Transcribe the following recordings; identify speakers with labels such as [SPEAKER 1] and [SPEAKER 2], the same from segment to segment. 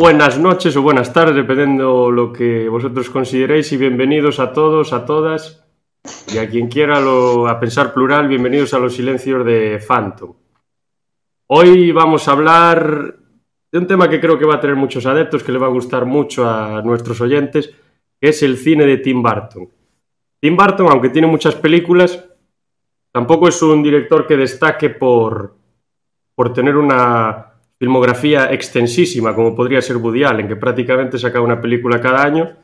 [SPEAKER 1] Buenas noches o buenas tardes, dependiendo lo que vosotros consideréis, y bienvenidos a todos, a todas, y a quien quiera lo, a pensar plural, bienvenidos a los silencios de Phantom. Hoy vamos a hablar de un tema que creo que va a tener muchos adeptos, que le va a gustar mucho a nuestros oyentes, que es el cine de Tim Burton. Tim Burton, aunque tiene muchas películas, tampoco es un director que destaque por, por tener una filmografía extensísima, como podría ser Woody Allen, que prácticamente saca una película cada año.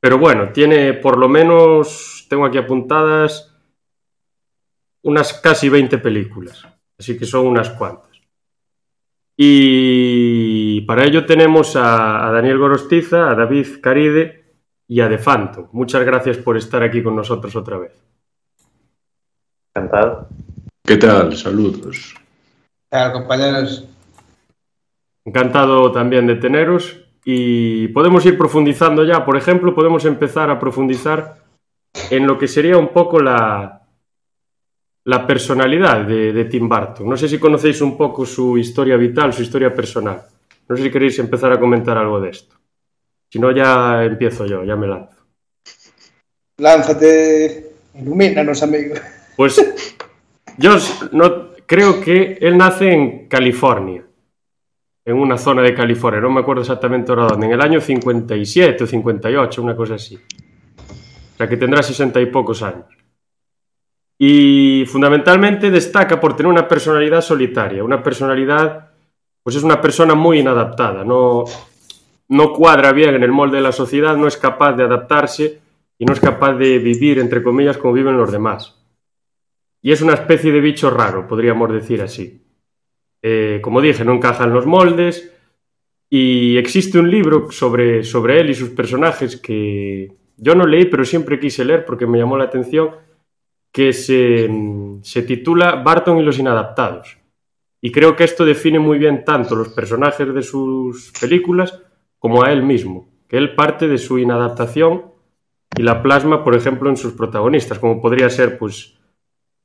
[SPEAKER 1] Pero bueno, tiene por lo menos, tengo aquí apuntadas, unas casi 20 películas. Así que son unas cuantas. Y para ello tenemos a, a Daniel Gorostiza, a David Caride y a De Fanto. Muchas gracias por estar aquí con nosotros otra vez.
[SPEAKER 2] Encantado.
[SPEAKER 3] ¿Qué tal? Saludos.
[SPEAKER 4] Claro, compañeros.
[SPEAKER 1] Encantado también de teneros y podemos ir profundizando ya. Por ejemplo, podemos empezar a profundizar en lo que sería un poco la, la personalidad de, de Tim Burton. No sé si conocéis un poco su historia vital, su historia personal. No sé si queréis empezar a comentar algo de esto. Si no, ya empiezo yo, ya me lanzo.
[SPEAKER 4] Lánzate, ilumínanos, amigo.
[SPEAKER 1] Pues yo no, creo que él nace en California, en una zona de California, no me acuerdo exactamente ahora dónde, en el año 57 o 58, una cosa así. O sea que tendrá 60 y pocos años. Y fundamentalmente destaca por tener una personalidad solitaria, una personalidad, pues es una persona muy inadaptada, no, no cuadra bien en el molde de la sociedad, no es capaz de adaptarse y no es capaz de vivir, entre comillas, como viven los demás. Y es una especie de bicho raro, podríamos decir así. Eh, como dije, no encaja en los moldes y existe un libro sobre, sobre él y sus personajes que yo no leí, pero siempre quise leer porque me llamó la atención, que se, se titula Barton y los inadaptados. Y creo que esto define muy bien tanto los personajes de sus películas como a él mismo, que él parte de su inadaptación y la plasma, por ejemplo, en sus protagonistas, como podría ser pues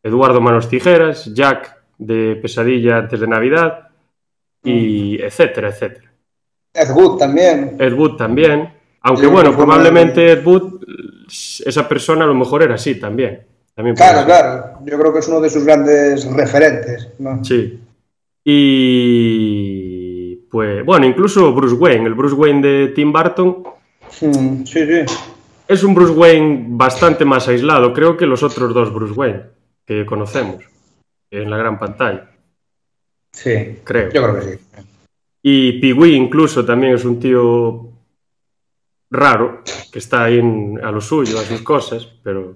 [SPEAKER 1] Eduardo Manos Tijeras, Jack de Pesadilla antes de Navidad, y etcétera, etcétera.
[SPEAKER 4] Ed Wood también.
[SPEAKER 1] Ed Wood también. Aunque bueno, probablemente Ed Wood, esa persona a lo mejor era así también. también
[SPEAKER 4] Claro, claro. Yo creo que es uno de sus grandes referentes. ¿no?
[SPEAKER 1] Sí. Y pues bueno, incluso Bruce Wayne, el Bruce Wayne de Tim Burton,
[SPEAKER 4] Mm, Sí, sí.
[SPEAKER 1] es un Bruce Wayne bastante más aislado, creo que los otros dos Bruce Wayne que conocemos en la gran pantalla,
[SPEAKER 4] Sí.
[SPEAKER 1] creo.
[SPEAKER 4] Yo creo que sí.
[SPEAKER 1] Y Pee-wee incluso también es un tío raro, que está ahí en- a lo suyo, a sus cosas, pero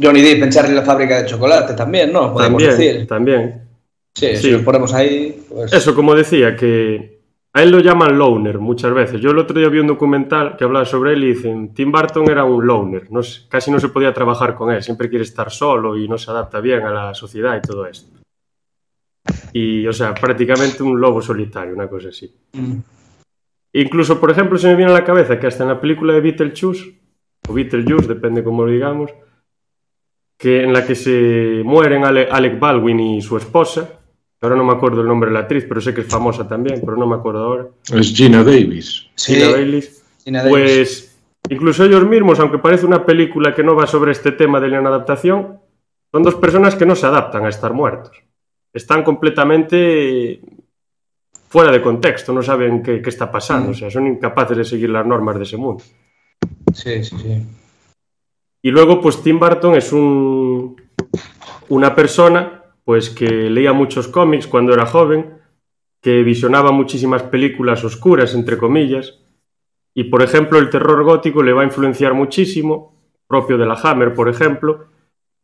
[SPEAKER 4] Johnny Depp en Charlie la fábrica de chocolate también, ¿no? Podemos
[SPEAKER 1] también,
[SPEAKER 4] decir.
[SPEAKER 1] también.
[SPEAKER 4] Sí,
[SPEAKER 1] sí.
[SPEAKER 4] si nos ponemos ahí. Pues...
[SPEAKER 1] Eso, como decía, que a él lo llaman loner muchas veces. Yo el otro día vi un documental que hablaba sobre él y dicen, Tim Burton era un loner, no casi no se podía trabajar con él, siempre quiere estar solo y no se adapta bien a la sociedad y todo esto. Y, o sea, prácticamente un lobo solitario, una cosa así.
[SPEAKER 4] Mm.
[SPEAKER 1] Incluso, por ejemplo, se me viene a la cabeza que hasta en la película de Beetlejuice, o Beetlejuice, depende cómo lo digamos, que en la que se mueren Ale- Alec Baldwin y su esposa, ahora no me acuerdo el nombre de la actriz, pero sé que es famosa también, pero no me acuerdo ahora,
[SPEAKER 3] Es Gina Davis.
[SPEAKER 4] Sí,
[SPEAKER 1] Gina
[SPEAKER 4] Davis.
[SPEAKER 1] pues incluso ellos mismos, aunque parece una película que no va sobre este tema de la inadaptación, son dos personas que no se adaptan a estar muertos. Están completamente fuera de contexto, no saben qué, qué está pasando,
[SPEAKER 4] Mm.
[SPEAKER 1] o sea, son incapaces de seguir las normas de ese mundo.
[SPEAKER 4] Sí, sí, sí.
[SPEAKER 1] Y luego, pues Tim Burton es un, una persona pues que leía muchos cómics cuando era joven que visionaba muchísimas películas oscuras, entre comillas, y por ejemplo el terror gótico le va a influenciar muchísimo, propio de la Hammer, por ejemplo,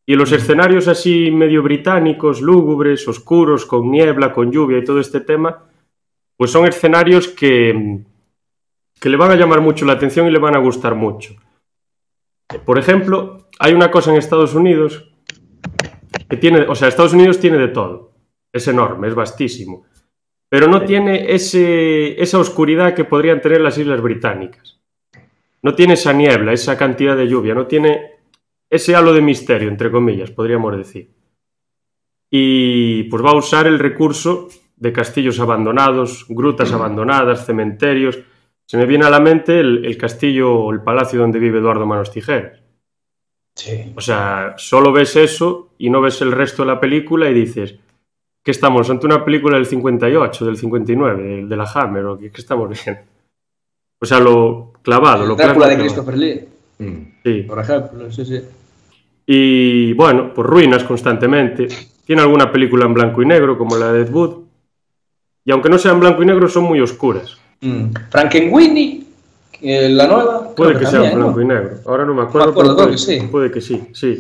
[SPEAKER 1] y los escenarios así medio británicos, lúgubres, oscuros, con niebla, con lluvia y todo este tema, pues son escenarios que, que le van a llamar mucho la atención y le van a gustar mucho. Por ejemplo, hay una cosa en Estados Unidos que tiene, o sea, Estados Unidos tiene de todo. Es enorme, es vastísimo. Pero no tiene ese, esa oscuridad que podrían tener las Islas Británicas. No tiene esa niebla, esa cantidad de lluvia, no tiene ese halo de misterio, entre comillas, podríamos decir. Y pues va a usar el recurso de castillos abandonados, grutas abandonadas, cementerios. Se me viene a la mente el, el castillo o el palacio donde vive Eduardo Manos Tijeras.
[SPEAKER 4] Sí.
[SPEAKER 1] O sea, solo ves eso y no ves el resto de la película y dices, ¿qué estamos? ¿Ante una película del 58, del 59, de, de la Hammer? ¿O qué, qué estamos viendo? O sea, lo clavado, lo
[SPEAKER 4] Drácula de Christopher Lee,
[SPEAKER 3] Mm.
[SPEAKER 1] Sí.
[SPEAKER 4] por ejemplo. Sí, sí.
[SPEAKER 1] Y bueno, pues ruinas constantemente. Tiene alguna película en blanco y negro, como la de Ed Wood. Y aunque no sean blanco y negro, son muy oscuras.
[SPEAKER 4] Mm. Frankenweenie, que la nueva.
[SPEAKER 1] Puede que, sea
[SPEAKER 4] también,
[SPEAKER 1] blanco
[SPEAKER 4] ¿no?
[SPEAKER 1] y negro. Ahora no me acuerdo,
[SPEAKER 4] Me acuerdo,
[SPEAKER 1] pero
[SPEAKER 4] creo
[SPEAKER 1] puede,
[SPEAKER 4] que sí.
[SPEAKER 1] puede que sí, sí.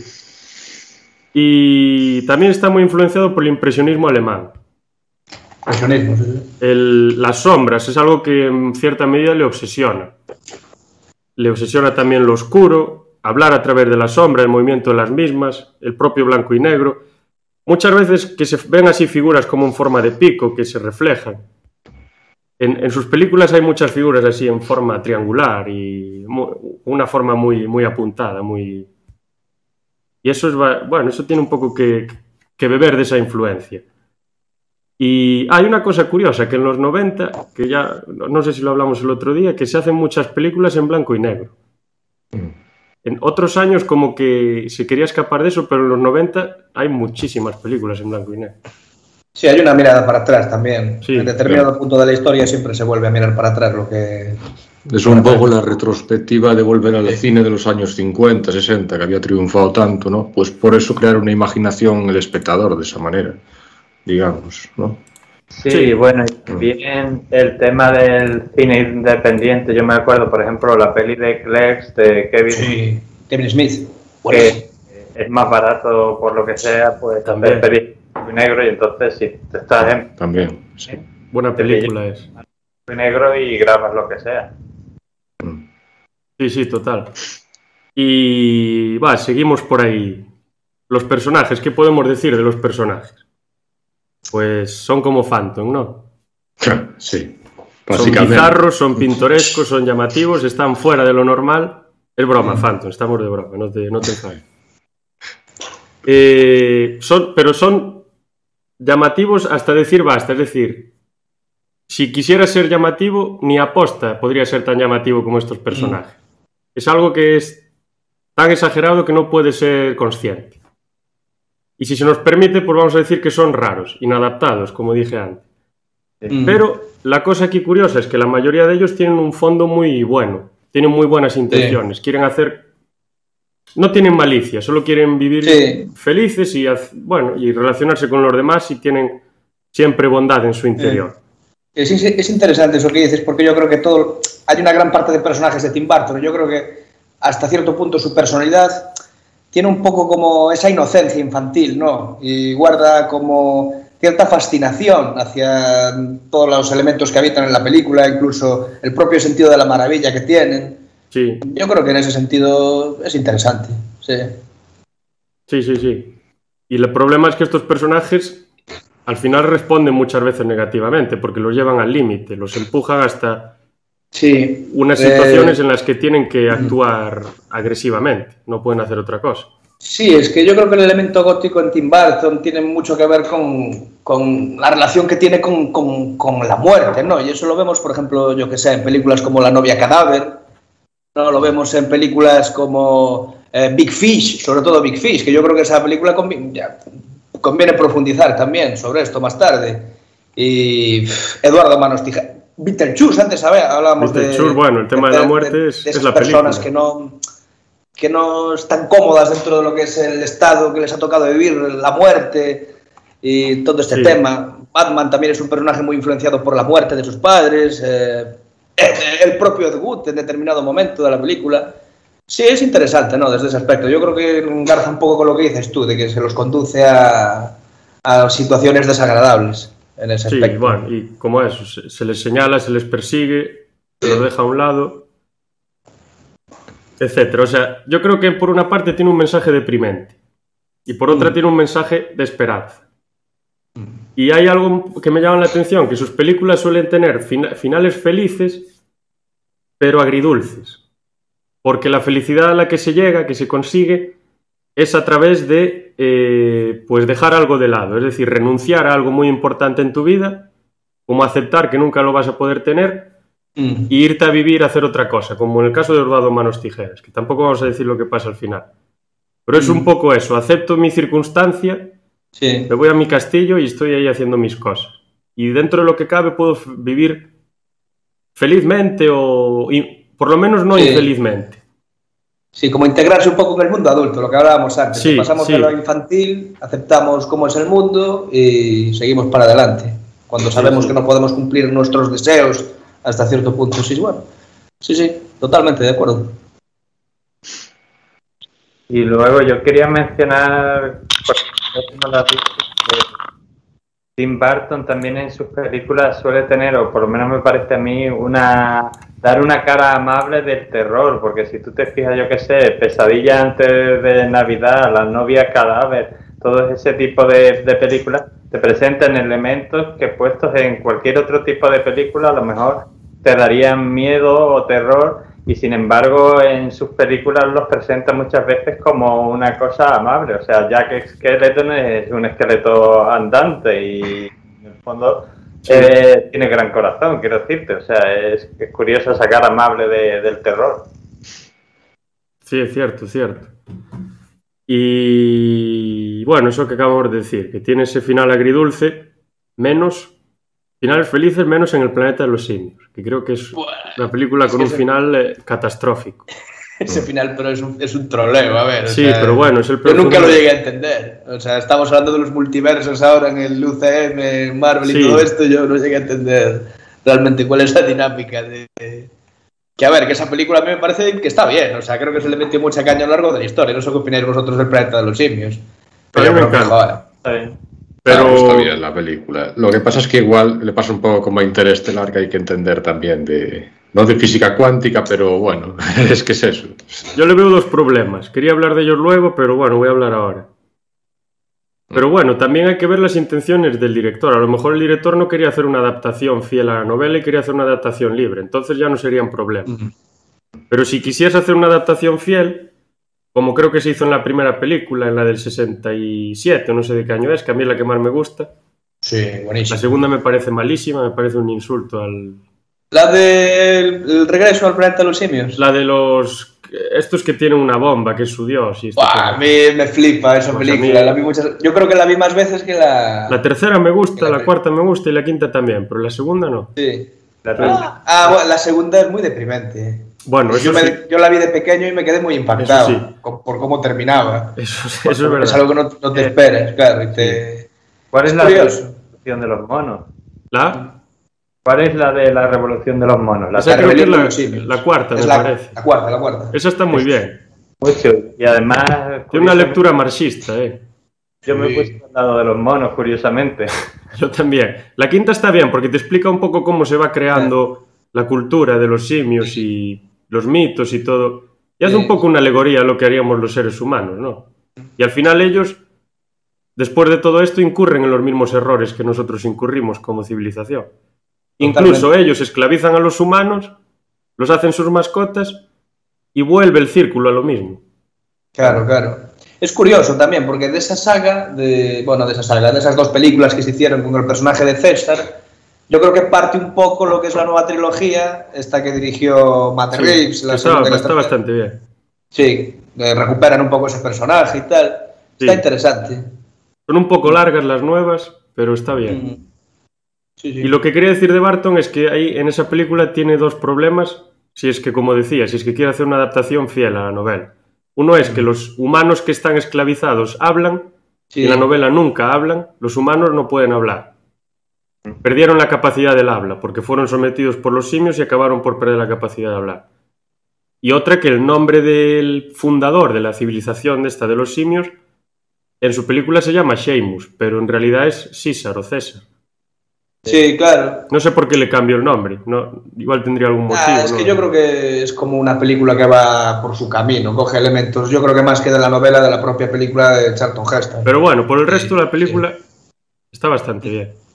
[SPEAKER 1] Y también está muy influenciado por el impresionismo alemán.
[SPEAKER 4] Impresionismo, sí, sí.
[SPEAKER 1] El- las sombras es algo que en cierta medida le obsesiona. Le obsesiona también lo oscuro, hablar a través de la sombra, el movimiento de las mismas, el propio blanco y negro. Muchas veces que se ven así figuras como en forma de pico que se reflejan. En, en sus películas hay muchas figuras así en forma triangular y una forma muy, muy apuntada, muy... Y eso es, bueno, eso tiene un poco que, que beber de esa influencia. Y hay una cosa curiosa, que en los 90, que ya no no sé si lo hablamos el otro día, que se hacen muchas películas en blanco y negro.
[SPEAKER 3] Mm.
[SPEAKER 1] En otros años como que se quería escapar de eso, pero en los 90 hay muchísimas películas en blanco y negro.
[SPEAKER 4] Sí, hay una mirada para atrás también.
[SPEAKER 1] Sí,
[SPEAKER 4] en determinado punto de la historia siempre se vuelve a mirar para atrás lo que.
[SPEAKER 3] Es un poco la retrospectiva de volver al cine de los años 50, 60, que había triunfado tanto, ¿no? Pues por eso crear una imaginación en el espectador de esa manera, digamos, ¿no?
[SPEAKER 2] Sí,
[SPEAKER 1] Sí.
[SPEAKER 2] bueno, y también el tema del cine independiente. Yo me acuerdo, por ejemplo, la peli de Clex de Kevin,
[SPEAKER 4] Sí. Kevin Smith. Bueno,
[SPEAKER 2] que es más barato por lo que sea, pues
[SPEAKER 1] También.
[SPEAKER 2] también pedir blanco y negro y entonces si te estás en
[SPEAKER 3] También, sí.
[SPEAKER 1] Buena película es.
[SPEAKER 2] blanco y negro y grabas lo que sea.
[SPEAKER 3] Mm.
[SPEAKER 1] Sí, sí, total. Y va, seguimos por ahí. Los personajes, ¿qué podemos decir de los personajes? Pues son como Phantom, ¿no?
[SPEAKER 3] Sí,
[SPEAKER 1] Son bizarros, son pintorescos, son llamativos, están fuera de lo normal. Es broma, Phantom, estamos de broma, no te, no te enfades. Eh, son, pero son llamativos hasta decir basta, es decir, si quisiera ser llamativo, ni aposta podría ser tan llamativo como estos personajes. Es algo que es tan exagerado que no puede ser consciente. Y si se nos permite, pues vamos a decir que son raros, inadaptados, como dije antes.
[SPEAKER 4] mm.
[SPEAKER 1] Pero la cosa aquí curiosa es que la mayoría de ellos tienen un fondo muy bueno, tienen muy buenas intenciones, quieren hacer... No tienen malicia, solo quieren vivir
[SPEAKER 4] Sí.
[SPEAKER 1] felices y, bueno, y relacionarse con los demás y tienen siempre bondad en su interior.
[SPEAKER 4] Es, es- es interesante eso que dices, porque yo creo que todo. Hay una gran parte de personajes de Tim Burton. Yo creo que hasta cierto punto su personalidad tiene un poco como esa inocencia infantil, ¿no? Y guarda como cierta fascinación hacia todos los elementos que habitan en la película, incluso el propio sentido de la maravilla que tienen.
[SPEAKER 1] Sí,
[SPEAKER 4] Yo creo que en ese sentido es interesante. Sí.
[SPEAKER 1] sí, sí, sí. Y el problema es que estos personajes al final responden muchas veces negativamente porque los llevan al límite, los empujan hasta
[SPEAKER 4] Sí.
[SPEAKER 1] unas
[SPEAKER 4] Eh,
[SPEAKER 1] situaciones en las que tienen que actuar agresivamente, no pueden hacer otra cosa.
[SPEAKER 4] Sí, es que yo creo que el elemento gótico en Tim Burton tiene mucho que ver con, con la relación que tiene con, con- con la muerte, ¿no? Y eso lo vemos, por ejemplo, yo que sé, en películas como La novia cadáver, ¿no? Lo vemos en películas como eh, Big Fish, sobre todo Big Fish, que yo creo que esa película ya, conviene profundizar también sobre esto más tarde. Y pff, Eduardo Manos Tijeras. Beetlejuice, antes hablábamos de...
[SPEAKER 1] Beetlejuice, bueno, el tema de la muerte es- es la
[SPEAKER 4] personas
[SPEAKER 1] película.
[SPEAKER 4] que no que no están cómodas dentro de lo que es el estado que les ha tocado vivir, la muerte y todo este
[SPEAKER 1] Sí.
[SPEAKER 4] tema. Batman también es un personaje muy influenciado por la muerte de sus padres, eh, el propio Ed en determinado momento de la película. Sí, es interesante, ¿no? Desde ese aspecto. Yo creo que engarza un poco con lo que dices tú, de que se los conduce a, a situaciones desagradables en ese
[SPEAKER 1] Sí,
[SPEAKER 4] aspecto.
[SPEAKER 1] bueno, y como eso, se, se les señala, se les persigue, se los deja a un lado, etcétera. O sea, yo creo que por una parte tiene un mensaje deprimente y por otra
[SPEAKER 4] Mm.
[SPEAKER 1] tiene un mensaje de esperanza. Y hay algo que me llama la atención, que sus películas suelen tener fina- finales felices, pero agridulces. Porque la felicidad a la que se llega, que se consigue, es a través de eh, pues dejar algo de lado, es decir, renunciar a algo muy importante en tu vida, como aceptar que nunca lo vas a poder tener
[SPEAKER 4] Mm.
[SPEAKER 1] y irte a vivir a hacer otra cosa, como en el caso de Ordado Manos Tijeras, que tampoco vamos a decir lo que pasa al final. Pero es un poco eso, acepto mi circunstancia,
[SPEAKER 4] Sí.
[SPEAKER 1] me voy a mi castillo y estoy ahí haciendo mis cosas. Y dentro de lo que cabe puedo vivir felizmente o y- por lo menos no
[SPEAKER 4] Sí.
[SPEAKER 1] infelizmente.
[SPEAKER 4] Sí, como integrarse un poco en el mundo adulto, lo que hablábamos antes.
[SPEAKER 1] Sí,
[SPEAKER 4] pasamos
[SPEAKER 1] sí.
[SPEAKER 4] de lo infantil, aceptamos cómo es el mundo y seguimos para adelante. Cuando sabemos
[SPEAKER 1] sí.
[SPEAKER 4] que no podemos cumplir nuestros deseos hasta cierto punto, sí, bueno. Sí, sí, totalmente de acuerdo.
[SPEAKER 2] Y luego yo quería mencionar, Tim Burton también en sus películas suele tener, o por lo menos me parece a mí, una dar una cara amable del terror, porque si tú te fijas, yo qué sé, Pesadilla antes de Navidad, La novia cadáver, todo ese tipo de, de películas, te presentan elementos que puestos en cualquier otro tipo de película a lo mejor te darían miedo o terror y sin embargo en sus películas los presenta muchas veces como una cosa amable. O sea, Jack Skeleton es un esqueleto andante y en el fondo eh, tiene gran corazón, quiero decirte. O sea, es, es curioso sacar amable de- del terror.
[SPEAKER 1] Sí, es cierto, es cierto. Y bueno, eso que acabamos de decir, que tiene ese final agridulce, menos, finales felices menos en el planeta de los simios, que creo que es una película con un
[SPEAKER 4] ese-
[SPEAKER 1] final eh, catastrófico.
[SPEAKER 4] Ese final, pero es un, es un troleo, a ver. o
[SPEAKER 1] Sí,
[SPEAKER 4] sea,
[SPEAKER 1] pero bueno, es el
[SPEAKER 4] Yo
[SPEAKER 1] peor
[SPEAKER 4] nunca lo llegué a entender. O sea, estamos hablando de los multiversos ahora en el UCM, en Marvel
[SPEAKER 1] Sí.
[SPEAKER 4] y todo esto. Yo no llegué a entender realmente cuál es la dinámica de. Que a ver, que esa película a mí me parece que está bien. O sea, creo que se le metió mucha caña a lo largo de la historia. No sé qué opináis vosotros del planeta de los simios.
[SPEAKER 1] Mí
[SPEAKER 4] yo
[SPEAKER 1] me
[SPEAKER 4] creo que.
[SPEAKER 2] Está bien.
[SPEAKER 1] Pero
[SPEAKER 3] Claro, está bien la película. Lo que pasa es que igual le pasa un poco como a Interestelar, que hay que entender también de. No de física cuántica, pero bueno, es que es eso.
[SPEAKER 1] yo le veo dos problemas. Quería hablar de ellos luego, pero bueno, voy a hablar ahora. Pero bueno, también hay que ver las intenciones del director. A lo mejor el director no quería hacer una adaptación fiel a la novela y quería hacer una adaptación libre. Entonces ya no serían problemas. Pero si quisieras hacer una adaptación fiel, como creo que se hizo en la primera película, en la del 67, no sé de qué año es, que a mí es la que más me gusta.
[SPEAKER 4] Sí,
[SPEAKER 1] La
[SPEAKER 4] buenísimo.
[SPEAKER 1] segunda me parece malísima, me parece un insulto al...
[SPEAKER 4] La del el regreso al planeta de los simios.
[SPEAKER 1] La de los... Estos que tienen una bomba, que es su dios. Y
[SPEAKER 4] Buah, a mí me flipa esa
[SPEAKER 1] Pues
[SPEAKER 4] película.
[SPEAKER 1] mí-
[SPEAKER 4] La vi muchas- Yo creo que la vi más veces que la.
[SPEAKER 1] La tercera me gusta,
[SPEAKER 4] La
[SPEAKER 1] la cuarta me gusta y la quinta también, pero la segunda no.
[SPEAKER 4] Sí.
[SPEAKER 2] La.
[SPEAKER 4] Ah, ah, bueno, la segunda es muy deprimente.
[SPEAKER 1] Bueno,
[SPEAKER 4] Yo,
[SPEAKER 1] eso
[SPEAKER 4] me-
[SPEAKER 1] sí,
[SPEAKER 4] yo la vi de pequeño y me quedé muy impactado
[SPEAKER 1] sí.
[SPEAKER 4] por cómo terminaba.
[SPEAKER 1] eso, es verdad.
[SPEAKER 4] Es algo que no, no te
[SPEAKER 2] Eh,
[SPEAKER 4] esperas, claro. Y te...
[SPEAKER 2] ¿Cuál es
[SPEAKER 4] Es
[SPEAKER 2] la revolución de los monos?
[SPEAKER 1] ¿La?
[SPEAKER 2] ¿Cuál es la de la revolución de los monos? La
[SPEAKER 1] Esa creo que es la,
[SPEAKER 4] los simios.
[SPEAKER 1] la cuarta,
[SPEAKER 4] Es
[SPEAKER 1] me
[SPEAKER 4] la,
[SPEAKER 1] parece.
[SPEAKER 4] la cuarta, la cuarta.
[SPEAKER 1] Esa está muy bien.
[SPEAKER 2] mucho. Y además.
[SPEAKER 1] Tiene una lectura marxista, ¿eh?
[SPEAKER 2] Yo me he puesto al lado de los monos, curiosamente.
[SPEAKER 1] Yo también. La quinta está bien porque te explica un poco cómo se va creando la cultura de los simios y los mitos y todo. Y hace
[SPEAKER 4] Sí.
[SPEAKER 1] un poco una alegoría a lo que haríamos los seres humanos, ¿no? Y al final ellos, después de todo esto, incurren en los mismos errores que nosotros incurrimos como civilización. Incluso ellos esclavizan a los humanos, los hacen sus mascotas y vuelve el círculo a lo mismo.
[SPEAKER 4] Claro, claro. Es curioso también, porque de esa saga, de, bueno, de esa saga, de esas dos películas que se hicieron con el personaje de César, yo creo que parte un poco lo que es la nueva trilogía, esta que dirigió Matt
[SPEAKER 1] Sí,
[SPEAKER 4] Reeves, la
[SPEAKER 1] está,
[SPEAKER 4] la
[SPEAKER 1] está bastante bien.
[SPEAKER 4] Sí, eh, recuperan un poco ese personaje y tal. Está interesante.
[SPEAKER 1] Son un poco largas las nuevas, pero está bien.
[SPEAKER 4] Sí.
[SPEAKER 1] Y lo que quería decir de Barton es que ahí en esa película tiene dos problemas, si es que, como decía, si es que quiere hacer una adaptación fiel a la novela. Uno es que los humanos que están esclavizados hablan, y en la novela nunca hablan, los humanos no pueden hablar. Perdieron la capacidad del habla, porque fueron sometidos por los simios y acabaron por perder la capacidad de hablar. Y otra que el nombre del fundador de la civilización de esta de los simios, en su película se llama Sheamus, pero en realidad es César o César.
[SPEAKER 4] Sí, claro.
[SPEAKER 1] No sé por qué le cambió el nombre, no, igual tendría algún motivo.
[SPEAKER 4] Ah, es
[SPEAKER 1] ¿no?
[SPEAKER 4] que yo creo que es como una película que va por su camino, coge elementos, yo creo que más que de la novela, de la propia película de Charlton Heston.
[SPEAKER 1] Pero bueno, por el resto
[SPEAKER 4] Sí,
[SPEAKER 1] la película está bastante bien.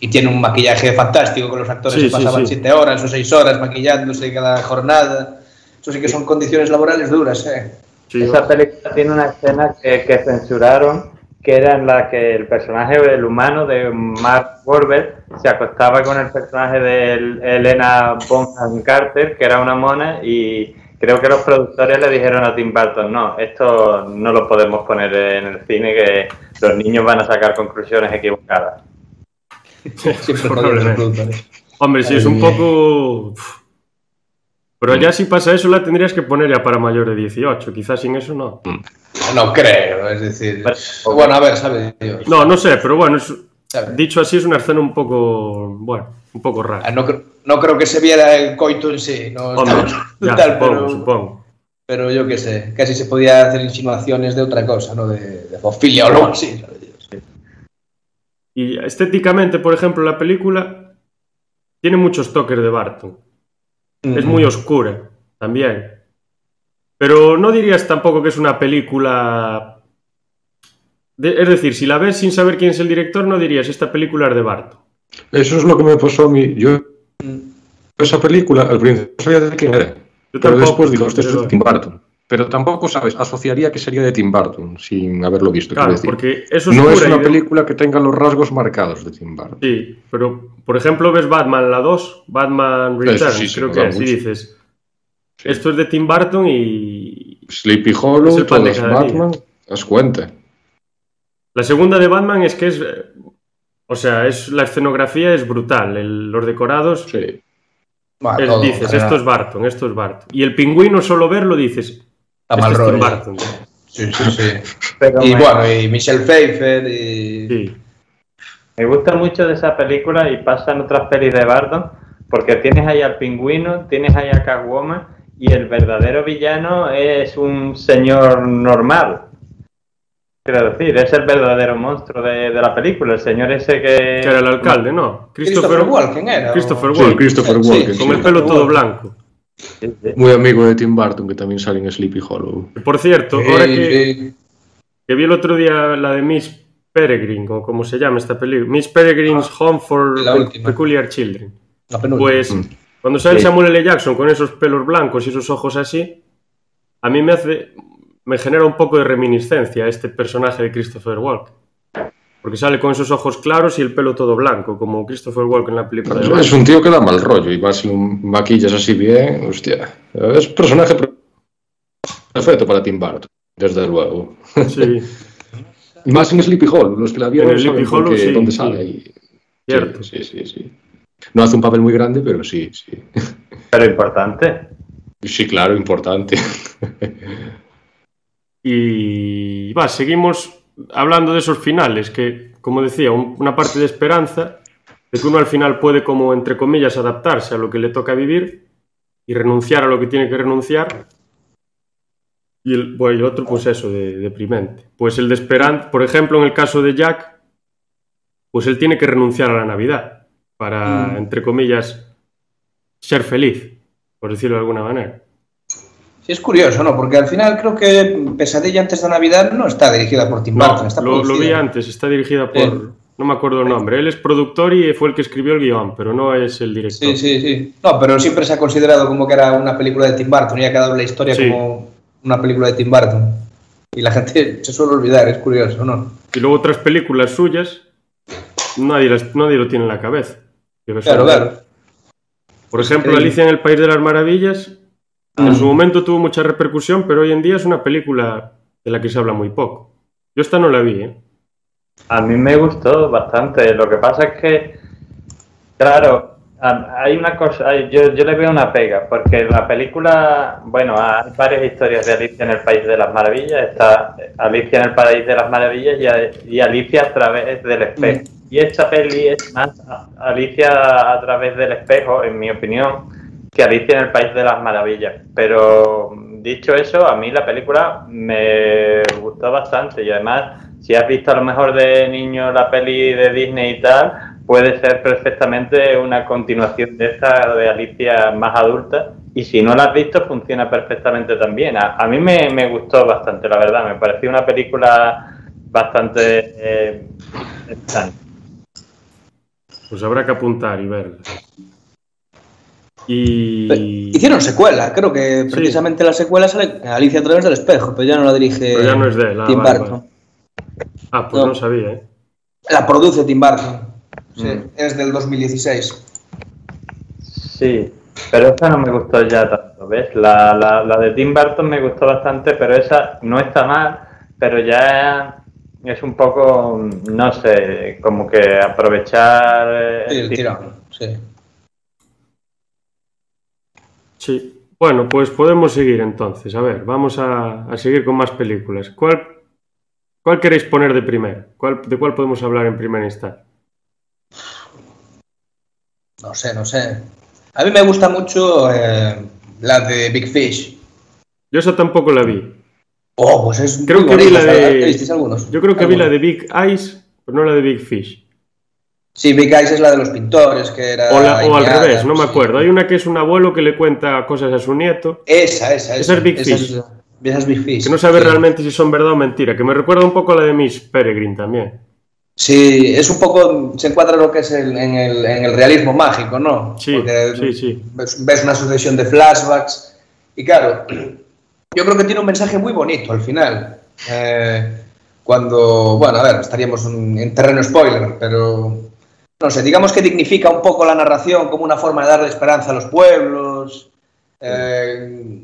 [SPEAKER 4] Y tiene un maquillaje fantástico, con los actores
[SPEAKER 1] Sí,
[SPEAKER 4] se
[SPEAKER 1] sí,
[SPEAKER 4] pasaban
[SPEAKER 1] sí.
[SPEAKER 4] siete horas o seis horas maquillándose cada jornada. Eso sí que son condiciones laborales duras, ¿eh?
[SPEAKER 1] Sí,
[SPEAKER 2] Esa película tiene una escena que, que censuraron, que era en la que el personaje del humano de Mark Wahlberg se acostaba con el personaje de Elena Bonham Carter, que era una mona, y creo que los productores le dijeron a Tim Burton, no, esto no lo podemos poner en el cine, que los niños van a sacar conclusiones equivocadas.
[SPEAKER 4] Siempre.
[SPEAKER 1] Hombre, sí, es un poco... Pero ya si pasa eso la tendrías que poner ya para mayor de 18, quizás sin eso no.
[SPEAKER 4] No creo, es decir.
[SPEAKER 2] Pero-
[SPEAKER 4] Bueno, a ver, sabe Dios.
[SPEAKER 1] No, no sé, pero bueno, es- dicho así es una escena un poco, bueno, un poco
[SPEAKER 4] Ah,
[SPEAKER 1] rara.
[SPEAKER 4] No, cre- no creo que se viera el coito en sí, no
[SPEAKER 1] Hombre, ya,
[SPEAKER 4] tal,
[SPEAKER 1] supongo,
[SPEAKER 4] pero,
[SPEAKER 1] supongo.
[SPEAKER 4] pero yo qué sé, casi se podía hacer insinuaciones de otra cosa, ¿no? De, de o algo así. sabe Dios.
[SPEAKER 1] Y estéticamente, por ejemplo, la película tiene muchos toques de Barton. Es muy oscura también. Pero no dirías tampoco que es una película... de- es decir, si la ves sin saber quién es el director, no dirías esta película es de Barton.
[SPEAKER 3] Eso es lo que me pasó a mí. Yo, esa película, al principio no sabía de quién era.
[SPEAKER 1] Yo
[SPEAKER 3] Pero
[SPEAKER 1] tampoco,
[SPEAKER 3] después digo, esto es de Tim Burton. Pero tampoco, ¿sabes? Asociaría que sería de Tim Burton, sin haberlo visto.
[SPEAKER 1] Claro,
[SPEAKER 3] quiero decir.
[SPEAKER 1] porque es
[SPEAKER 3] no es una película que tenga los rasgos marcados de Tim Burton.
[SPEAKER 1] Sí, pero por ejemplo ves Batman la 2, Batman Returns,
[SPEAKER 3] sí,
[SPEAKER 1] creo que es,
[SPEAKER 3] mucho.
[SPEAKER 1] dices,
[SPEAKER 3] Sí.
[SPEAKER 1] esto es de Tim Burton y
[SPEAKER 3] Sleepy
[SPEAKER 1] Es
[SPEAKER 3] Hollow,
[SPEAKER 1] el pan de
[SPEAKER 3] todas
[SPEAKER 1] cada día.
[SPEAKER 3] Batman, haz cuenta.
[SPEAKER 1] la segunda de Batman es que es, o sea, es la escenografía es brutal, el- los decorados,
[SPEAKER 3] Sí.
[SPEAKER 1] Es-
[SPEAKER 4] todo,
[SPEAKER 1] dices, esto es Barton, esto es Barton. Y el pingüino solo verlo dices,
[SPEAKER 4] Está
[SPEAKER 1] esto
[SPEAKER 4] mal
[SPEAKER 1] es Tim
[SPEAKER 4] rollo.
[SPEAKER 1] Burton.
[SPEAKER 4] Sí, sí, sí.
[SPEAKER 2] Pero
[SPEAKER 4] Y
[SPEAKER 2] me-
[SPEAKER 4] bueno, y Michelle Pfeiffer y...
[SPEAKER 1] Sí,
[SPEAKER 2] Me gusta mucho de esa película y pasan otras pelis de Barton, porque tienes ahí al pingüino, tienes ahí a Catwoman y el verdadero villano es un señor normal. Quiero decir, es el verdadero monstruo de, de la película, el señor ese que...
[SPEAKER 1] que era el alcalde, ¿no?
[SPEAKER 4] Christopher Walken era.
[SPEAKER 1] Christopher
[SPEAKER 3] Sí,
[SPEAKER 1] Walken,
[SPEAKER 3] Christopher
[SPEAKER 4] Sí,
[SPEAKER 3] Walken.
[SPEAKER 1] con
[SPEAKER 3] sí.
[SPEAKER 1] el pelo todo blanco.
[SPEAKER 3] Muy amigo de Tim Burton, que también sale en Sleepy Hollow.
[SPEAKER 1] Por cierto, ahora que, vi el otro día la de Miss Peregrine, o como se llama esta película, Miss Peregrine's Home for. Peculiar Children. Pues
[SPEAKER 3] Mm.
[SPEAKER 1] cuando sale
[SPEAKER 2] Sí.
[SPEAKER 1] Samuel L. Jackson con esos pelos blancos y esos ojos así, a mí me hace, me genera un poco de reminiscencia a este personaje de Christopher Walken. Porque sale con esos ojos claros y el pelo todo blanco, como Christopher Walken en la película de
[SPEAKER 3] Es un tío que da mal rollo y más si lo maquillas así bien, hostia. Es personaje perfecto para Tim Burton, desde luego.
[SPEAKER 1] Sí,
[SPEAKER 3] más en Sleepy Hollow, los que la vieron saben
[SPEAKER 1] Hollow, sí,
[SPEAKER 3] dónde
[SPEAKER 1] sí.
[SPEAKER 3] sale. y-
[SPEAKER 1] cierto.
[SPEAKER 3] Sí, sí, sí, sí. No hace un papel muy grande, pero sí, sí.
[SPEAKER 2] Pero importante.
[SPEAKER 3] Sí, claro, importante.
[SPEAKER 1] Y va, seguimos hablando de esos finales, que, como decía, un- una parte de esperanza, de que uno al final puede, como entre comillas, adaptarse a lo que le toca vivir y renunciar a lo que tiene que renunciar. Y el, bueno, y el otro, pues eso, de, deprimente. Pues el de esperanza, por ejemplo, en el caso de Jack, pues él tiene que renunciar a la Navidad para,
[SPEAKER 4] Mm.
[SPEAKER 1] entre comillas, ser feliz, por decirlo de alguna manera.
[SPEAKER 4] Sí, es curioso, ¿no? Porque al final creo que Pesadilla antes de Navidad no está dirigida por Tim
[SPEAKER 1] No,
[SPEAKER 4] Burton, está
[SPEAKER 1] lo, lo vi antes, está dirigida por. No me acuerdo el nombre. Él es productor y fue el que escribió el guion, pero no es el director.
[SPEAKER 4] Sí, sí, sí. No, pero siempre se ha considerado como que era una película de Tim Burton y ha quedado la historia
[SPEAKER 1] Sí.
[SPEAKER 4] como una película de Tim Burton. Y la gente se suele olvidar, es curioso, ¿no?
[SPEAKER 1] Y luego otras películas suyas, nadie, las- nadie lo tiene en la cabeza.
[SPEAKER 4] Claro, claro.
[SPEAKER 1] Por ejemplo. Alicia en el País de las Maravillas, en
[SPEAKER 4] Mm.
[SPEAKER 1] su momento tuvo mucha repercusión, pero hoy en día es una película de la que se habla muy poco. Yo esta no la vi, ¿eh?
[SPEAKER 2] A mí me gustó bastante. Lo que pasa es que, claro, hay una cosa, yo, yo le veo una pega, porque la película, bueno, hay varias historias de Alicia en el País de las Maravillas, está Alicia en el País de las Maravillas y, y Alicia a través del espejo. Y esta peli es más Alicia a través del espejo, en mi opinión, que Alicia en el País de las Maravillas. Pero dicho eso, a mí la película me gustó bastante y además, si has visto a lo mejor de niño la peli de Disney y tal, puede ser perfectamente una continuación de esta de Alicia más adulta. Y si no la has visto, funciona perfectamente también. A, mí me, me gustó bastante, la verdad. Me pareció una película bastante eh, interesante.
[SPEAKER 1] Pues habrá que apuntar y verla. Y.
[SPEAKER 4] Hicieron secuela, creo que precisamente la secuela sale Alicia a través del espejo, pero ya no la dirige
[SPEAKER 1] Pero ya no es de él, ah,
[SPEAKER 4] Tim
[SPEAKER 1] vale,
[SPEAKER 4] Burton.
[SPEAKER 1] vale. Ah, pues
[SPEAKER 4] No.
[SPEAKER 1] no sabía, ¿eh?
[SPEAKER 4] La produce Tim Burton. Sí,
[SPEAKER 2] Mm.
[SPEAKER 4] es del 2016.
[SPEAKER 2] Sí, pero esa no me gustó ya tanto, ¿ves? La, la, la de Tim Burton me gustó bastante, pero esa no está mal, pero ya es un poco, no sé, como que aprovechar... eh,
[SPEAKER 4] Sí, el
[SPEAKER 2] el
[SPEAKER 4] tirón, sí.
[SPEAKER 1] Sí. Bueno, pues podemos seguir entonces. A ver, vamos a, a seguir con más películas. ¿Cuál, ¿Cuál queréis poner de primero? ¿Cuál, ¿De cuál podemos hablar en primera instancia?
[SPEAKER 4] No sé, no sé. A mí me gusta mucho eh, la de Big Fish.
[SPEAKER 1] Yo esa tampoco la vi.
[SPEAKER 4] Oh, pues es
[SPEAKER 1] Creo
[SPEAKER 4] muy
[SPEAKER 1] que vi la de-
[SPEAKER 4] ¿verdad? ¿Visteis algunos?
[SPEAKER 1] Yo creo que vi la de Big Eyes, pero no la de Big Fish.
[SPEAKER 4] Sí, Big Eyes es la de los pintores, que era...
[SPEAKER 1] O, la- o al
[SPEAKER 4] Indiana,
[SPEAKER 1] revés, no me acuerdo. Hay una que es un abuelo que le cuenta cosas a su nieto,
[SPEAKER 4] Esa, esa, esa.
[SPEAKER 1] Esa es Big
[SPEAKER 4] esa
[SPEAKER 1] Fish.
[SPEAKER 4] Es, esa es Big Fish.
[SPEAKER 1] que no sabe
[SPEAKER 4] sí.
[SPEAKER 1] realmente si son verdad o mentira, que me recuerda un poco a la de Miss Peregrine también.
[SPEAKER 4] Sí, es un poco... Se encuadra lo que es el- en, el, en el realismo mágico, ¿no?
[SPEAKER 1] Sí,
[SPEAKER 4] Porque
[SPEAKER 1] sí, sí.
[SPEAKER 4] Ves, ves una sucesión de flashbacks. Y claro, yo creo que tiene un mensaje muy bonito al final. Eh, cuando, bueno, a ver, estaríamos en terreno spoiler, pero no sé, digamos que dignifica un poco la narración como una forma de darle esperanza a los pueblos. Eh,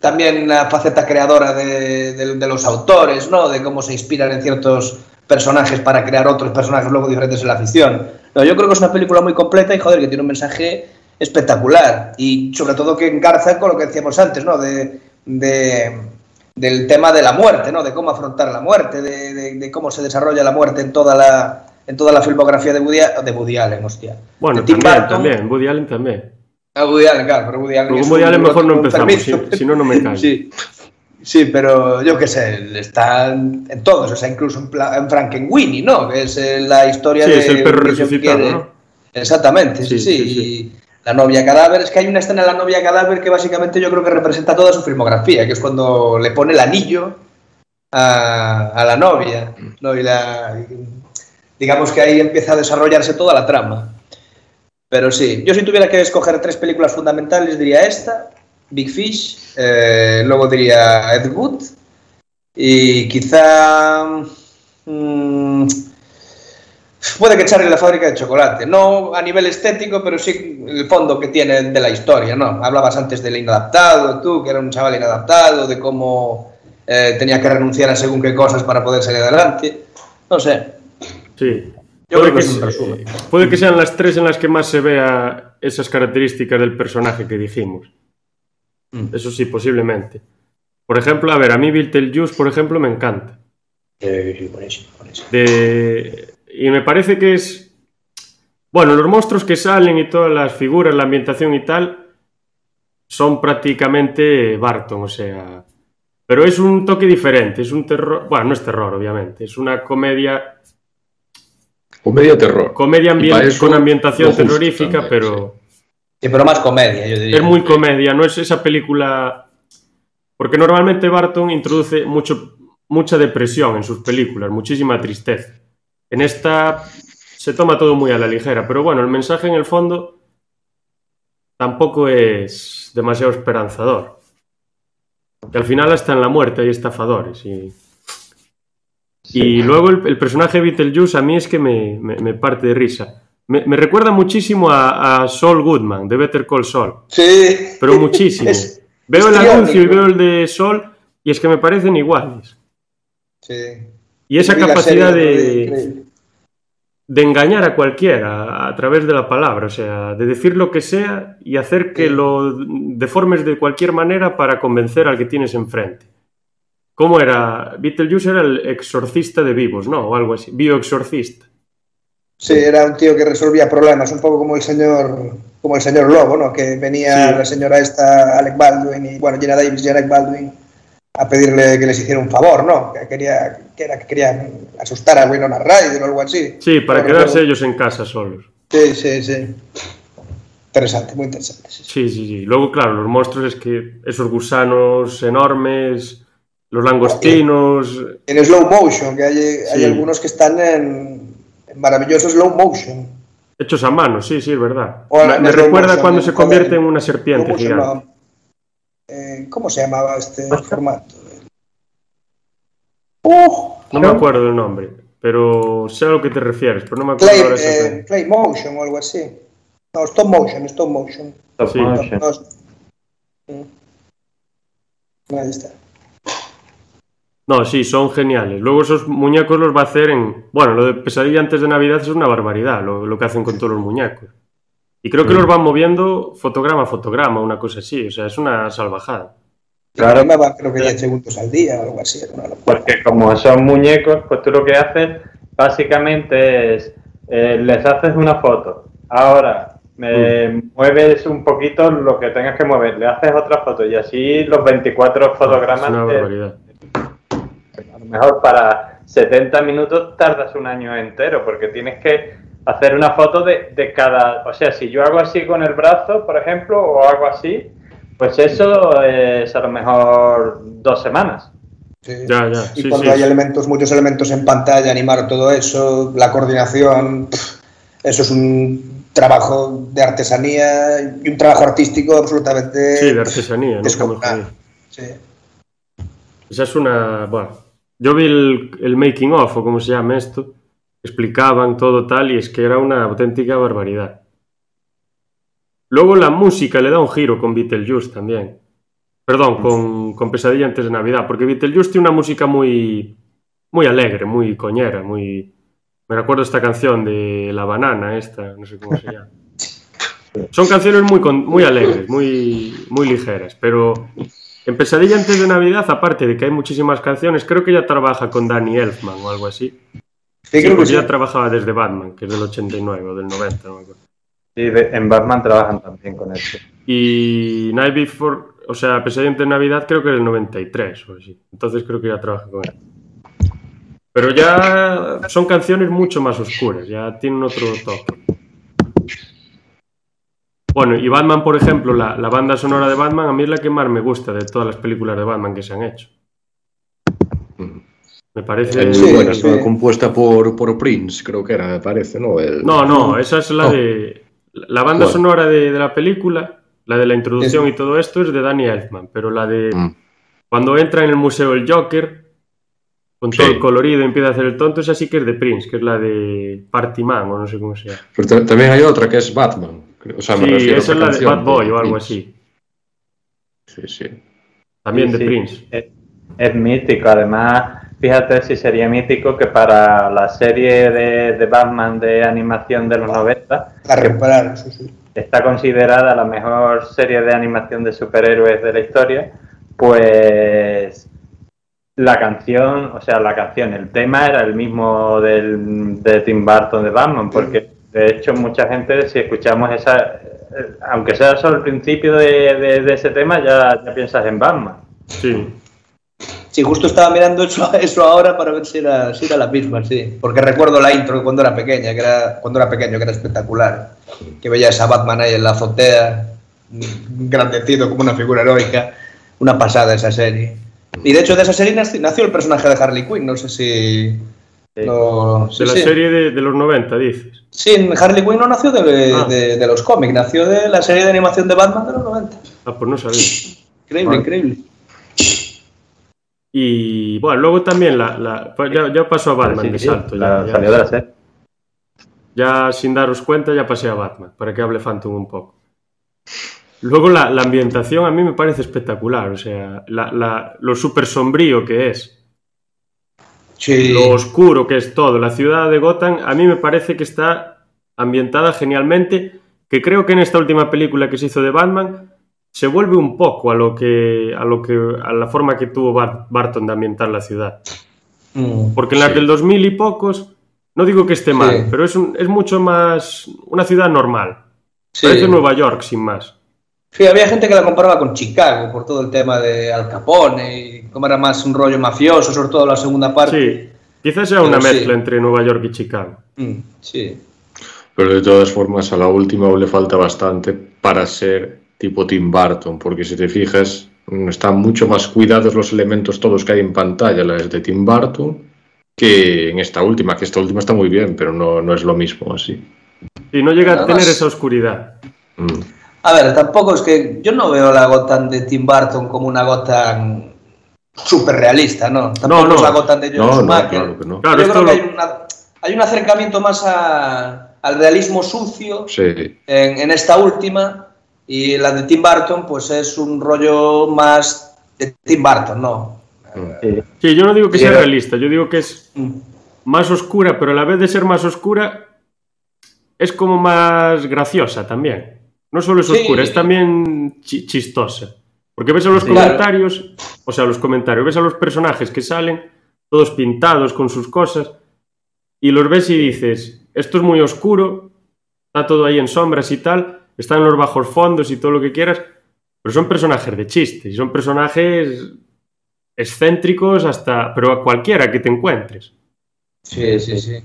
[SPEAKER 4] también la faceta creadora de, de- de los autores, ¿no? De cómo se inspiran en ciertos personajes para crear otros personajes luego diferentes en la ficción. No, yo creo que es una película muy completa y, joder, que tiene un mensaje espectacular. Y sobre todo que engarza con lo que decíamos antes, ¿no? De, de- del tema de la muerte, ¿no? De cómo afrontar la muerte, de, de- de cómo se desarrolla la muerte en toda la, en toda la filmografía de Woody, de Woody Allen, hostia.
[SPEAKER 1] Bueno,
[SPEAKER 4] de
[SPEAKER 1] también, también. Woody Allen también.
[SPEAKER 4] A Woody Allen, claro, pero Woody Allen
[SPEAKER 1] Con
[SPEAKER 4] es
[SPEAKER 1] Woody Allen mejor no empezamos, si, si no, no me callo.
[SPEAKER 4] Sí, sí, pero yo qué sé, está en todos, o sea, incluso en, en Frankenweenie, ¿no? Que es eh, la historia
[SPEAKER 1] Sí,
[SPEAKER 4] de...
[SPEAKER 1] es el perro resucitado,
[SPEAKER 4] quiere-
[SPEAKER 1] ¿no?
[SPEAKER 4] Exactamente, sí,
[SPEAKER 1] Sí,
[SPEAKER 4] sí.
[SPEAKER 1] sí, sí.
[SPEAKER 4] y La novia cadáver, es que hay una escena en la novia cadáver que básicamente yo creo que representa toda su filmografía, que es cuando le pone el anillo a, a la novia, ¿no? Y la, digamos que ahí empieza a desarrollarse toda la trama. Pero sí, yo si tuviera que escoger tres películas fundamentales diría esta, Big Fish, eh, luego diría Ed Wood y quizá... mm, puede que Charlie la fábrica de chocolate, no a nivel estético, pero sí el fondo que tiene de la historia, ¿no? Hablabas antes del inadaptado, tú, que era un chaval inadaptado, de cómo eh, tenía que renunciar a según qué cosas para poder salir adelante. No sé,
[SPEAKER 1] Sí.
[SPEAKER 4] Yo
[SPEAKER 1] puede,
[SPEAKER 4] creo que
[SPEAKER 1] que
[SPEAKER 4] es un
[SPEAKER 1] se-
[SPEAKER 4] resumen.
[SPEAKER 1] puede que sean las tres en las que más se vea esas características del personaje que dijimos.
[SPEAKER 4] Mm.
[SPEAKER 1] Eso sí, posiblemente. Por ejemplo, a ver, a mí Beetlejuice, por ejemplo, me encanta. De- Y me parece que es... Bueno, los monstruos que salen y todas las figuras, la ambientación y tal, son prácticamente Barton, o sea... Pero es un toque diferente, es un terror... Bueno, no es terror, obviamente, es una comedia
[SPEAKER 3] Comedia terror.
[SPEAKER 1] Comedia
[SPEAKER 3] Y
[SPEAKER 1] ambien-
[SPEAKER 3] para eso
[SPEAKER 1] con ambientación terrorífica,
[SPEAKER 3] también,
[SPEAKER 1] pero
[SPEAKER 4] Sí, pero más comedia, yo diría.
[SPEAKER 1] es muy comedia, no es esa película... Porque normalmente Barton introduce mucho, mucha depresión en sus películas, muchísima tristeza. En esta se toma todo muy a la ligera, pero bueno, el mensaje en el fondo tampoco es demasiado esperanzador. Que al final hasta en la muerte hay estafadores y... Y luego el, el personaje de Beetlejuice a mí es que me, me- me parte de risa. Me, me recuerda muchísimo a, a Saul Goodman, de Better Call Saul,
[SPEAKER 4] Sí.
[SPEAKER 1] pero muchísimo.
[SPEAKER 4] Es-
[SPEAKER 1] veo el anuncio y veo el de Saul y es que me parecen iguales.
[SPEAKER 4] Sí.
[SPEAKER 1] Y esa capacidad
[SPEAKER 4] serie,
[SPEAKER 1] de... de engañar a cualquiera a, a través de la palabra, o sea, de decir lo que sea y hacer que
[SPEAKER 4] Sí.
[SPEAKER 1] lo deformes de cualquier manera para convencer al que tienes enfrente. ¿Cómo era? Beetlejuice era el exorcista de vivos, ¿no? O algo así. Bioexorcista.
[SPEAKER 4] Sí, era un tío que resolvía problemas, un poco como el señor como el señor Lobo, ¿no? Que venía
[SPEAKER 1] Sí.
[SPEAKER 4] la señora esta, Alec Baldwin, y bueno, Gina Davis y Alec Baldwin, a pedirle que les hiciera un favor, ¿no? Que quería, que era que querían asustar a Winona Ryder o algo así.
[SPEAKER 1] Sí, para quedarse
[SPEAKER 4] luego-
[SPEAKER 1] ellos en casa solos.
[SPEAKER 4] Sí, sí, sí. Interesante, muy interesante. Sí, sí,
[SPEAKER 1] sí. Luego, claro, los monstruos es que esos gusanos enormes, los langostinos.
[SPEAKER 4] En slow motion, que hay, algunos que están en, en maravilloso slow motion.
[SPEAKER 1] Hechos a mano, sí, sí, es verdad.
[SPEAKER 4] O
[SPEAKER 1] Me, recuerda
[SPEAKER 4] motion,
[SPEAKER 1] cuando se convierte en una serpiente
[SPEAKER 4] motion,
[SPEAKER 1] gigante.
[SPEAKER 4] no. Eh, ¿Cómo se llamaba este formato?
[SPEAKER 1] No me acuerdo del nombre, pero sé a lo que te refieres, pero no me acuerdo
[SPEAKER 4] Play,
[SPEAKER 1] ahora
[SPEAKER 4] eh, play motion o algo así. No, stop motion, stop motion.
[SPEAKER 2] Stop
[SPEAKER 1] Sí.
[SPEAKER 2] motion.
[SPEAKER 4] No, no. Mm. Ahí está.
[SPEAKER 1] No, sí, son geniales. Luego esos muñecos los va a hacer en... Bueno, lo de Pesadilla antes de Navidad es una barbaridad, lo, lo que hacen con todos los muñecos. Y creo que
[SPEAKER 3] Mm.
[SPEAKER 1] los van moviendo fotograma a fotograma, una cosa así. O sea, es una salvajada.
[SPEAKER 2] Claro.
[SPEAKER 4] Quemaba, creo que 10 segundos al día o algo así. Era una locura.
[SPEAKER 2] Porque como son muñecos, pues tú lo que haces básicamente es, eh, les haces una foto. Ahora, me mueves un poquito lo que tengas que mover, le haces otra foto y así los 24
[SPEAKER 1] Es
[SPEAKER 2] fotogramas,
[SPEAKER 1] una
[SPEAKER 2] te-
[SPEAKER 1] barbaridad.
[SPEAKER 2] Mejor para 70 minutos tardas un año entero porque tienes que hacer una foto de, de cada... O sea, si yo hago así con el brazo, por ejemplo, o hago así, pues eso es a lo mejor dos semanas.
[SPEAKER 4] Sí.
[SPEAKER 1] Ya, ya.
[SPEAKER 4] Y
[SPEAKER 1] Sí,
[SPEAKER 4] cuando
[SPEAKER 1] sí.
[SPEAKER 4] hay elementos, muchos elementos en pantalla, animar todo eso, la coordinación, eso es un trabajo de artesanía y un trabajo artístico absolutamente
[SPEAKER 1] Sí, de artesanía.
[SPEAKER 4] Sí.
[SPEAKER 1] Esa es una. Bueno, yo vi el, el making of, o como se llama esto, explicaban todo tal, y es que era una auténtica barbaridad. Luego la música le da un giro con Beetlejuice también. Perdón, con, con Pesadilla antes de Navidad, porque Beetlejuice tiene una música muy, muy alegre, muy coñera, muy. Me recuerdo esta canción de La Banana, esta, no sé cómo se llama. Son canciones muy, muy alegres, muy, muy ligeras, pero en Pesadilla antes de Navidad, aparte de que hay muchísimas canciones, creo que ya trabaja con Danny Elfman o algo así.
[SPEAKER 4] Sí,
[SPEAKER 1] Sí,
[SPEAKER 4] creo que sí.
[SPEAKER 1] ya trabajaba desde Batman, que es del 89 o del 90, no me acuerdo.
[SPEAKER 2] Sí, en Batman trabajan también con esto.
[SPEAKER 1] Y Night Before, o sea, Pesadilla antes de Navidad creo que era el 93 o así. Entonces creo que ya trabaja con él. Pero ya son canciones mucho más oscuras, ya tienen otro toque. Bueno, y Batman, por ejemplo, la, la banda sonora de Batman, a mí es la que más me gusta de todas las películas de Batman que se han hecho.
[SPEAKER 3] Mm.
[SPEAKER 1] Me parece...
[SPEAKER 3] Es
[SPEAKER 4] Sí,
[SPEAKER 3] muy buena,
[SPEAKER 4] sí.
[SPEAKER 3] estaba compuesta por, por Prince, creo que era, me parece, ¿no? El-
[SPEAKER 1] No, no, esa es la
[SPEAKER 3] No.
[SPEAKER 1] de. La banda
[SPEAKER 3] ¿Cuál?
[SPEAKER 1] sonora de, de la película, la de la introducción
[SPEAKER 4] Es-
[SPEAKER 1] y todo esto, es de Danny Elfman, pero la de.
[SPEAKER 3] Mm.
[SPEAKER 1] Cuando entra en el museo el Joker, con todo
[SPEAKER 3] Sí.
[SPEAKER 1] el colorido, y empieza a hacer el tonto, esa sí que es de Prince, que es la de Party Man, o no sé cómo se llama.
[SPEAKER 3] Pero ta- también hay otra que es Batman. O sea, me
[SPEAKER 1] Sí,
[SPEAKER 3] refiero a
[SPEAKER 1] esa es la de Bad Boy o algo así.
[SPEAKER 3] Sí, sí.
[SPEAKER 1] También
[SPEAKER 2] Sí,
[SPEAKER 1] de
[SPEAKER 2] sí.
[SPEAKER 1] Prince.
[SPEAKER 2] Es, es mítico, además, fíjate si sería mítico que para la serie de, de Batman de animación de los 90
[SPEAKER 4] A recuperar, sí, sí.
[SPEAKER 2] está considerada la mejor serie de animación de superhéroes de la historia, pues la canción, o sea, la canción, el tema era el mismo del, de Tim Burton de Batman, porque de hecho mucha gente, si escuchamos esa, eh, aunque sea solo el principio de, de- de ese tema, ya, ya piensas en Batman.
[SPEAKER 1] Sí.
[SPEAKER 4] Sí, justo estaba mirando eso, eso ahora para ver si era, si era la misma, sí. Porque recuerdo la intro cuando era pequeña, que era, cuando era pequeño, que era espectacular. Que veías a Batman ahí en la azotea, grandecido como una figura heroica. Una pasada esa serie. Y de hecho de esa serie naci- nació el personaje de Harley Quinn, no sé si...
[SPEAKER 2] Sí,
[SPEAKER 1] De la
[SPEAKER 4] sí.
[SPEAKER 1] serie de, de los 90, dices.
[SPEAKER 4] Sí, Harley Quinn no nació de,
[SPEAKER 1] Ah.
[SPEAKER 4] de- de los cómics, nació de la serie de animación de Batman de los 90.
[SPEAKER 1] Ah, pues no sabía.
[SPEAKER 4] Increíble, increíble.
[SPEAKER 1] Y bueno, luego también la, la- pues ya, ya pasó a Batman
[SPEAKER 2] Sí,
[SPEAKER 1] de
[SPEAKER 2] sí,
[SPEAKER 1] salto.
[SPEAKER 2] la-
[SPEAKER 1] Ya, ya.
[SPEAKER 2] salió de la serie.
[SPEAKER 1] Ya sin daros cuenta, ya pasé a Batman, para que hable Phantom un poco. Luego la, la ambientación a mí me parece espectacular, o sea, la- la- lo súper sombrío que es.
[SPEAKER 4] Sí.
[SPEAKER 1] lo oscuro que es todo. La ciudad de Gotham a mí me parece que está ambientada genialmente, que creo que en esta última película que se hizo de Batman se vuelve un poco a lo que a lo que a la forma que tuvo Bar- Barton de ambientar la ciudad.
[SPEAKER 4] Mm.
[SPEAKER 1] Porque en las
[SPEAKER 3] Sí.
[SPEAKER 1] del 2000 y pocos no digo que esté mal,
[SPEAKER 4] Sí.
[SPEAKER 1] pero es un- es mucho más una ciudad normal. Parece Nueva York sin más.
[SPEAKER 4] Sí, había gente que la comparaba con Chicago por todo el tema de Al Capone y como era más un rollo mafioso, sobre todo la segunda parte.
[SPEAKER 1] Sí, quizás sea una
[SPEAKER 4] Pero sí.
[SPEAKER 1] mezcla entre Nueva York y Chicago.
[SPEAKER 4] Mm, sí.
[SPEAKER 3] Pero de todas formas, a la última le falta bastante para ser tipo Tim Burton, porque si te fijas, mm, están mucho más cuidados los elementos todos que hay en pantalla, las de Tim Burton, que en esta última, que esta última está muy bien, pero no, no es lo mismo así.
[SPEAKER 1] Y no llega a tener esa oscuridad.
[SPEAKER 3] Mm.
[SPEAKER 4] A ver, tampoco es que yo no veo la Gotham de Tim Burton como una Gotham súper realista, ¿no? Tampoco
[SPEAKER 1] No, no.
[SPEAKER 4] es la Gotham de John
[SPEAKER 3] No,
[SPEAKER 4] Schumacher.
[SPEAKER 3] claro que no.
[SPEAKER 1] Claro,
[SPEAKER 4] yo creo que
[SPEAKER 1] lo-
[SPEAKER 4] hay, una- hay un acercamiento más a- al realismo sucio
[SPEAKER 3] Sí,
[SPEAKER 4] en, en esta última y la de Tim Burton pues es un rollo más de Tim Burton, ¿no?
[SPEAKER 2] Sí.
[SPEAKER 1] Yo no digo que sea
[SPEAKER 2] Pero-
[SPEAKER 1] realista, yo digo que es
[SPEAKER 4] Mm.
[SPEAKER 1] más oscura, pero a la vez de ser más oscura, es como más graciosa también. No solo es
[SPEAKER 4] Sí.
[SPEAKER 1] oscura, es también chi- chistosa. Porque ves a los
[SPEAKER 2] Sí.
[SPEAKER 1] comentarios, o sea, los comentarios, ves a los personajes que salen, todos pintados con sus cosas, y los ves y dices, esto es muy oscuro, está todo ahí en sombras y tal, están los bajos fondos y todo lo que quieras, pero son personajes de chiste, y son personajes excéntricos hasta, pero a cualquiera que te encuentres.
[SPEAKER 4] Sí, sí, sí.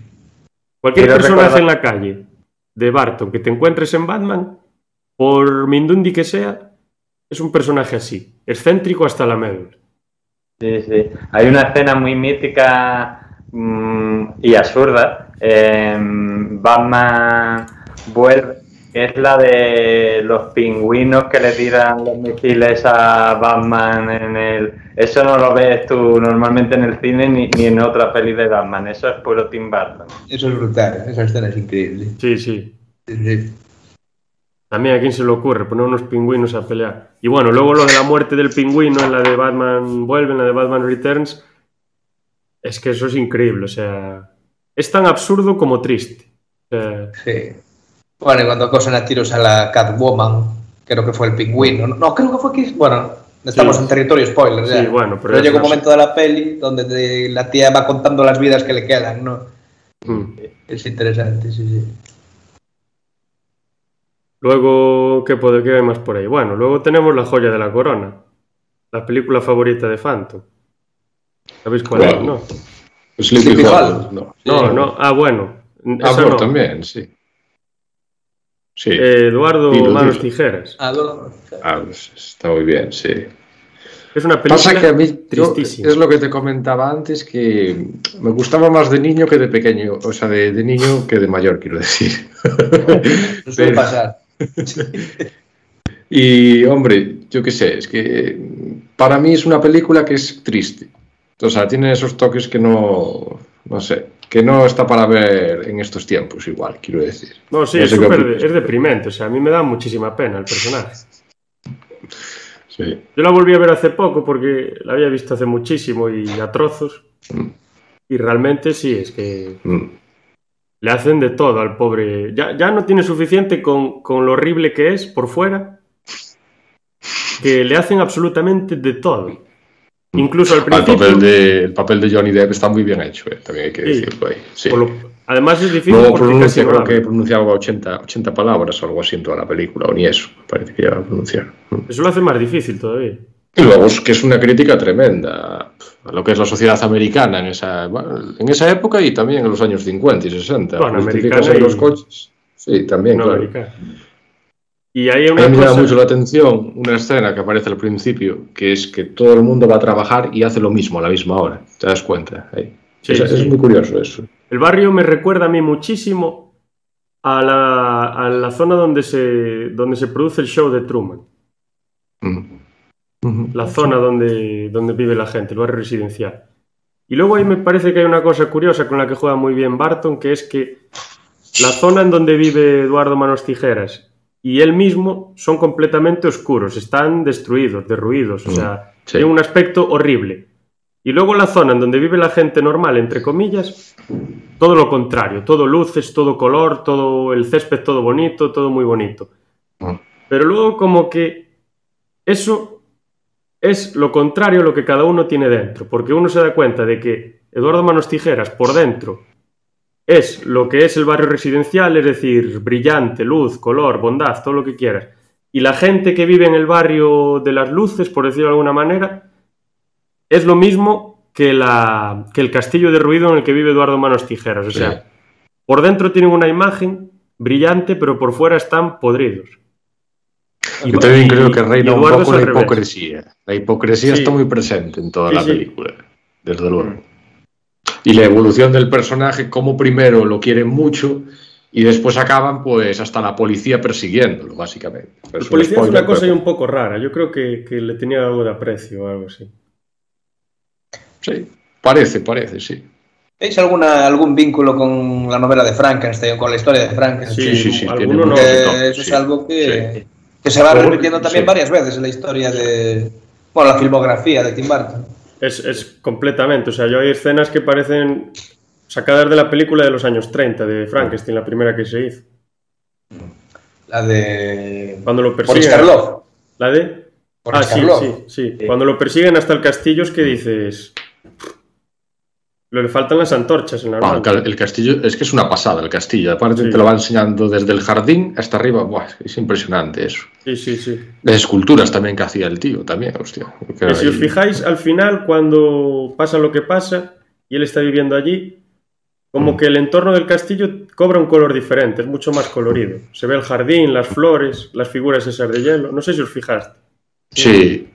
[SPEAKER 1] Cualquier
[SPEAKER 2] Quiero
[SPEAKER 1] personaje
[SPEAKER 2] recordar-
[SPEAKER 1] en la calle de Barton que te encuentres en Batman, por Mindundi que sea, es un personaje así, excéntrico hasta la médula.
[SPEAKER 2] Sí, sí. Hay una escena muy mítica mm, y absurda. Batman vuelve, que es la de los pingüinos que le tiran los misiles a Batman en el. Eso no lo ves tú normalmente en el cine ni, ni en otra peli de Batman. Eso es puro Tim Burton.
[SPEAKER 4] Eso es brutal, esa escena es increíble.
[SPEAKER 1] Sí, sí.
[SPEAKER 4] Sí, sí.
[SPEAKER 1] También a quién se le ocurre poner unos pingüinos a pelear. Y bueno, luego lo de la muerte del pingüino en la de Batman Vuelve, en la de Batman Returns, es que eso es increíble. O sea, es tan absurdo como triste. O sea,
[SPEAKER 4] Sí. Bueno, y cuando acosan a tiros a la Catwoman, creo que fue el pingüino. No, no, creo que fue. Bueno, estamos
[SPEAKER 1] Sí.
[SPEAKER 4] en territorio spoiler ya.
[SPEAKER 1] Sí, bueno, pero
[SPEAKER 4] llega un momento de la peli donde te- la tía va contando las vidas que le quedan, ¿no?
[SPEAKER 1] mm.
[SPEAKER 4] Es interesante, sí, sí.
[SPEAKER 1] Luego, ¿qué, puede, ¿qué hay más por ahí? Bueno, luego tenemos La joya de la corona, la película favorita de Phantom. ¿Sabéis cuál es? No,
[SPEAKER 3] Sleepy Hollow, no.
[SPEAKER 1] no, no. Ah, bueno.
[SPEAKER 3] Ah,
[SPEAKER 1] esa
[SPEAKER 3] bueno,
[SPEAKER 1] no.
[SPEAKER 3] también, sí. Sí.
[SPEAKER 1] Eh, Eduardo
[SPEAKER 3] Dilo,
[SPEAKER 1] Manos
[SPEAKER 3] dilo.
[SPEAKER 1] Tijeras.
[SPEAKER 4] Ah, no,
[SPEAKER 3] Ah, pues está muy bien, sí.
[SPEAKER 1] Es una película
[SPEAKER 3] Pasa que a mí yo- es lo que te comentaba antes, que me gustaba más de niño que de pequeño, o sea, de, de niño que de mayor, quiero decir.
[SPEAKER 4] no suele
[SPEAKER 3] Pero-
[SPEAKER 4] pasar.
[SPEAKER 3] Y, hombre, yo qué sé, es que para mí es una película que es triste. O sea, tiene esos toques que no, no sé, que no está para ver en estos tiempos igual, quiero decir.
[SPEAKER 1] No, sí,
[SPEAKER 3] No
[SPEAKER 1] es,
[SPEAKER 3] sé
[SPEAKER 1] es deprimente. O sea, a mí me da muchísima pena el personaje.
[SPEAKER 3] Sí.
[SPEAKER 1] Yo la volví a ver hace poco porque la había visto hace muchísimo y a trozos.
[SPEAKER 3] Mm.
[SPEAKER 1] Y realmente sí, es que
[SPEAKER 3] Mm.
[SPEAKER 1] Le hacen de todo al pobre. Ya, ya no tiene suficiente con, con lo horrible que es por fuera, que le hacen absolutamente de todo. Incluso al
[SPEAKER 3] Ah, el,
[SPEAKER 1] principio.
[SPEAKER 3] papel de, el papel de Johnny Depp está muy bien hecho, eh, también hay que decirlo ahí. Sí.
[SPEAKER 1] por lo- además es difícil
[SPEAKER 3] Luego pronuncia, creo que pronunciaba 80, 80 palabras o algo así en toda la película, o ni eso, parece que ya a pronunciar.
[SPEAKER 1] Eso lo hace más difícil todavía.
[SPEAKER 3] Y luego es que es una crítica tremenda a lo que es la sociedad americana en esa, en esa época y también en los años 50 y 60.
[SPEAKER 1] Bueno, americana y-
[SPEAKER 3] los coches. Sí, también,
[SPEAKER 1] no
[SPEAKER 3] claro.
[SPEAKER 1] americana. Y hay
[SPEAKER 3] A
[SPEAKER 1] una
[SPEAKER 3] mí me llama mucho la atención una escena que aparece al principio, que es que todo el mundo va a trabajar y hace lo mismo a la misma hora. ¿Te das cuenta? Ahí.
[SPEAKER 1] Sí,
[SPEAKER 3] es, muy curioso eso.
[SPEAKER 1] El barrio me recuerda a mí muchísimo a la, a la zona donde se, donde se produce el show de Truman.
[SPEAKER 3] Mm.
[SPEAKER 1] La zona donde, donde vive la gente, el barrio residencial. Y luego ahí me parece que hay una cosa curiosa con la que juega muy bien Barton, que es que la zona en donde vive Eduardo Manos Tijeras y él mismo son completamente oscuros, están destruidos, derruidos, o sea,
[SPEAKER 3] Sí.
[SPEAKER 1] tienen un aspecto horrible. Y luego la zona en donde vive la gente normal, entre comillas, todo lo contrario, todo luces, todo color, todo el césped todo bonito, todo muy bonito. Pero luego como que eso es lo contrario a lo que cada uno tiene dentro, porque uno se da cuenta de que Eduardo Manos Tijeras por dentro es lo que es el barrio residencial, es decir, brillante, luz, color, bondad, todo lo que quieras. Y la gente que vive en el barrio de las luces, por decirlo de alguna manera, es lo mismo que, la, que el castillo de ruido en el que vive Eduardo Manos Tijeras. O
[SPEAKER 3] Sí.
[SPEAKER 1] sea, por dentro tienen una imagen brillante, pero por fuera están podridos.
[SPEAKER 3] Yo también
[SPEAKER 1] y-
[SPEAKER 3] creo que reina un poco
[SPEAKER 1] es
[SPEAKER 3] la hipocresía. La hipocresía
[SPEAKER 1] Sí.
[SPEAKER 3] está muy presente en toda
[SPEAKER 1] Sí,
[SPEAKER 3] la
[SPEAKER 1] sí.
[SPEAKER 3] película, desde luego. Y la evolución del personaje, como primero lo quieren mucho y después acaban, pues, hasta la policía persiguiéndolo, básicamente. Es un
[SPEAKER 1] policía es una cosa
[SPEAKER 3] pero-
[SPEAKER 1] un poco rara. Yo creo que, que le tenía algo de aprecio o algo así.
[SPEAKER 3] Sí, parece, parece, sí.
[SPEAKER 4] ¿Veis alguna, algún vínculo con la novela de Frankenstein o con la historia de Frankenstein?
[SPEAKER 3] Sí, sí, sí, tiene
[SPEAKER 1] no.
[SPEAKER 4] Que eso es
[SPEAKER 3] sí.
[SPEAKER 4] algo que,
[SPEAKER 3] Sí.
[SPEAKER 4] Que se va repitiendo también
[SPEAKER 3] sí.
[SPEAKER 4] varias veces en la historia de. Bueno, la filmografía de Tim Burton.
[SPEAKER 1] Es, es completamente. O sea, yo hay escenas que parecen sacadas de la película de los años 30, de Frankenstein, la primera que se hizo.
[SPEAKER 4] La de.
[SPEAKER 1] Cuando lo persiguen.
[SPEAKER 4] Karloff.
[SPEAKER 1] ¿La de?
[SPEAKER 4] Boris
[SPEAKER 1] ah, sí, sí, Sí. Cuando lo persiguen hasta el castillo es que dices. Lo le faltan las antorchas en la
[SPEAKER 3] Ah, el el castillo, es que es una pasada el castillo. Aparte
[SPEAKER 1] Sí.
[SPEAKER 3] te lo va enseñando desde el jardín hasta arriba. Buah, es impresionante eso.
[SPEAKER 1] Sí, sí, sí.
[SPEAKER 3] Las esculturas también que hacía el tío, también, hostia. Que
[SPEAKER 1] si os fijáis, al final, cuando pasa lo que pasa y él está viviendo allí, como
[SPEAKER 3] Mm.
[SPEAKER 1] que el entorno del castillo cobra un color diferente, es mucho más colorido. Se ve el jardín, las flores, las figuras esas de hielo. No sé si os fijaste.
[SPEAKER 3] Sí.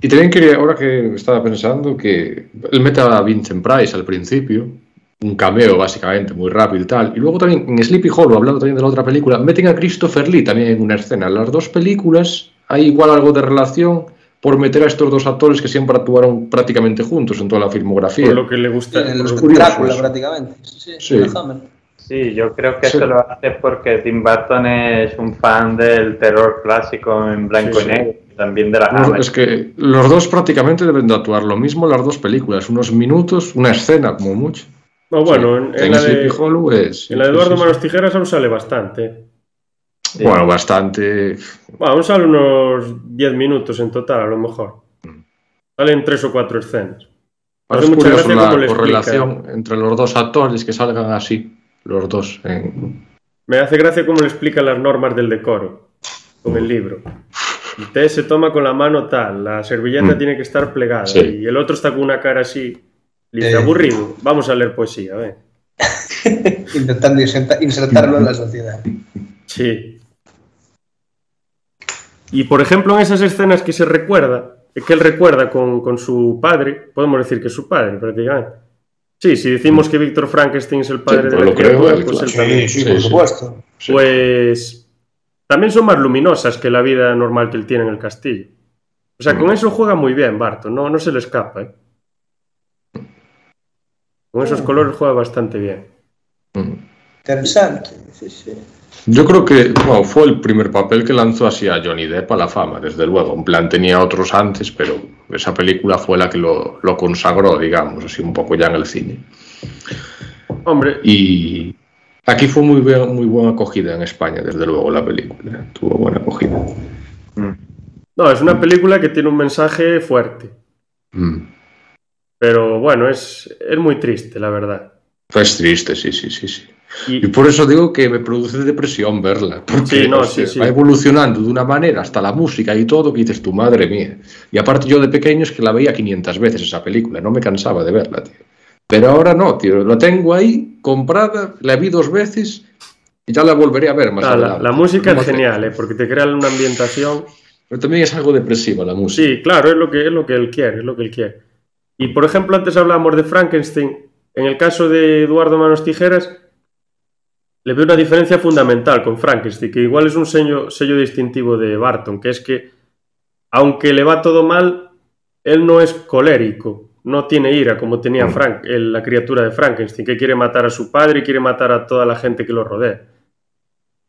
[SPEAKER 3] Y también quería, ahora que estaba pensando, que él mete a Vincent Price al principio, un cameo básicamente muy rápido y tal. Y luego también en Sleepy Hollow, hablando también de la otra película, meten a Christopher Lee también en una escena. Las dos películas hay igual algo de relación por meter a estos dos actores que siempre actuaron prácticamente juntos en toda la filmografía.
[SPEAKER 1] Por lo que le gusta.
[SPEAKER 4] En
[SPEAKER 1] por
[SPEAKER 4] el
[SPEAKER 1] lo-
[SPEAKER 3] curioso
[SPEAKER 4] Drácula, prácticamente. Sí, sí,
[SPEAKER 3] Sí.
[SPEAKER 4] en.
[SPEAKER 2] Sí, yo creo que
[SPEAKER 3] Sí.
[SPEAKER 2] eso lo hace porque Tim Burton es un fan del terror clásico en blanco
[SPEAKER 1] Sí,
[SPEAKER 2] y
[SPEAKER 1] sí.
[SPEAKER 2] negro, también de la
[SPEAKER 3] No,
[SPEAKER 2] Hammer.
[SPEAKER 3] es que los dos prácticamente deben de actuar lo mismo las dos películas, unos minutos, una escena como mucho.
[SPEAKER 1] No, bueno, en,
[SPEAKER 3] Sí.
[SPEAKER 1] en la de,
[SPEAKER 3] Hollow es...
[SPEAKER 1] en la de Eduardo
[SPEAKER 3] sí, sí.
[SPEAKER 1] Manos Tijeras aún sale bastante.
[SPEAKER 3] Bueno, bastante...
[SPEAKER 1] Bueno, aún sale unos 10 minutos en total, a lo mejor.
[SPEAKER 3] Mm.
[SPEAKER 1] Salen tres o cuatro escenas.
[SPEAKER 3] Ahora
[SPEAKER 1] Hace
[SPEAKER 3] es curioso
[SPEAKER 1] gracia
[SPEAKER 3] la
[SPEAKER 1] le explica.
[SPEAKER 3] correlación entre los dos actores que salgan así, los dos. en-
[SPEAKER 1] Me hace gracia cómo le explica las normas del decoro con el libro. El té se toma con la mano tal, la servilleta
[SPEAKER 3] Mm.
[SPEAKER 1] tiene que estar plegada
[SPEAKER 3] Sí.
[SPEAKER 1] y el otro está con una cara así. Dice,
[SPEAKER 4] Eh.
[SPEAKER 1] aburrido, vamos a leer poesía, ven.
[SPEAKER 4] Intentando inserta- insertarlo en la sociedad.
[SPEAKER 1] Sí. Y por ejemplo, en esas escenas que se recuerda, que él recuerda con, con su padre, podemos decir que es su padre prácticamente. Sí, si decimos que Víctor Frankenstein es el padre
[SPEAKER 3] Sí,
[SPEAKER 1] de la criatura, pues él también.
[SPEAKER 4] Sí, sí,
[SPEAKER 3] Sí,
[SPEAKER 4] por supuesto.
[SPEAKER 3] Sí.
[SPEAKER 1] Pues también son más luminosas que la vida normal que él tiene en el castillo. O sea, con
[SPEAKER 3] Mm.
[SPEAKER 1] eso juega muy bien Barton, no, no se le escapa. ¿eh? Con esos colores juega bastante bien.
[SPEAKER 3] Mm.
[SPEAKER 4] Interesante. Sí, sí.
[SPEAKER 3] Yo creo que bueno, fue el primer papel que lanzó así a Johnny Depp a la fama, desde luego. En plan, tenía otros antes, pero esa película fue la que lo, lo consagró, digamos, así un poco ya en el cine.
[SPEAKER 1] Hombre,
[SPEAKER 3] Y aquí fue muy, bien- muy buena acogida en España, desde luego, la película. Tuvo buena acogida.
[SPEAKER 2] Mm.
[SPEAKER 1] no, es una película que tiene un mensaje fuerte.
[SPEAKER 3] Mm.
[SPEAKER 1] Pero bueno, es, es muy triste, la verdad.
[SPEAKER 3] Es triste, sí, sí, sí, sí. Y
[SPEAKER 1] Y,
[SPEAKER 3] por eso digo que me produce depresión verla. Porque
[SPEAKER 1] Sí, no,
[SPEAKER 3] hostia,
[SPEAKER 1] sí, sí.
[SPEAKER 3] va evolucionando de una manera hasta la música y todo que dices, tu madre mía. Y aparte yo de pequeño es que la veía 500 veces esa película, no me cansaba de verla, tío. Pero ahora no, tío, la tengo ahí comprada, la vi dos veces y ya la volveré a ver más
[SPEAKER 1] ah, la,
[SPEAKER 3] adelante.
[SPEAKER 1] la música
[SPEAKER 3] No
[SPEAKER 1] es genial, ¿eh? porque te crea una ambientación.
[SPEAKER 3] Pero también es algo depresiva la música.
[SPEAKER 1] Sí, claro, es lo que, es lo que él quiere, es lo que él quiere. Y por ejemplo, antes hablábamos de Frankenstein. En el caso de Eduardo Manos Tijeras, le veo una diferencia fundamental con Frankenstein, que igual es un sello, sello distintivo de Barton, que es que, aunque le va todo mal, él no es colérico, no tiene ira como tenía
[SPEAKER 3] Mm.
[SPEAKER 1] Frank, el- la criatura de Frankenstein, que quiere matar a su padre y quiere matar a toda la gente que lo rodea.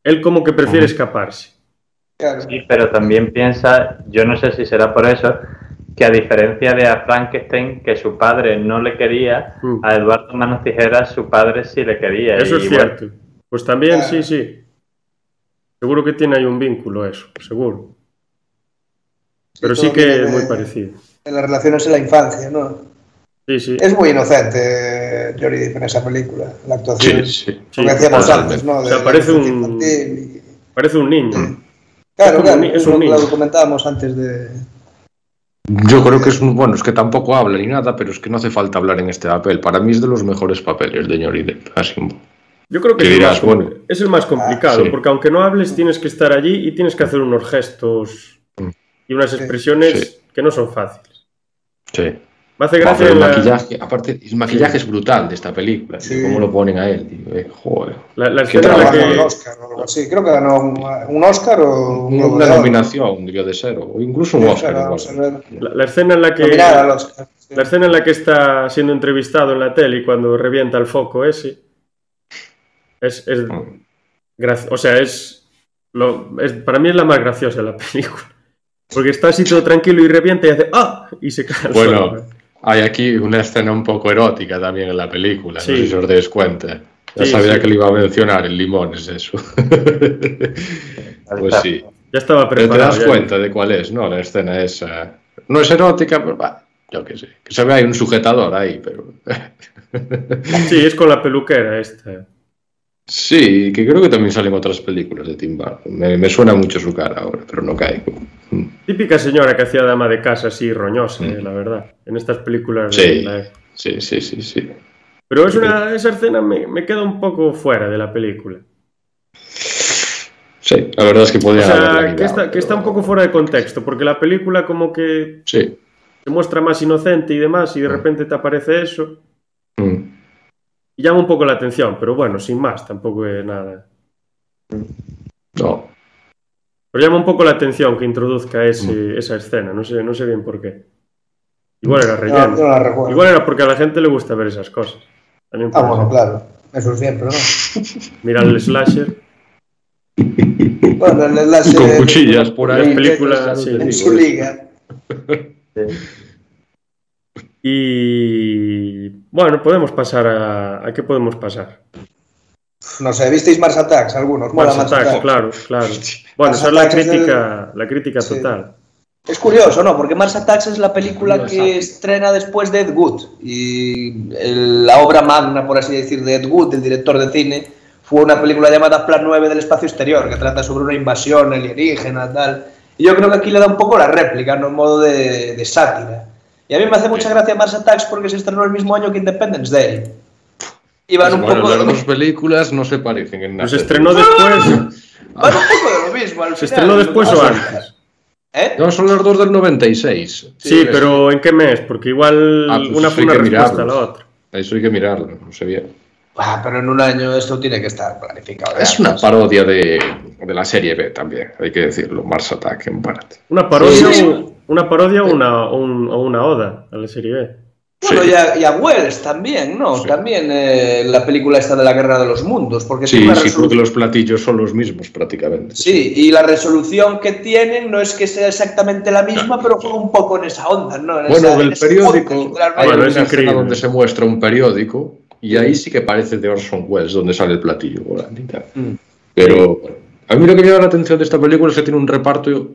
[SPEAKER 1] Él como que prefiere
[SPEAKER 3] Mm.
[SPEAKER 1] escaparse.
[SPEAKER 4] Claro.
[SPEAKER 2] Sí, pero también piensa, yo no sé si será por eso, que a diferencia de a Frankenstein, que su padre no le quería,
[SPEAKER 1] Mm.
[SPEAKER 2] a Eduardo Manos Tijeras su padre sí le quería.
[SPEAKER 1] Eso
[SPEAKER 2] y
[SPEAKER 1] es
[SPEAKER 2] bueno,
[SPEAKER 1] cierto. Pues también, sí, sí. Seguro que tiene ahí un vínculo eso, seguro. Pero sí que es muy parecido.
[SPEAKER 4] En las relaciones en la infancia, ¿no?
[SPEAKER 1] Sí, sí.
[SPEAKER 4] Es muy inocente Johnny Depp en esa película, la actuación.
[SPEAKER 3] Sí, sí.
[SPEAKER 4] Lo que decíamos
[SPEAKER 3] totalmente.
[SPEAKER 4] antes, ¿no?
[SPEAKER 1] O sea, parece un-
[SPEAKER 4] y-
[SPEAKER 1] Parece un niño.
[SPEAKER 4] Claro,
[SPEAKER 1] Es como
[SPEAKER 4] claro,
[SPEAKER 1] un es un
[SPEAKER 4] lo,
[SPEAKER 1] niño.
[SPEAKER 4] lo comentábamos antes de...
[SPEAKER 3] Yo creo que es un, bueno, es que tampoco habla ni nada, pero es que no hace falta hablar en este papel. Para mí es de los mejores papeles de Johnny Depp. Así,
[SPEAKER 1] Yo creo que es, el
[SPEAKER 3] dirás,
[SPEAKER 1] más, com-
[SPEAKER 3] bueno.
[SPEAKER 1] es el más complicado,
[SPEAKER 3] sí.
[SPEAKER 1] porque aunque no hables, tienes que estar allí y tienes que hacer unos gestos
[SPEAKER 3] Mm.
[SPEAKER 1] y unas
[SPEAKER 4] Sí.
[SPEAKER 1] expresiones
[SPEAKER 3] Sí.
[SPEAKER 1] que no son fáciles.
[SPEAKER 3] Sí.
[SPEAKER 1] Me hace gracia
[SPEAKER 3] el
[SPEAKER 1] la,
[SPEAKER 3] maquillaje, aparte, el maquillaje es brutal de esta película.
[SPEAKER 4] Sí.
[SPEAKER 3] Cómo lo ponen a él, tío, eh, joder.
[SPEAKER 1] la- la
[SPEAKER 3] Qué
[SPEAKER 1] escena en la que...
[SPEAKER 4] un Oscar o algo así. Creo que ganó un, un Oscar o un
[SPEAKER 3] Una nominación debió de ser, o incluso un
[SPEAKER 4] Sí,
[SPEAKER 3] Oscar.
[SPEAKER 4] claro,
[SPEAKER 3] igual.
[SPEAKER 4] vamos a ver.
[SPEAKER 1] La, la escena en la que...
[SPEAKER 4] Al Oscar. sí.
[SPEAKER 1] La escena en la que está siendo entrevistado en la tele y cuando revienta el foco ese es, es
[SPEAKER 3] Mm.
[SPEAKER 1] o sea, es, lo, es para mí es la más graciosa de la película. Porque está así todo tranquilo y revienta y hace ¡ah! y se cae
[SPEAKER 3] Bueno,
[SPEAKER 1] suelo.
[SPEAKER 3] Hay aquí una escena un poco erótica también en la película,
[SPEAKER 1] Sí.
[SPEAKER 3] no sé si os dais cuenta. Ya
[SPEAKER 1] Sí,
[SPEAKER 3] sabía
[SPEAKER 1] sí.
[SPEAKER 3] que le iba a mencionar, el limón es eso. pues sí.
[SPEAKER 1] Ya estaba
[SPEAKER 3] Pero te
[SPEAKER 1] preparado.
[SPEAKER 3] das
[SPEAKER 1] ya.
[SPEAKER 3] cuenta de cuál es, ¿no? La escena esa. No es erótica, pero va, yo qué sé. Que se ve ahí un sujetador ahí, pero.
[SPEAKER 1] Sí, es con la peluquera esta.
[SPEAKER 3] Sí, que creo que también salen otras películas de Tim Burton. Me, me suena mucho su cara ahora, pero no caigo. Mm.
[SPEAKER 1] Típica señora que hacía dama de casa así roñosa,
[SPEAKER 3] Mm.
[SPEAKER 1] eh, la verdad. En estas películas
[SPEAKER 3] Sí.
[SPEAKER 1] de la.
[SPEAKER 3] Sí, sí, sí, sí.
[SPEAKER 1] Pero es una, esa escena me, me queda un poco fuera de la película.
[SPEAKER 3] Sí, la verdad es que
[SPEAKER 1] O
[SPEAKER 3] podía haberla
[SPEAKER 1] sea, que está, que
[SPEAKER 3] pero-
[SPEAKER 1] está un poco fuera de contexto, porque la película como que
[SPEAKER 3] Sí.
[SPEAKER 1] se muestra más inocente y demás, y de repente te aparece eso,
[SPEAKER 3] Mm.
[SPEAKER 1] Y llama un poco la atención, pero bueno, sin más, tampoco es nada.
[SPEAKER 3] No.
[SPEAKER 1] Pero llama un poco la atención que introduzca ese,
[SPEAKER 3] Mm.
[SPEAKER 1] esa escena, no sé, no sé bien por qué. Igual era
[SPEAKER 4] No,
[SPEAKER 1] relleno.
[SPEAKER 4] no la recuerdo.
[SPEAKER 1] Igual era porque a la gente le gusta ver esas cosas. También
[SPEAKER 4] Ah, bueno,
[SPEAKER 1] ser.
[SPEAKER 4] claro. Eso siempre, ¿no?
[SPEAKER 1] Mirar el slasher.
[SPEAKER 4] Bueno, el enlace
[SPEAKER 3] Con cuchillas por ahí.
[SPEAKER 1] Las películas, sí.
[SPEAKER 4] en su liga.
[SPEAKER 1] Y bueno, podemos pasar a. ¿A qué podemos pasar?
[SPEAKER 4] No sé, ¿visteis Mars Attacks algunos? Mola
[SPEAKER 1] Mars
[SPEAKER 4] Mars
[SPEAKER 1] Attacks,
[SPEAKER 4] Attacks.
[SPEAKER 1] claro, claro. Bueno, esa es la crítica, la crítica
[SPEAKER 4] Sí.
[SPEAKER 1] total.
[SPEAKER 4] Es curioso, ¿no? Porque Mars Attacks es la película que estrena después de Ed Wood. Y el- la obra magna, por así decir, de Ed Wood, el director de cine, fue una película llamada Plan 9 del espacio exterior, que trata sobre una invasión alienígena, tal. Y yo creo que aquí le da un poco la réplica, ¿no? En modo de, de sátira. Y a mí me hace mucha gracia Mars Attacks porque se estrenó el mismo año que Independence Day. Iban un
[SPEAKER 3] Bueno,
[SPEAKER 4] poco...
[SPEAKER 3] las dos películas no se parecen en nada.
[SPEAKER 1] Pues se estrenó después.
[SPEAKER 4] Van un poco de lo mismo al
[SPEAKER 1] ¿Se
[SPEAKER 4] final,
[SPEAKER 1] estrenó después o antes?
[SPEAKER 4] ¿Eh?
[SPEAKER 3] No, son las dos del 96.
[SPEAKER 1] Sí, pero ¿en qué mes? Porque igual
[SPEAKER 3] Ah, pues
[SPEAKER 1] una
[SPEAKER 3] eso
[SPEAKER 1] fue
[SPEAKER 3] hay
[SPEAKER 1] una
[SPEAKER 3] que
[SPEAKER 1] respuesta a
[SPEAKER 3] mirarlo.
[SPEAKER 1] la otra.
[SPEAKER 3] Eso hay que mirarlo, no sé bien.
[SPEAKER 4] Ah, pero en un año esto tiene que estar planificado.
[SPEAKER 3] Es una parodia de, de la serie B también, hay que decirlo, Mars Attack en parte.
[SPEAKER 1] Una parodia,
[SPEAKER 4] Sí.
[SPEAKER 1] Una parodia o una, o un- o una oda a la serie B.
[SPEAKER 4] Bueno,
[SPEAKER 3] Sí.
[SPEAKER 4] y, a, y a Wells también, ¿no?
[SPEAKER 3] Sí.
[SPEAKER 4] También eh, la película esta de la Guerra de los Mundos, porque
[SPEAKER 3] Sí, sí, porque los platillos son los mismos prácticamente.
[SPEAKER 4] Sí, y la resolución que tienen no es que sea exactamente la misma, pero juega un poco en esa onda, ¿no? En
[SPEAKER 3] Bueno,
[SPEAKER 4] esa- en
[SPEAKER 3] del
[SPEAKER 4] ese
[SPEAKER 3] periódico, hay
[SPEAKER 1] Bueno,
[SPEAKER 3] una
[SPEAKER 1] es
[SPEAKER 3] escena
[SPEAKER 1] increíble.
[SPEAKER 3] donde se muestra un periódico y ahí sí que parece de Orson Welles, donde sale el platillo volante.
[SPEAKER 4] Mm.
[SPEAKER 3] Pero bueno, a mí lo que me llama la atención de esta película es que tiene un reparto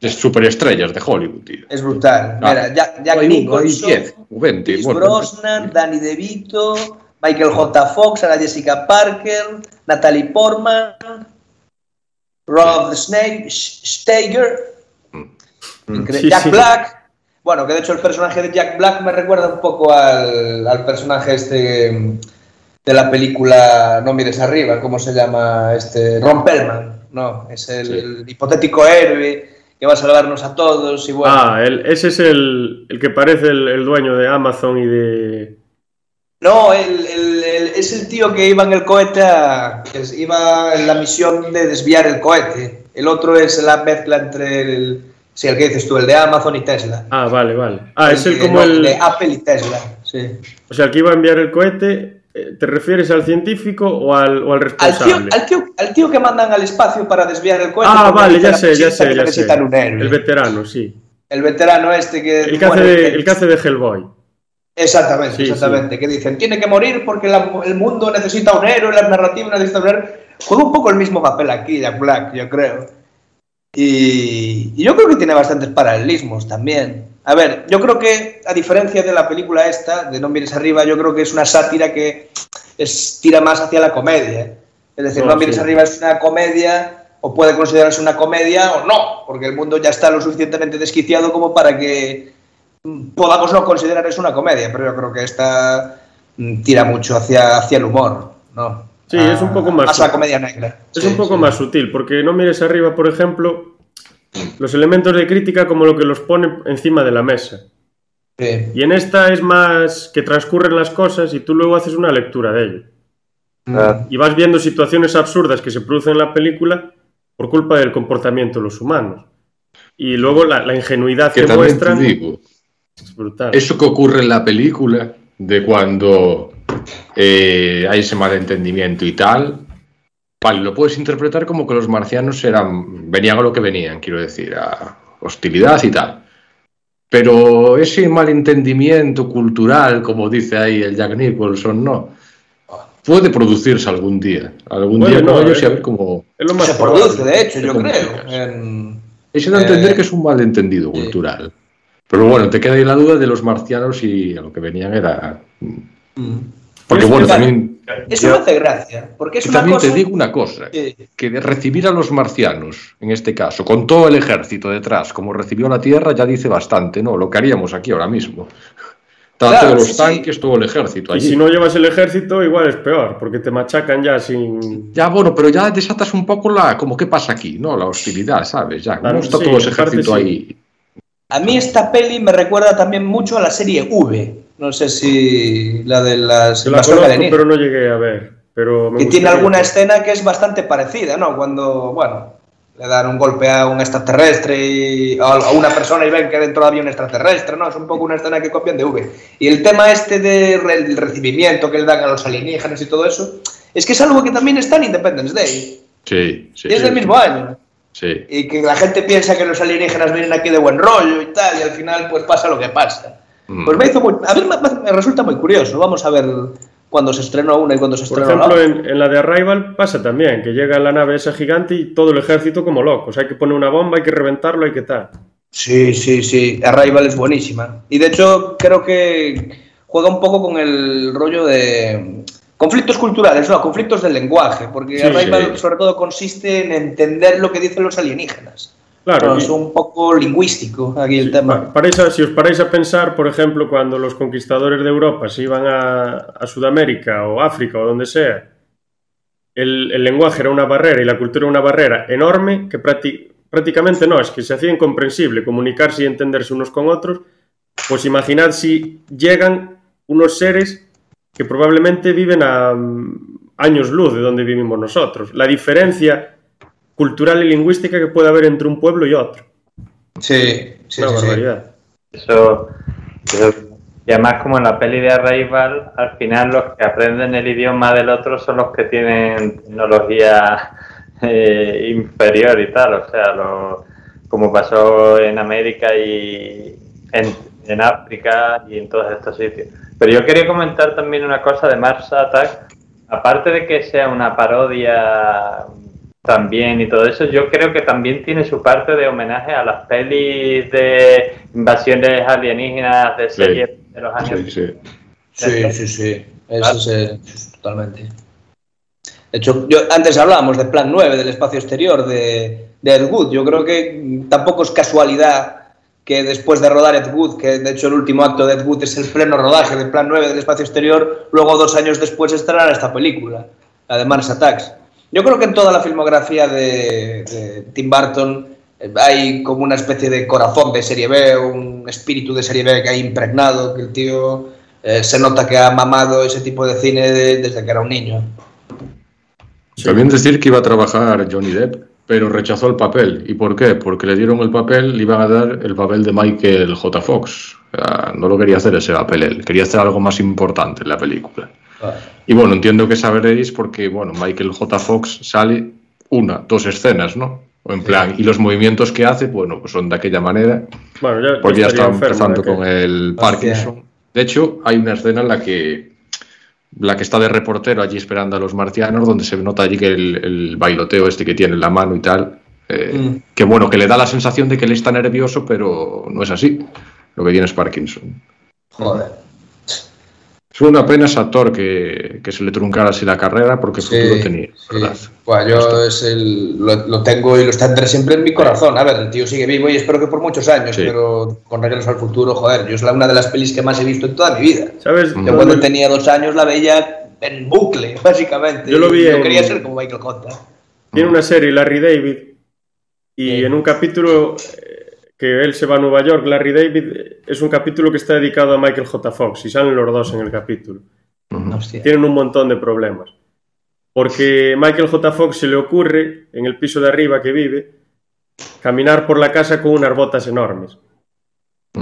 [SPEAKER 3] de superestrellas de Hollywood, tío.
[SPEAKER 4] Es brutal.
[SPEAKER 3] Ah.
[SPEAKER 4] Mira, Jack, Nicholson,
[SPEAKER 3] 10 o 20.
[SPEAKER 4] Chris
[SPEAKER 3] bueno.
[SPEAKER 4] Brosnan, Danny DeVito, Michael J. Fox, Sarah Jessica Parker, Natalie Portman, Rob Snake, Steiger,
[SPEAKER 1] Sí,
[SPEAKER 4] Jack
[SPEAKER 1] sí.
[SPEAKER 4] Black. Bueno, que de hecho el personaje de Jack Black me recuerda un poco al, al personaje este mm, de la película No mires arriba, ¿cómo se llama? Este Ron Perlman, ¿no? Es el,
[SPEAKER 3] Sí.
[SPEAKER 4] hipotético héroe que va a salvarnos a todos y bueno.
[SPEAKER 1] Ah, el- ese es el, el que parece el, el dueño de Amazon y de.
[SPEAKER 4] No, el- el- el- es el tío que iba en el cohete, a- que iba en la misión de desviar el cohete. El otro es la mezcla entre el, sí, el que dices tú, el de Amazon y Tesla.
[SPEAKER 1] Ah, vale, vale. Ah, es el
[SPEAKER 4] que-
[SPEAKER 1] como el.
[SPEAKER 4] de Apple y Tesla, sí.
[SPEAKER 1] O sea, el que iba a enviar el cohete. Eh, ¿Te refieres al científico o al, o al
[SPEAKER 4] Al tío,
[SPEAKER 1] responsable?
[SPEAKER 4] al, tío, al tío que mandan al espacio para desviar el cohete.
[SPEAKER 1] Ah, vale, ya sé, ya sé, ya sé.
[SPEAKER 4] necesitan un héroe.
[SPEAKER 1] El veterano, sí.
[SPEAKER 4] El veterano este que...
[SPEAKER 1] El que hace de, el que hace de Hellboy.
[SPEAKER 4] Exactamente,
[SPEAKER 1] Sí,
[SPEAKER 4] exactamente. Que dicen, tiene que morir porque la- el mundo necesita un héroe, la narrativa necesita un héroe. Juega un poco el mismo papel aquí, Jack Black, yo creo. Y, y yo creo que tiene bastantes paralelismos también. A ver, yo creo que, a diferencia de la película esta, de No mires arriba, yo creo que es una sátira que es, tira más hacia la comedia. Es decir,
[SPEAKER 1] No,
[SPEAKER 4] No, mires
[SPEAKER 1] sí.
[SPEAKER 4] arriba es una comedia, o puede considerarse una comedia o no, porque el mundo ya está lo suficientemente desquiciado como para que mm, podamos no considerar eso una comedia, pero yo creo que esta mm, tira mucho hacia, hacia el humor, ¿no?
[SPEAKER 1] Sí, es un poco más-
[SPEAKER 4] Más la comedia negra.
[SPEAKER 1] Es
[SPEAKER 4] Sí,
[SPEAKER 1] un poco
[SPEAKER 4] sí.
[SPEAKER 1] más sutil, porque no mires arriba, por ejemplo, los elementos de crítica como lo que los pone encima de la mesa.
[SPEAKER 4] Sí.
[SPEAKER 1] Y en esta es más que transcurren las cosas y tú luego haces una lectura de ello.
[SPEAKER 2] Claro.
[SPEAKER 1] Y vas viendo situaciones absurdas que se producen en la película por culpa del comportamiento de los humanos. Y luego la, la ingenuidad
[SPEAKER 3] Que
[SPEAKER 1] muestran
[SPEAKER 3] digo,
[SPEAKER 1] es brutal.
[SPEAKER 3] eso que ocurre en la película, de cuando eh, hay ese malentendimiento y tal, vale, lo puedes interpretar como que los marcianos eran, venían a lo que venían, quiero decir, a hostilidad y tal. Pero ese malentendimiento cultural, como dice ahí el Jack Nicholson, no. Puede producirse algún día. Algún
[SPEAKER 1] Bueno,
[SPEAKER 3] día
[SPEAKER 1] no,
[SPEAKER 3] ellos
[SPEAKER 1] eh.
[SPEAKER 3] y a ver cómo.
[SPEAKER 1] Es lo más
[SPEAKER 4] Se
[SPEAKER 1] probable.
[SPEAKER 4] produce, de hecho, yo creo.
[SPEAKER 3] complicas.
[SPEAKER 4] en-
[SPEAKER 3] Eso da a entender
[SPEAKER 4] Eh,
[SPEAKER 3] que es un malentendido
[SPEAKER 4] sí.
[SPEAKER 3] cultural. Pero bueno, te queda ahí la duda de los marcianos y a lo que venían era.
[SPEAKER 4] Mm.
[SPEAKER 3] Porque
[SPEAKER 1] Es
[SPEAKER 3] bueno, también,
[SPEAKER 4] Eso
[SPEAKER 2] Yo-
[SPEAKER 4] me hace gracia, porque es
[SPEAKER 3] y
[SPEAKER 4] una
[SPEAKER 3] también
[SPEAKER 4] cosa...
[SPEAKER 3] te digo una cosa, que de recibir a los marcianos, en este caso, con todo el ejército detrás, como recibió la Tierra, ya dice bastante, ¿no? Lo que haríamos aquí ahora mismo. Tanto
[SPEAKER 4] Claro,
[SPEAKER 3] los
[SPEAKER 4] sí.
[SPEAKER 3] tanques, todo el ejército
[SPEAKER 1] Y
[SPEAKER 3] allí.
[SPEAKER 1] si no llevas el ejército, igual es peor, porque te machacan ya sin...
[SPEAKER 3] Ya, bueno, pero ya desatas un poco la, como qué pasa aquí, ¿no? La hostilidad, ¿sabes? Ya,
[SPEAKER 1] Claro,
[SPEAKER 3] no está
[SPEAKER 1] sí,
[SPEAKER 3] todo ese
[SPEAKER 1] parte
[SPEAKER 3] ejército
[SPEAKER 1] sí.
[SPEAKER 3] ahí.
[SPEAKER 4] A mí esta peli me recuerda también mucho a la serie V. No sé si la de las
[SPEAKER 1] Yo la conozco, pero no llegué a ver. Pero me
[SPEAKER 4] que tiene alguna escena que es bastante parecida, ¿no? Cuando, bueno, le dan un golpe a un extraterrestre y, a una persona y ven que dentro había un extraterrestre, ¿no? Es un poco una escena que copian de V. Y el tema este del recibimiento que le dan a los alienígenas y todo eso, es que es algo que también está en Independence Day.
[SPEAKER 3] Sí, sí.
[SPEAKER 4] Y es
[SPEAKER 3] sí,
[SPEAKER 4] del mismo año.
[SPEAKER 3] Sí.
[SPEAKER 4] Y que la gente piensa que los alienígenas vienen aquí de buen rollo y tal, y al final pues pasa lo que pasa.
[SPEAKER 3] Mm.
[SPEAKER 4] Pues me hizo muy, a mí me, me resulta muy curioso. Vamos a ver cuándo se estrenó una y cuándo se
[SPEAKER 1] Por
[SPEAKER 4] estrenó la
[SPEAKER 1] ejemplo,
[SPEAKER 4] otra.
[SPEAKER 1] en, en la de Arrival pasa también, que llega la nave esa gigante y todo el ejército como locos. Hay que poner una bomba, hay que reventarlo, hay que tal.
[SPEAKER 4] Sí, sí, sí. Arrival es buenísima. Y de hecho, creo que juega un poco con el rollo de conflictos culturales, no, conflictos del lenguaje. Porque
[SPEAKER 1] Sí,
[SPEAKER 4] Arrival,
[SPEAKER 3] sí.
[SPEAKER 4] sobre todo, consiste en entender lo que dicen los alienígenas.
[SPEAKER 1] Claro,
[SPEAKER 4] es un poco lingüístico aquí el
[SPEAKER 1] Sí,
[SPEAKER 4] tema.
[SPEAKER 1] pa- paráis a- si os paráis a pensar, por ejemplo, cuando los conquistadores de Europa se iban a, a Sudamérica o África o donde sea, el, el lenguaje era una barrera y la cultura una barrera enorme que prácti- prácticamente no, es que se hacía incomprensible comunicarse y entenderse unos con otros. Pues imaginad si llegan unos seres que probablemente viven a mm, años luz de donde vivimos nosotros. La diferencia cultural y lingüística que puede haber entre un pueblo y otro.
[SPEAKER 4] Sí, sí,
[SPEAKER 1] una
[SPEAKER 4] sí.
[SPEAKER 2] Eso, eso- y además como en la peli de Arrival, al final los que aprenden el idioma del otro son los que tienen tecnología eh, inferior y tal, o sea, lo- como pasó en América y en, en África y en todos estos sitios. Pero yo quería comentar también una cosa de Mars Attack, aparte de que sea una parodia también y todo eso, yo creo que también tiene su parte de homenaje a las pelis de invasiones alienígenas de
[SPEAKER 3] Sí.
[SPEAKER 2] series de los años.
[SPEAKER 3] Sí, sí.
[SPEAKER 4] Sí, sí, sí. Eso es, eh, totalmente. De hecho, yo, antes hablábamos de Plan 9, del espacio exterior de, de Ed Wood. Yo creo que tampoco es casualidad que después de rodar Ed Wood, que de hecho el último acto de Ed Wood es el pleno rodaje de Plan 9 del espacio exterior, luego dos años después estrenará esta película, la de Mars Attacks. Yo creo que en toda la filmografía de, de Tim Burton eh, hay como una especie de corazón de serie B, un espíritu de serie B que hay impregnado, que el tío eh, se nota que ha mamado ese tipo de cine de- desde que era un niño.
[SPEAKER 3] También decir que iba a trabajar Johnny Depp, pero rechazó el papel. ¿Y por qué? Porque le dieron el papel, le iban a dar el papel de Michael J. Fox. O sea, no lo quería hacer ese papel él, quería hacer algo más importante en la película. Y bueno, entiendo que sabréis porque, bueno, Michael J. Fox sale una, dos escenas, ¿no? O en plan, y los movimientos que hace, bueno, pues son de aquella manera,
[SPEAKER 1] Bueno, ya,
[SPEAKER 3] porque ya
[SPEAKER 1] enfermo
[SPEAKER 3] empezando con el
[SPEAKER 4] Hostia.
[SPEAKER 3] Parkinson. De hecho, hay una escena en la que la que está de reportero allí esperando a los marcianos, donde se nota allí que el, el bailoteo este que tiene en la mano y tal, eh,
[SPEAKER 4] Mm.
[SPEAKER 3] que bueno, que le da la sensación de que él está nervioso, pero no es así. Lo que tiene es Parkinson.
[SPEAKER 4] Joder.
[SPEAKER 3] Es una pena ese actor que, que se le truncara así la carrera porque futuro tenía,
[SPEAKER 4] sí.
[SPEAKER 3] ¿verdad?
[SPEAKER 4] Buah, yo es el, lo, lo tengo y lo tendré siempre en mi corazón. A ver, el tío sigue vivo y espero que por muchos años,
[SPEAKER 3] Sí.
[SPEAKER 4] pero con Regreso al Futuro, joder, yo es la, una de las pelis que más he visto en toda mi vida.
[SPEAKER 1] ¿Sabes?
[SPEAKER 3] Mm.
[SPEAKER 4] Yo cuando tenía dos años la veía en bucle, básicamente.
[SPEAKER 1] Yo lo vi
[SPEAKER 4] Yo
[SPEAKER 1] en-
[SPEAKER 4] quería ser como Michael J.
[SPEAKER 1] Tiene una serie, Larry David, y
[SPEAKER 4] Sí.
[SPEAKER 1] en un capítulo eh, que él se va a Nueva York, Larry David, es un capítulo que está dedicado a Michael J. Fox, y salen los dos en el capítulo.
[SPEAKER 4] Hostia.
[SPEAKER 1] Tienen un montón de problemas. Porque Michael J. Fox se le ocurre, en el piso de arriba que vive, caminar por la casa con unas botas enormes.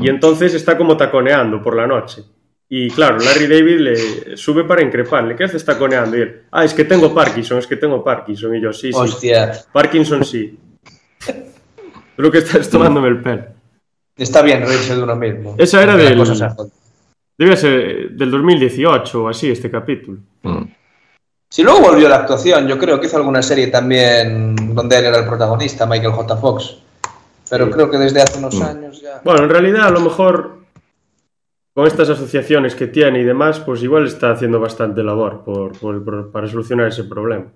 [SPEAKER 1] Y entonces está como taconeando por la noche. Y claro, Larry David le sube para increparle. ¿Qué haces taconeando? Y él, ah, es que tengo Parkinson, es que tengo Parkinson. Y yo, sí, sí.
[SPEAKER 4] Hostia.
[SPEAKER 1] Parkinson sí. Creo que estás tomándome el pelo.
[SPEAKER 4] Está bien reírse de uno mismo.
[SPEAKER 1] Esa era del-. Debe ser del 2018 o así este capítulo.
[SPEAKER 3] Mm.
[SPEAKER 4] Si luego volvió a la actuación, yo creo que hizo alguna serie también donde él era el protagonista, Michael J. Fox. Pero
[SPEAKER 1] Sí.
[SPEAKER 4] creo que desde hace unos
[SPEAKER 3] Mm.
[SPEAKER 4] años ya.
[SPEAKER 1] Bueno, en realidad a lo mejor con estas asociaciones que tiene y demás, pues igual está haciendo bastante labor por, por- por- para solucionar ese problema.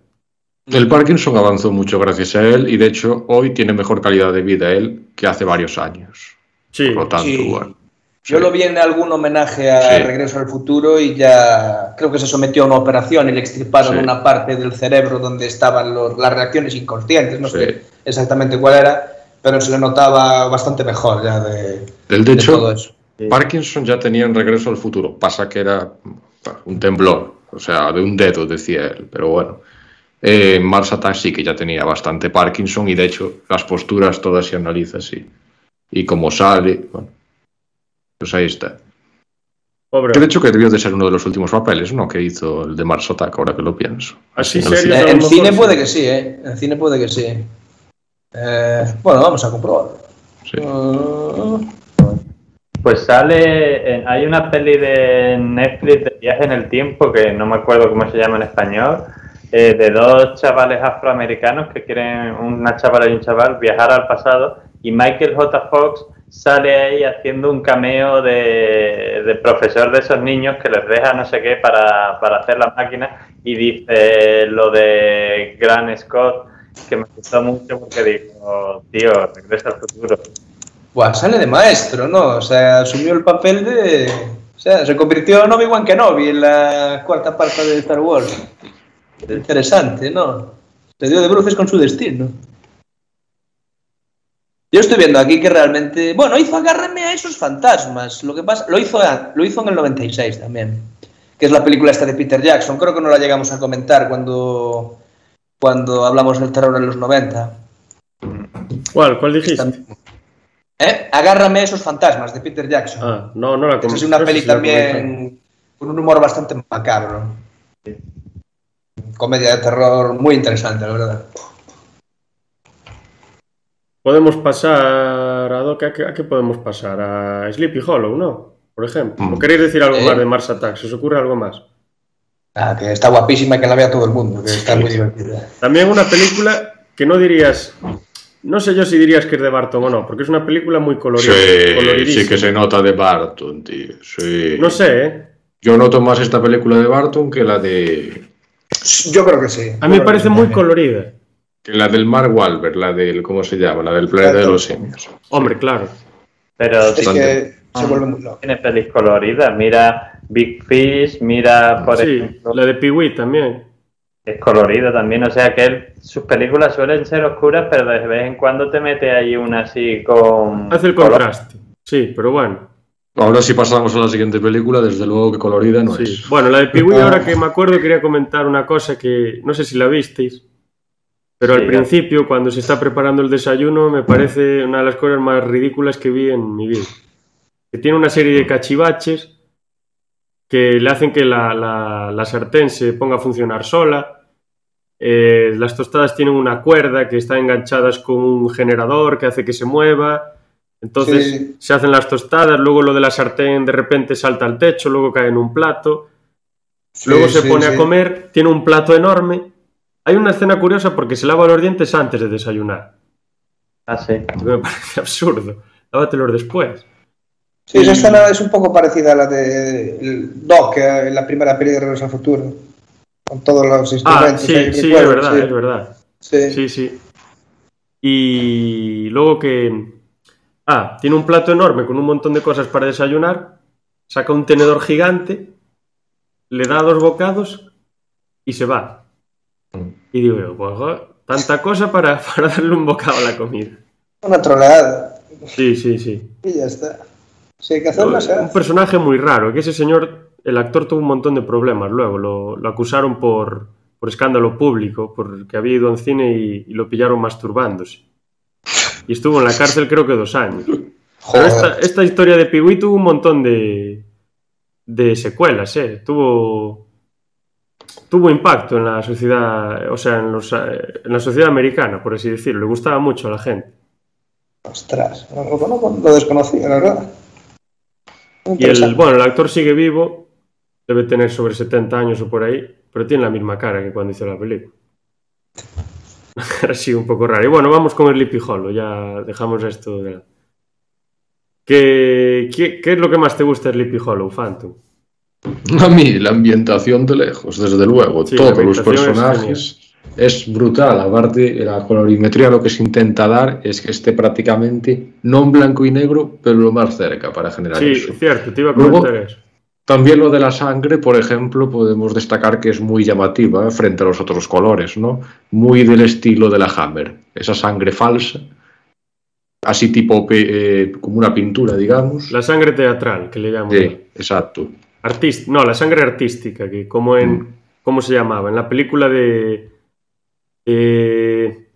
[SPEAKER 3] El Parkinson avanzó mucho gracias a él y de hecho hoy tiene mejor calidad de vida él que hace varios años.
[SPEAKER 1] Sí,
[SPEAKER 3] Por lo tanto,
[SPEAKER 4] Sí.
[SPEAKER 3] bueno.
[SPEAKER 4] Yo
[SPEAKER 3] sí.
[SPEAKER 4] lo vi en algún homenaje a
[SPEAKER 3] Sí.
[SPEAKER 4] Regreso al Futuro y ya creo que se sometió a una operación y le extirparon
[SPEAKER 3] Sí.
[SPEAKER 4] una parte del cerebro donde estaban los- las reacciones inconscientes, no
[SPEAKER 3] Sí.
[SPEAKER 4] sé exactamente cuál era, pero se le notaba bastante mejor ya de,
[SPEAKER 3] de hecho,
[SPEAKER 4] todo eso.
[SPEAKER 3] Parkinson ya tenía en regreso al futuro. Pasa que era un temblor, o sea, de un dedo, decía él. Pero bueno, eh, Mars Attack sí que ya tenía bastante Parkinson y de hecho las posturas todas se analizan así. Y como sale, bueno, pues ahí está.
[SPEAKER 1] pobre.
[SPEAKER 3] Que de hecho que debió de ser uno de los últimos papeles, ¿no? Que hizo el de Mars Attack, ahora que lo pienso.
[SPEAKER 1] Así
[SPEAKER 3] en
[SPEAKER 1] serio,
[SPEAKER 3] cine.
[SPEAKER 4] en cine puede que sí, ¿eh? En cine puede que sí. Eh, bueno, vamos a comprobarlo.
[SPEAKER 3] Sí.
[SPEAKER 4] Uh,
[SPEAKER 2] Pues sale, en- hay una peli de Netflix de viaje en el tiempo que no me acuerdo cómo se llama en español, eh, de dos chavales afroamericanos que quieren, una chavala y un chaval, viajar al pasado y Michael J. Fox sale ahí haciendo un cameo de, de profesor de esos niños que les deja no sé qué para, para hacer la máquina y dice lo de Gran Scott que me gustó mucho porque digo, tío, regresa al futuro.
[SPEAKER 4] buah, sale de maestro, ¿no? O sea, asumió el papel de. O sea, se convirtió en Obi-Wan Kenobi en la cuarta parte de Star Wars. Interesante, ¿no? Se dio de bruces con su destino. Yo estoy viendo aquí que realmente. Bueno, hizo Agárrame a esos fantasmas. Lo que pasa. Lo hizo, lo hizo en el 96 también. Que es la película esta de Peter Jackson. Creo que no la llegamos a comentar cuando. Cuando hablamos del terror en los 90.
[SPEAKER 1] ¿Cuál? ¿Cuál dijiste?
[SPEAKER 4] ¿Eh? Agárrame a esos fantasmas de Peter Jackson.
[SPEAKER 1] Ah, no, no la
[SPEAKER 4] Esa
[SPEAKER 1] com-
[SPEAKER 4] es una peli
[SPEAKER 1] comenté.
[SPEAKER 4] también con un humor bastante macabro. Comedia de terror muy interesante, la verdad.
[SPEAKER 1] Podemos pasar a Doc, ¿a qué, a qué podemos pasar? A Sleepy Hollow, ¿no? Por ejemplo.
[SPEAKER 3] Mm.
[SPEAKER 1] ¿O queréis decir algo
[SPEAKER 4] Eh.
[SPEAKER 1] más de Mars Attacks? ¿Os ocurre algo más?
[SPEAKER 4] Ah, que está guapísima y que la vea todo el mundo, que está muy divertida.
[SPEAKER 1] También una película que no dirías. No sé yo si dirías que es de Barton o no, porque es una película muy colorida.
[SPEAKER 3] Sí, sí que se nota de Barton, tío. Sí.
[SPEAKER 1] No sé, ¿eh?
[SPEAKER 3] Yo noto más esta película de Barton que la de
[SPEAKER 4] Yo creo que sí.
[SPEAKER 1] A mí me parece muy colorida.
[SPEAKER 3] que la del Mark Wahlberg, la del ¿cómo se llama? La del planeta de los simios.
[SPEAKER 1] Hombre, claro.
[SPEAKER 2] Pero
[SPEAKER 4] Es que se vuelve muy loco.
[SPEAKER 2] tiene pelis coloridas. Mira Big Fish, mira, por
[SPEAKER 1] Sí,
[SPEAKER 2] ejemplo,
[SPEAKER 1] la de Pee-Wee también.
[SPEAKER 2] es colorido también. O sea que él, sus películas suelen ser oscuras, pero de vez en cuando te mete ahí una así con.
[SPEAKER 1] Hace el
[SPEAKER 2] color.
[SPEAKER 1] contraste. Sí, pero bueno.
[SPEAKER 3] Ahora si pasamos a la siguiente película, desde luego que colorida no
[SPEAKER 1] Sí.
[SPEAKER 3] es.
[SPEAKER 1] Bueno, la de Pee-Wee, ahora que me acuerdo, quería comentar una cosa que no sé si la visteis, pero
[SPEAKER 2] Sí,
[SPEAKER 1] al
[SPEAKER 2] ya.
[SPEAKER 1] principio, cuando se está preparando el desayuno, me parece una de las cosas más ridículas que vi en mi vida. Que tiene una serie de cachivaches que le hacen que la, la- la sartén se ponga a funcionar sola, eh, las tostadas tienen una cuerda que está enganchadas con un generador que hace que se mueva. Entonces
[SPEAKER 4] Sí.
[SPEAKER 1] se hacen las tostadas, luego lo de la sartén de repente salta al techo, luego cae en un plato, luego
[SPEAKER 4] Sí,
[SPEAKER 1] se
[SPEAKER 4] sí,
[SPEAKER 1] pone
[SPEAKER 4] sí.
[SPEAKER 1] a comer, tiene un plato enorme. Hay una escena curiosa porque se lava los dientes antes de desayunar.
[SPEAKER 2] Ah, sí.
[SPEAKER 1] Me parece absurdo. Lávatelos después.
[SPEAKER 4] Sí, esa escena es un poco parecida a la de Doc en la primera peli de Regreso al Futuro. Con todos los
[SPEAKER 1] Ah,
[SPEAKER 4] instrumentos.
[SPEAKER 1] sí,
[SPEAKER 4] ahí,
[SPEAKER 1] sí, es verdad,
[SPEAKER 4] sí.
[SPEAKER 1] es verdad.
[SPEAKER 4] Sí.
[SPEAKER 1] Sí, sí. Y luego que... Ah, tiene un plato enorme con un montón de cosas para desayunar, saca un tenedor gigante, le da dos bocados y se va. Y digo, yo, pues, tanta cosa para, para darle un bocado a la comida.
[SPEAKER 4] Una troleada.
[SPEAKER 1] Sí, sí, sí.
[SPEAKER 4] Y ya está. Si hay que hacerlo, se
[SPEAKER 1] Un personaje muy raro, que ese señor, el actor tuvo un montón de problemas luego, lo, lo acusaron por, por escándalo público, porque había ido a un cine y, y lo pillaron masturbándose. Y estuvo en la cárcel creo que dos años.
[SPEAKER 4] Joder.
[SPEAKER 1] esta, esta historia de Piwi tuvo un montón de, de secuelas, ¿eh? Tuvo, tuvo impacto en la sociedad, o sea, en, los, en la sociedad americana, por así decirlo. Le gustaba mucho a la gente.
[SPEAKER 4] Ostras, no, no, lo desconocía, la verdad.
[SPEAKER 1] Y el, bueno, el actor sigue vivo, debe tener sobre 70 años o por ahí, pero tiene la misma cara que cuando hizo la película. Así un poco raro. Y bueno, vamos con Sleepy Hollow, ya dejamos esto de lado. ¿Qué, qué, qué es lo que más te gusta de Sleepy Hollow, Phantom?
[SPEAKER 3] A mí, la ambientación de lejos, desde luego.
[SPEAKER 1] Sí,
[SPEAKER 3] Todos los
[SPEAKER 1] es
[SPEAKER 3] personajes. Es, brutal. Aparte, la colorimetría lo que se intenta dar es que esté prácticamente no en blanco y negro, pero lo más cerca para generar
[SPEAKER 1] Sí,
[SPEAKER 3] eso.
[SPEAKER 1] cierto, te iba a
[SPEAKER 3] Luego-
[SPEAKER 1] comentar eso.
[SPEAKER 3] También lo de la sangre, por ejemplo, podemos destacar que es muy llamativa ¿eh? frente a los otros colores, ¿no? Muy del estilo de la Hammer. Esa sangre falsa, así tipo eh, como una pintura, digamos.
[SPEAKER 1] La sangre teatral, que le llamo.
[SPEAKER 3] Sí, exacto.
[SPEAKER 1] Artist no, la sangre artística, que como en.
[SPEAKER 3] Mm.
[SPEAKER 1] ¿Cómo se llamaba? En la película de. eh,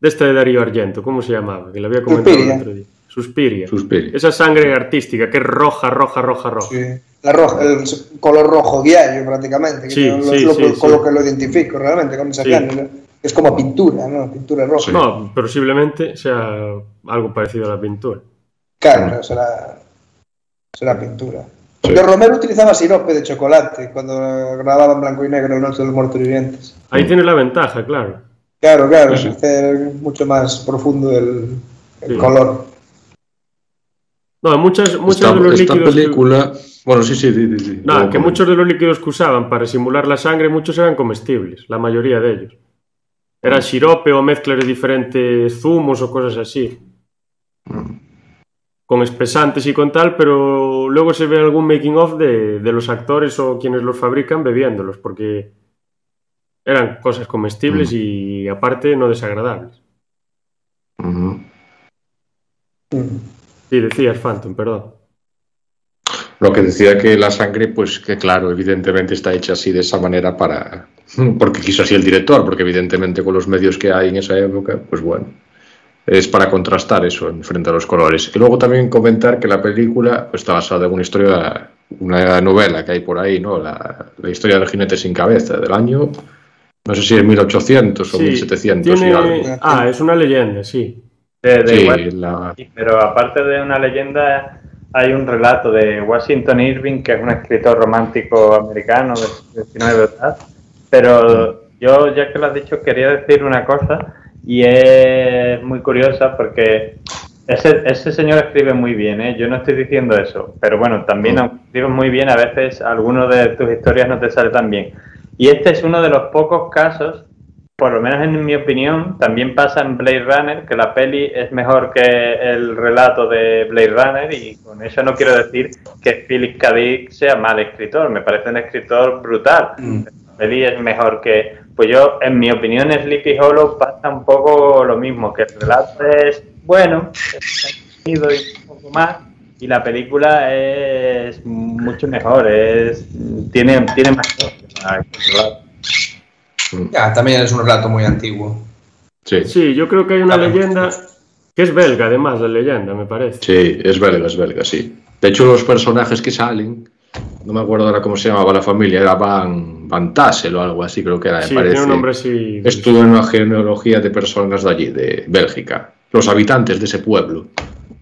[SPEAKER 1] de esta de Darío Argento, ¿cómo se llamaba? Que la había comentado el otro día. Suspiria.
[SPEAKER 3] Suspiria.
[SPEAKER 1] Esa sangre artística, que es roja, roja, roja, roja.
[SPEAKER 4] Sí. La roja, el color rojo diario prácticamente, que
[SPEAKER 1] Sí, sí,
[SPEAKER 4] es lo,
[SPEAKER 1] sí,
[SPEAKER 4] con lo que lo identifico realmente con esa
[SPEAKER 1] Sí.
[SPEAKER 4] género. Es como pintura, ¿no? Pintura roja.
[SPEAKER 3] Sí.
[SPEAKER 1] No, posiblemente sea algo parecido a la pintura.
[SPEAKER 4] Claro, será, será pintura.
[SPEAKER 3] Sí.
[SPEAKER 4] Porque Romero utilizaba sirope de chocolate cuando grababa en blanco y negro El Noche de los Muertos Vivientes.
[SPEAKER 1] Ahí tiene la ventaja, claro.
[SPEAKER 4] Claro, claro, hacer mucho más profundo el, el
[SPEAKER 1] Sí.
[SPEAKER 4] color.
[SPEAKER 1] No, muchas, muchos
[SPEAKER 3] Esta,
[SPEAKER 1] de los
[SPEAKER 3] esta
[SPEAKER 1] líquidos. que-
[SPEAKER 3] película. Bueno, sí, sí, sí. sí, Luego
[SPEAKER 1] que muchos de los líquidos que usaban para simular la sangre, muchos eran comestibles, la mayoría de ellos. Era sirope o mezclas de diferentes zumos o cosas así. Con espesantes y con tal, pero luego se ve algún making of de, de los actores o quienes los fabrican bebiéndolos, porque eran cosas comestibles y aparte no desagradables.
[SPEAKER 3] Ujú.
[SPEAKER 4] Mm.
[SPEAKER 1] Sí, decías Phantom, perdón.
[SPEAKER 3] Lo que decía que la sangre, pues que claro, evidentemente está hecha así de esa manera para. Porque quiso así el director, porque evidentemente con los medios que hay en esa época, pues bueno, es para contrastar eso en frente a los colores. Y luego también comentar que la película pues, está basada en una historia, una novela que hay por ahí, ¿no? La, la historia del jinete sin cabeza, del año, no sé si es 1800 o
[SPEAKER 1] Sí,
[SPEAKER 3] 1700
[SPEAKER 1] tiene-
[SPEAKER 3] y algo.
[SPEAKER 1] Ah, es una leyenda, sí.
[SPEAKER 2] De, de
[SPEAKER 3] Sí, la-
[SPEAKER 2] pero aparte de una leyenda, hay un relato de Washington Irving, que es un escritor romántico americano del 19, ¿verdad? Pero yo, ya que lo has dicho, quería decir una cosa y es muy curiosa porque ese, ese señor escribe muy bien, ¿eh? Yo no estoy diciendo eso, pero bueno, también aunque escribes muy bien, a veces alguno de tus historias no te sale tan bien. Y este es uno de los pocos casos por lo menos en mi opinión, también pasa en Blade Runner, que la peli es mejor que el relato de Blade Runner y con eso no quiero decir que Philip K. Dick sea mal escritor, me parece un escritor brutal.
[SPEAKER 4] Mm.
[SPEAKER 2] La peli es mejor que... Pues yo, en mi opinión, en Sleepy Hollow pasa un poco lo mismo, que el relato es bueno, es y un poco más, y la película es mucho mejor, es tiene, tiene más cosas que el relato.
[SPEAKER 4] Ya, también es un relato muy antiguo.
[SPEAKER 3] sí,
[SPEAKER 1] Sí, yo creo que hay una
[SPEAKER 4] Claro.
[SPEAKER 1] leyenda que es belga, además, la leyenda, me parece.
[SPEAKER 3] Sí, es belga, es belga, sí. De hecho, los personajes que salen no me acuerdo ahora cómo se llamaba la familia, era Van, Van Tassel o algo así, creo que era, me
[SPEAKER 1] Sí,
[SPEAKER 3] parece.
[SPEAKER 1] tiene un nombre así.
[SPEAKER 3] Estuvo en una genealogía de personas de allí, de Bélgica, los habitantes de ese pueblo.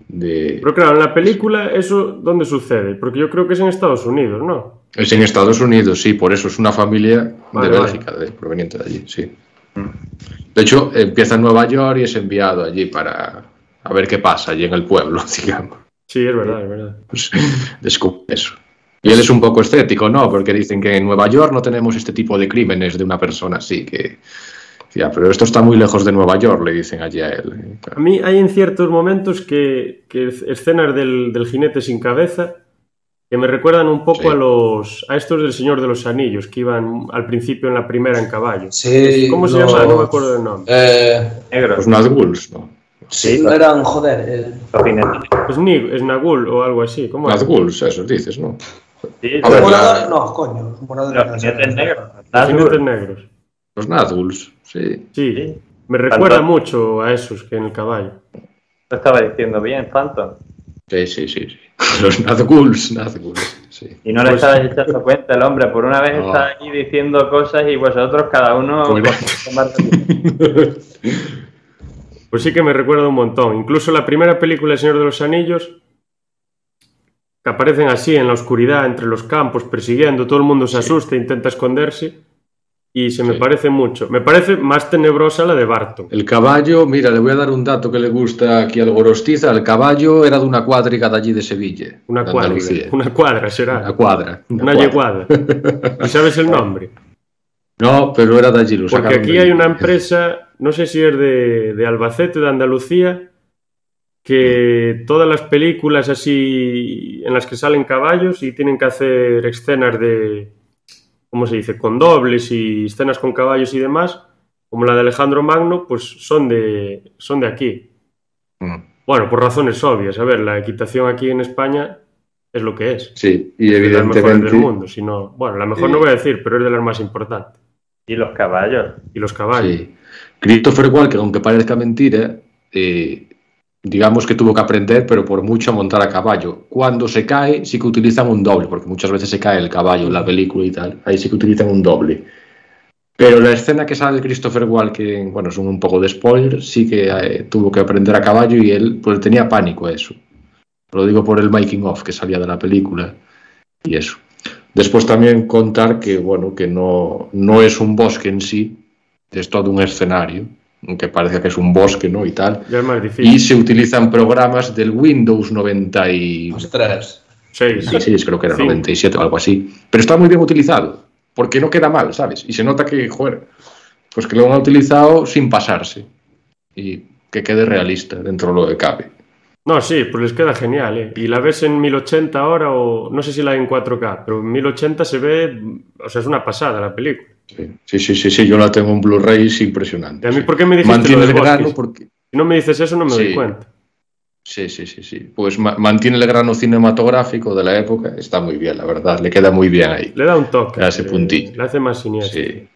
[SPEAKER 3] De...
[SPEAKER 1] Pero claro, en la película, ¿eso dónde sucede? Porque yo creo que es en Estados Unidos, ¿no?
[SPEAKER 3] Es en Estados Unidos, sí, por eso es una familia
[SPEAKER 1] Vale,
[SPEAKER 3] de
[SPEAKER 1] vale.
[SPEAKER 3] Bélgica, de- proveniente de allí, sí. De hecho, empieza en Nueva York y es enviado allí para a ver qué pasa allí en el pueblo, digamos.
[SPEAKER 1] Sí, es verdad, es verdad.
[SPEAKER 3] Pues, descubre eso. Y él es un poco escéptico, ¿no? Porque dicen que en Nueva York no tenemos este tipo de crímenes de una persona así, que... Ya, pero esto está muy lejos de Nueva York, le dicen allí a él.
[SPEAKER 1] A mí hay en ciertos momentos que, que escenas del, del jinete sin cabeza que me recuerdan un poco
[SPEAKER 3] Sí.
[SPEAKER 1] a los a estos del Señor de los Anillos que iban al principio en la primera en caballo.
[SPEAKER 4] Sí,
[SPEAKER 1] ¿Cómo se
[SPEAKER 4] los-
[SPEAKER 1] llama? No me acuerdo del nombre.
[SPEAKER 4] Eh,
[SPEAKER 2] Negros.
[SPEAKER 3] Los Nazguls, ¿no?
[SPEAKER 4] sí, no eran, joder. eh.
[SPEAKER 1] Es, Ni- es Nagul o algo así. ¿Cómo?
[SPEAKER 3] Nazguls, eso dices, ¿no?
[SPEAKER 2] Sí,
[SPEAKER 3] A ver,
[SPEAKER 4] no, coño, los
[SPEAKER 2] jinetes negros.
[SPEAKER 1] Los negros.
[SPEAKER 3] Los Nazguls, sí.
[SPEAKER 1] Sí.
[SPEAKER 2] Sí.
[SPEAKER 1] Me recuerda
[SPEAKER 2] Phantom.
[SPEAKER 1] mucho a esos que en el caballo.
[SPEAKER 2] Lo estaba diciendo bien, Phantom.
[SPEAKER 3] Sí, sí, sí. sí. Los Nazguls, Nazguls, sí.
[SPEAKER 2] Y no le
[SPEAKER 1] Pues-
[SPEAKER 2] estabas echando cuenta el hombre. Por una vez
[SPEAKER 3] No.
[SPEAKER 2] está aquí diciendo cosas y vosotros cada uno... Tomar-
[SPEAKER 1] Pues sí que me recuerda un montón. Incluso la primera película El Señor de los Anillos, que aparecen así en la oscuridad, entre los campos, persiguiendo, todo el mundo se asusta, intenta esconderse, y se me
[SPEAKER 3] Sí.
[SPEAKER 1] parece mucho. Me parece más tenebrosa la de Barton.
[SPEAKER 3] El caballo, mira, le voy a dar un dato que le gusta aquí al Gorostiza. El caballo era de una cuadriga de allí de Sevilla.
[SPEAKER 1] Una
[SPEAKER 3] de
[SPEAKER 1] cuadra.
[SPEAKER 3] Andalucía.
[SPEAKER 1] Una cuadra será.
[SPEAKER 3] Una cuadra.
[SPEAKER 1] Una
[SPEAKER 3] cuadra.
[SPEAKER 1] yeguada. ¿Y sabes el nombre?
[SPEAKER 3] No, pero era de allí. Lo
[SPEAKER 1] Porque aquí hay una empresa, no sé si es de, de Albacete, de Andalucía, que todas las películas así en las que salen caballos y tienen que hacer escenas de, ¿cómo se dice?, con dobles y escenas con caballos y demás, como la de Alejandro Magno, pues son de, son de aquí.
[SPEAKER 3] Mm,
[SPEAKER 1] Bueno, por razones obvias. A ver, la equitación aquí en España es lo que es.
[SPEAKER 3] Sí, y
[SPEAKER 1] Es de las mejores
[SPEAKER 3] evidentemente.
[SPEAKER 1] del mundo. Si no, bueno, la mejor
[SPEAKER 3] Sí.
[SPEAKER 1] no voy a decir, pero es de las más importantes.
[SPEAKER 2] Y los caballos.
[SPEAKER 1] Y los caballos.
[SPEAKER 3] Sí. Christopher Walken, aunque parezca mentira, eh, digamos que tuvo que aprender, pero por mucho a montar a caballo. Cuando se cae, sí que utilizan un doble, porque muchas veces se cae el caballo en la película y tal. Ahí sí que utilizan un doble. Pero la escena que sale Christopher Walken, bueno, es un, poco de spoiler, sí que eh, tuvo que aprender a caballo y él pues tenía pánico a eso. Lo digo por el making of que salía de la película y eso. Después también contar que, bueno, que no, no es un bosque en sí, es todo un escenario, aunque parece que es un bosque, ¿no? Y tal.
[SPEAKER 1] Ya es más difícil.
[SPEAKER 3] Y se utilizan programas del Windows 96,
[SPEAKER 4] Ostras.
[SPEAKER 1] Seis.
[SPEAKER 3] creo que era
[SPEAKER 1] Sí.
[SPEAKER 3] 97 o algo así. Pero está muy bien utilizado, porque no queda mal, ¿sabes? Y se nota que, joder, pues que lo han utilizado sin pasarse. Y que quede realista dentro de lo que cabe.
[SPEAKER 1] No, sí, pues les queda genial, ¿eh? Y la ves en 1080 ahora o no sé si la hay en 4K, pero en 1080 se ve, o sea, es una pasada la película.
[SPEAKER 3] Sí, sí, sí, sí, yo la tengo en Blu-ray, es impresionante.
[SPEAKER 1] ¿Y a mí por qué me dijiste
[SPEAKER 3] Mantiene
[SPEAKER 1] lo
[SPEAKER 3] el grano
[SPEAKER 1] bosque?
[SPEAKER 3] porque...
[SPEAKER 1] Si no me dices eso no me doy cuenta.
[SPEAKER 3] Sí, sí, sí, sí. Pues ma- mantiene el grano cinematográfico de la época. Está muy bien, la verdad. Le queda muy bien ahí.
[SPEAKER 1] Le da un toque.
[SPEAKER 3] Le ese
[SPEAKER 1] eh,
[SPEAKER 3] puntillo.
[SPEAKER 1] Le hace más siniestro.
[SPEAKER 3] Sí.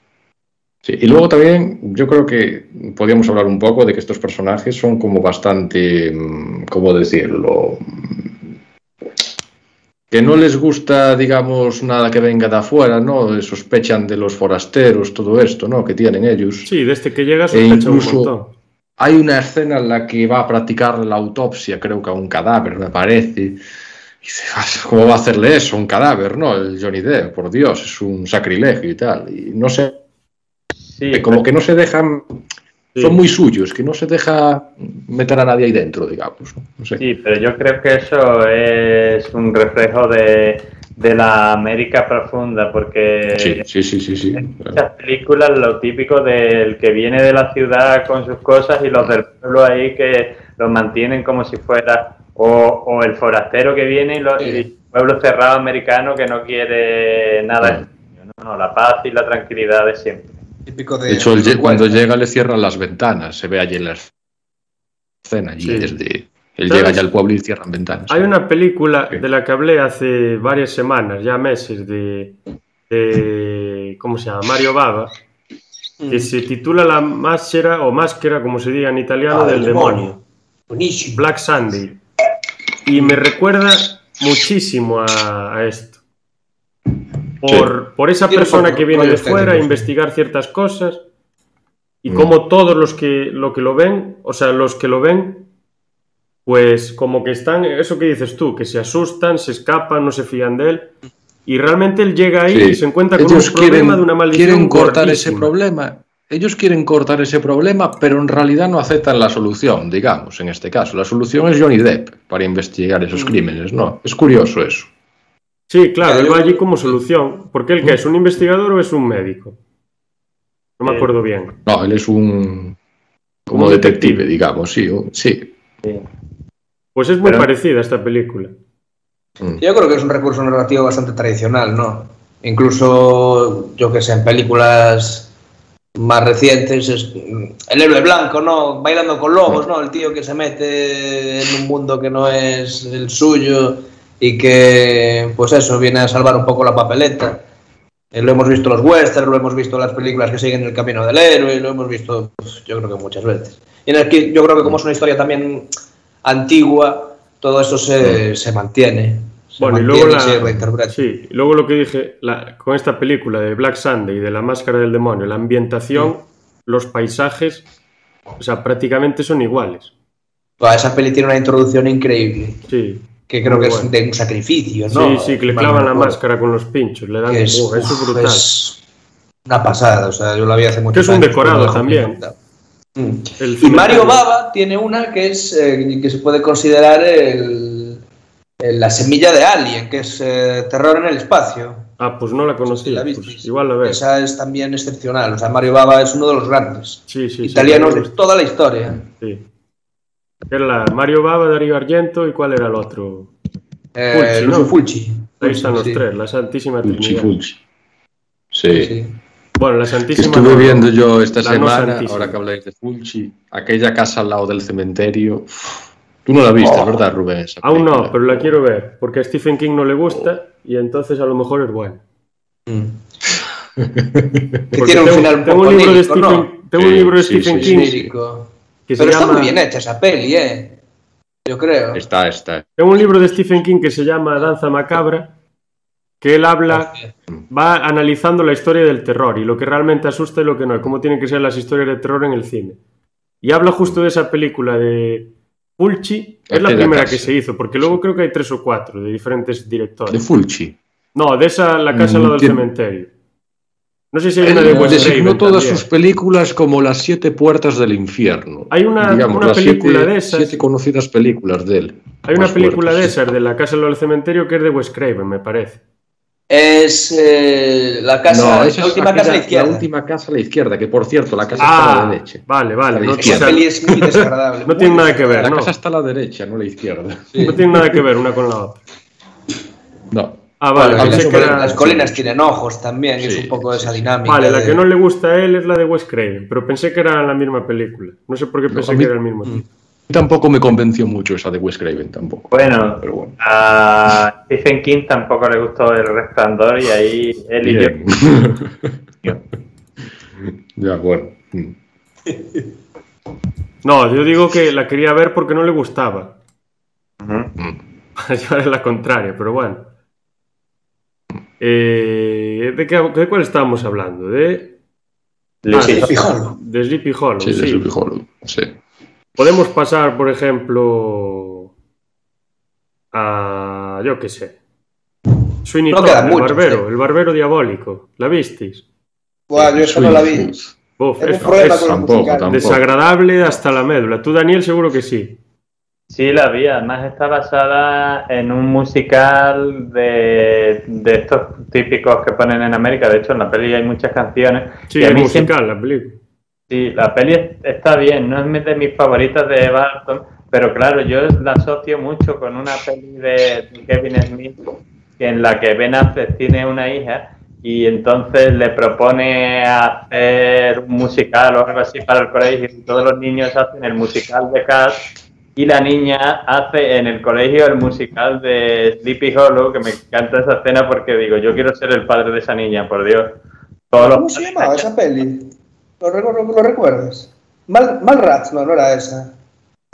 [SPEAKER 3] Sí, Y luego también yo creo que podríamos hablar un poco de que estos personajes son como bastante, mm, ¿cómo decirlo? Que no les gusta, digamos, nada que venga de afuera, ¿no? Sospechan de los forasteros, todo esto, ¿no? Que tienen ellos.
[SPEAKER 1] Sí, desde que llega
[SPEAKER 3] E incluso-
[SPEAKER 1] un montón.
[SPEAKER 3] Hay una escena en la que va a practicar la autopsia, creo que a un cadáver, me parece. Y dice, "Ah, ¿cómo va a hacerle eso a un cadáver, no? El Johnny Depp, por Dios, es un sacrilegio y tal. Y no sé,
[SPEAKER 2] Sí,
[SPEAKER 3] como que no se dejan,
[SPEAKER 1] Sí.
[SPEAKER 3] son muy suyos, que no se deja meter a nadie ahí dentro, digamos. ¿no? No sé.
[SPEAKER 2] Sí, pero yo creo que eso es un reflejo de, de la América profunda, porque
[SPEAKER 3] Sí, sí, sí, sí, sí.
[SPEAKER 2] en muchas películas lo típico del que viene de la ciudad con sus cosas y los del pueblo ahí que los mantienen como si fuera, o, o el forastero que viene y, el pueblo cerrado americano que no quiere nada no, no, la paz y la tranquilidad de siempre.
[SPEAKER 4] Típico de.
[SPEAKER 3] De hecho, cuando llega le cierran las ventanas, se ve allí en la escena, allí
[SPEAKER 1] Sí.
[SPEAKER 3] desde... Él llega ya al pueblo y cierran ventanas.
[SPEAKER 1] Hay una película
[SPEAKER 3] Sí.
[SPEAKER 1] de la que hablé hace varias semanas, ya meses, de, de ¿cómo se llama? Mario Bava, que se titula La máscara o máscara, como se diga en italiano,
[SPEAKER 4] Ah,
[SPEAKER 1] del demonio.
[SPEAKER 4] Buenísimo.
[SPEAKER 1] Black Sunday. Y me recuerda muchísimo a, a esto. Por, por esa
[SPEAKER 4] Tiene
[SPEAKER 1] persona
[SPEAKER 4] poco
[SPEAKER 1] que viene de fuera a
[SPEAKER 4] técnicos.
[SPEAKER 1] investigar ciertas cosas y
[SPEAKER 3] Mm.
[SPEAKER 1] como todos los que lo que lo ven, o sea, los que lo ven, pues como que están, eso que dices tú, que se asustan, se escapan, no se fían de él. Y realmente él llega ahí
[SPEAKER 3] Sí.
[SPEAKER 1] y se encuentra con
[SPEAKER 3] Ellos
[SPEAKER 1] un problema
[SPEAKER 3] quieren,
[SPEAKER 1] de una maldición.
[SPEAKER 3] quieren cortar ese problema. Ellos quieren cortar ese problema, pero en realidad no aceptan la solución, digamos, en este caso. La solución es Johnny Depp para investigar esos crímenes, ¿no? Es curioso eso.
[SPEAKER 1] Sí, claro, él va allí como solución. Porque él que es un investigador o es un médico. No me
[SPEAKER 2] Sí.
[SPEAKER 1] acuerdo bien.
[SPEAKER 3] No, él es un... como detective, digamos, sí. sí.
[SPEAKER 1] Pues es muy
[SPEAKER 2] Pero-
[SPEAKER 1] parecida a esta película.
[SPEAKER 3] Mm.
[SPEAKER 4] Yo creo que es un recurso narrativo bastante tradicional, ¿no? Incluso, yo que sé, en películas más recientes, es el héroe blanco, ¿no? Bailando con lobos, ¿no? El tío que se mete en un mundo que no es el suyo y que, pues eso, viene a salvar un poco la papeleta. Eh, lo hemos visto en los westerns, lo hemos visto en las películas que siguen el camino del héroe, lo hemos visto, pues, yo creo que muchas veces. Y en el que yo creo que como es una historia también antigua, todo eso se, se mantiene. Se
[SPEAKER 1] Bueno, y luego, la, sí, y luego lo que dije, la- con esta película de Black Sunday y de La Máscara del Demonio, la ambientación, los paisajes, o sea, prácticamente son iguales.
[SPEAKER 4] Buah, esa peli tiene una introducción increíble,
[SPEAKER 1] Sí,
[SPEAKER 4] que creo
[SPEAKER 1] Muy
[SPEAKER 4] que
[SPEAKER 1] bueno.
[SPEAKER 4] es de un sacrificio, ¿no?
[SPEAKER 1] sí, sí, que le clavan la
[SPEAKER 4] recuerdo.
[SPEAKER 1] máscara con los pinchos, le dan...
[SPEAKER 4] Es,
[SPEAKER 1] ¡buah, eso es brutal.
[SPEAKER 4] es una pasada, o sea, yo la vi hace mucho
[SPEAKER 1] Que es un decorado también.
[SPEAKER 4] Mm.
[SPEAKER 1] El
[SPEAKER 4] Y Mario. Baba tiene una que es eh, que se puede considerar el, el- la semilla de Alien, que es eh, terror en el espacio.
[SPEAKER 1] Ah, pues no la conocía,
[SPEAKER 4] ¿La
[SPEAKER 1] pues igual la ves.
[SPEAKER 4] Esa es también excepcional. O sea, Mario Baba es uno de los grandes
[SPEAKER 1] Sí, sí, sí.
[SPEAKER 4] italianos de toda la historia.
[SPEAKER 1] sí. Era la Mario Baba, Darío Argento y ¿cuál era el otro?
[SPEAKER 4] Eh,
[SPEAKER 1] Fulci, ¿no?
[SPEAKER 4] Fulci.
[SPEAKER 1] Ahí están los
[SPEAKER 4] sí.
[SPEAKER 1] tres, la Santísima
[SPEAKER 3] Fulci,
[SPEAKER 1] Trinidad.
[SPEAKER 3] Fulci. Sí.
[SPEAKER 4] Sí.
[SPEAKER 1] Bueno, la Santísima...
[SPEAKER 3] Estuve viendo yo esta
[SPEAKER 1] no
[SPEAKER 3] semana, ahora que habláis de Fulci, aquella casa al lado del cementerio. Tú no la viste,
[SPEAKER 4] Oh.
[SPEAKER 3] ¿verdad, Rubén? esa
[SPEAKER 1] Aún no, pero la quiero ver, porque a Stephen King no le gusta y entonces a lo mejor es bueno.
[SPEAKER 4] Mm. tiene un
[SPEAKER 1] tengo-
[SPEAKER 4] final un
[SPEAKER 1] tengo un libro de Stephen,
[SPEAKER 4] ¿no?
[SPEAKER 1] tengo un libro de
[SPEAKER 3] sí,
[SPEAKER 1] Stephen
[SPEAKER 3] sí,
[SPEAKER 1] King. Que se
[SPEAKER 4] Pero está
[SPEAKER 1] llama
[SPEAKER 4] muy bien hecha esa peli, ¿eh? Yo creo.
[SPEAKER 3] Está, está.
[SPEAKER 1] tengo un libro de Stephen King que se llama Danza macabra que él habla va analizando la historia del terror y lo que realmente asusta y lo que no, y cómo tienen que ser las historias de terror en el cine. Y habla justo de esa película de Fulci, es la primera que se hizo, porque luego creo que hay tres o cuatro de diferentes
[SPEAKER 3] De
[SPEAKER 1] directores.
[SPEAKER 3] Fulci.
[SPEAKER 1] No, de esa, la casa al lado del cementerio. No sé si hay una de Wes
[SPEAKER 3] designó todas
[SPEAKER 1] también.
[SPEAKER 3] sus películas como las siete puertas del infierno.
[SPEAKER 1] Hay una- una película
[SPEAKER 3] siete,
[SPEAKER 1] de esas.
[SPEAKER 3] Siete conocidas películas de él.
[SPEAKER 1] Hay una película de esas, de la casa del cementerio, que es de Wes Craven, me parece.
[SPEAKER 4] Es eh, la casa,
[SPEAKER 3] No,
[SPEAKER 4] la última casa a la izquierda.
[SPEAKER 3] La última casa a la izquierda, que por cierto, la casa está a la
[SPEAKER 1] Ah,
[SPEAKER 3] derecha.
[SPEAKER 1] vale, vale. No,
[SPEAKER 3] izquierda.
[SPEAKER 4] Esa
[SPEAKER 1] o sea,
[SPEAKER 4] peli es muy desagradable.
[SPEAKER 1] no tiene nada que ver,
[SPEAKER 3] La
[SPEAKER 1] no.
[SPEAKER 3] casa está a la derecha, no a la izquierda.
[SPEAKER 4] Sí.
[SPEAKER 1] no tiene nada que ver una con la otra.
[SPEAKER 3] No.
[SPEAKER 1] Ah, vale,
[SPEAKER 4] Bueno,
[SPEAKER 1] pensé
[SPEAKER 4] las,
[SPEAKER 1] que
[SPEAKER 4] col-
[SPEAKER 1] era-
[SPEAKER 4] las colinas tienen ojos también, y es
[SPEAKER 3] Sí,
[SPEAKER 4] un poco de
[SPEAKER 3] sí,
[SPEAKER 4] esa
[SPEAKER 3] sí.
[SPEAKER 4] dinámica.
[SPEAKER 1] Vale, la
[SPEAKER 4] de-
[SPEAKER 1] que no le gusta a él es la de Wes Craven, pero pensé que era la misma película. No sé por qué pensé
[SPEAKER 3] mí-
[SPEAKER 1] que era el mismo tipo.
[SPEAKER 3] Tampoco me convenció mucho esa de Wes Craven, tampoco.
[SPEAKER 2] Bueno,
[SPEAKER 3] Pero bueno.
[SPEAKER 2] a Stephen King tampoco le gustó El Resplandor y ahí él y yo.
[SPEAKER 3] Bien. ya, bueno. Mm.
[SPEAKER 1] No, yo digo que la quería ver porque no le gustaba.
[SPEAKER 2] Ujú.
[SPEAKER 3] Mm.
[SPEAKER 1] Para llevar la contraria, pero bueno. Eh, ¿de, qué, ¿De cuál estábamos hablando? De, Ah,
[SPEAKER 4] Sleepy Hollow.
[SPEAKER 1] de Sleepy Hollow.
[SPEAKER 3] Sí, de
[SPEAKER 1] sí.
[SPEAKER 3] Sleepy Hollow. Sí.
[SPEAKER 1] Podemos pasar, por ejemplo, a. Yo qué sé. Sweeney
[SPEAKER 4] No
[SPEAKER 1] Todd, el barbero,
[SPEAKER 4] sí.
[SPEAKER 1] el barbero diabólico. ¿La visteis?
[SPEAKER 4] Buah, yo esa no la vi.
[SPEAKER 1] Uf, es, es
[SPEAKER 3] tampoco.
[SPEAKER 1] desagradable hasta la médula. Tú, Daniel, seguro que sí.
[SPEAKER 2] Sí, la vi. Además está basada en un musical de, de estos típicos que ponen en América. De hecho, en la peli hay muchas canciones.
[SPEAKER 1] Sí, es musical
[SPEAKER 2] siempre-
[SPEAKER 1] la película.
[SPEAKER 2] Sí, la peli es- está bien. No es de mis favoritas de Barton, pero claro, yo la asocio mucho con una peli de Kevin Smith en la que Ben Affleck tiene una hija y entonces le propone hacer un musical o algo así para el colegio y todos los niños hacen el musical de Cats y la niña hace en el colegio el musical de Sleepy Hollow, que me encanta esa escena porque digo, yo quiero ser el padre de esa niña, por Dios. Todos
[SPEAKER 4] ¿Cómo se llamaba esa peli? ¿Lo, recu- lo recuerdas? Mal, Malrats, no, no era esa.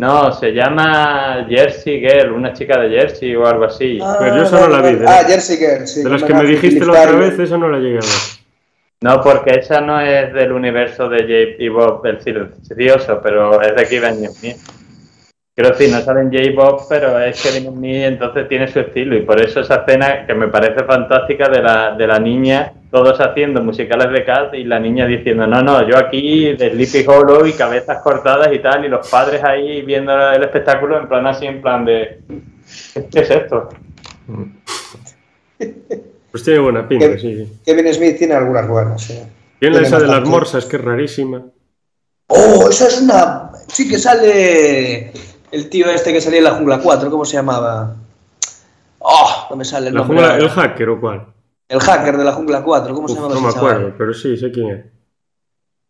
[SPEAKER 2] No, se llama Jersey Girl, una chica de Jersey o algo así.
[SPEAKER 4] Ah,
[SPEAKER 1] Pero yo esa no la vi, de-
[SPEAKER 4] Ah, Jersey Girl, sí.
[SPEAKER 1] de las que me dijiste la otra vez, esa no la llegué a ver.
[SPEAKER 2] No, porque esa no es del universo de J y Bob el silencioso, pero es de Kevin Smith. Quiero decir, no sale en J Bob, pero es Kevin Smith, entonces tiene su estilo. Y por eso esa escena que me parece fantástica de la, de la niña, todos haciendo musicales de Cat y la niña diciendo, no, no, yo aquí de Sleepy Hollow y cabezas cortadas y tal, y los padres ahí viendo el espectáculo en plan así, en plan de, ¿qué es esto?
[SPEAKER 1] Pues tiene buena pinta,
[SPEAKER 4] Que-
[SPEAKER 1] sí.
[SPEAKER 4] Kevin Smith tiene algunas buenas, sí.
[SPEAKER 1] Tiene esa de las morsas, que es rarísima.
[SPEAKER 4] Oh, esa es una. Sí que sale el tío este que salía en la jungla 4, ¿cómo se llamaba? Oh, no me sale el
[SPEAKER 1] La
[SPEAKER 4] nombre.
[SPEAKER 1] jungla-. ¿El hacker o cuál?
[SPEAKER 4] El hacker de la jungla 4, ¿cómo se llamaba
[SPEAKER 1] no me
[SPEAKER 4] chaval?
[SPEAKER 1] acuerdo, pero sí, sé quién es.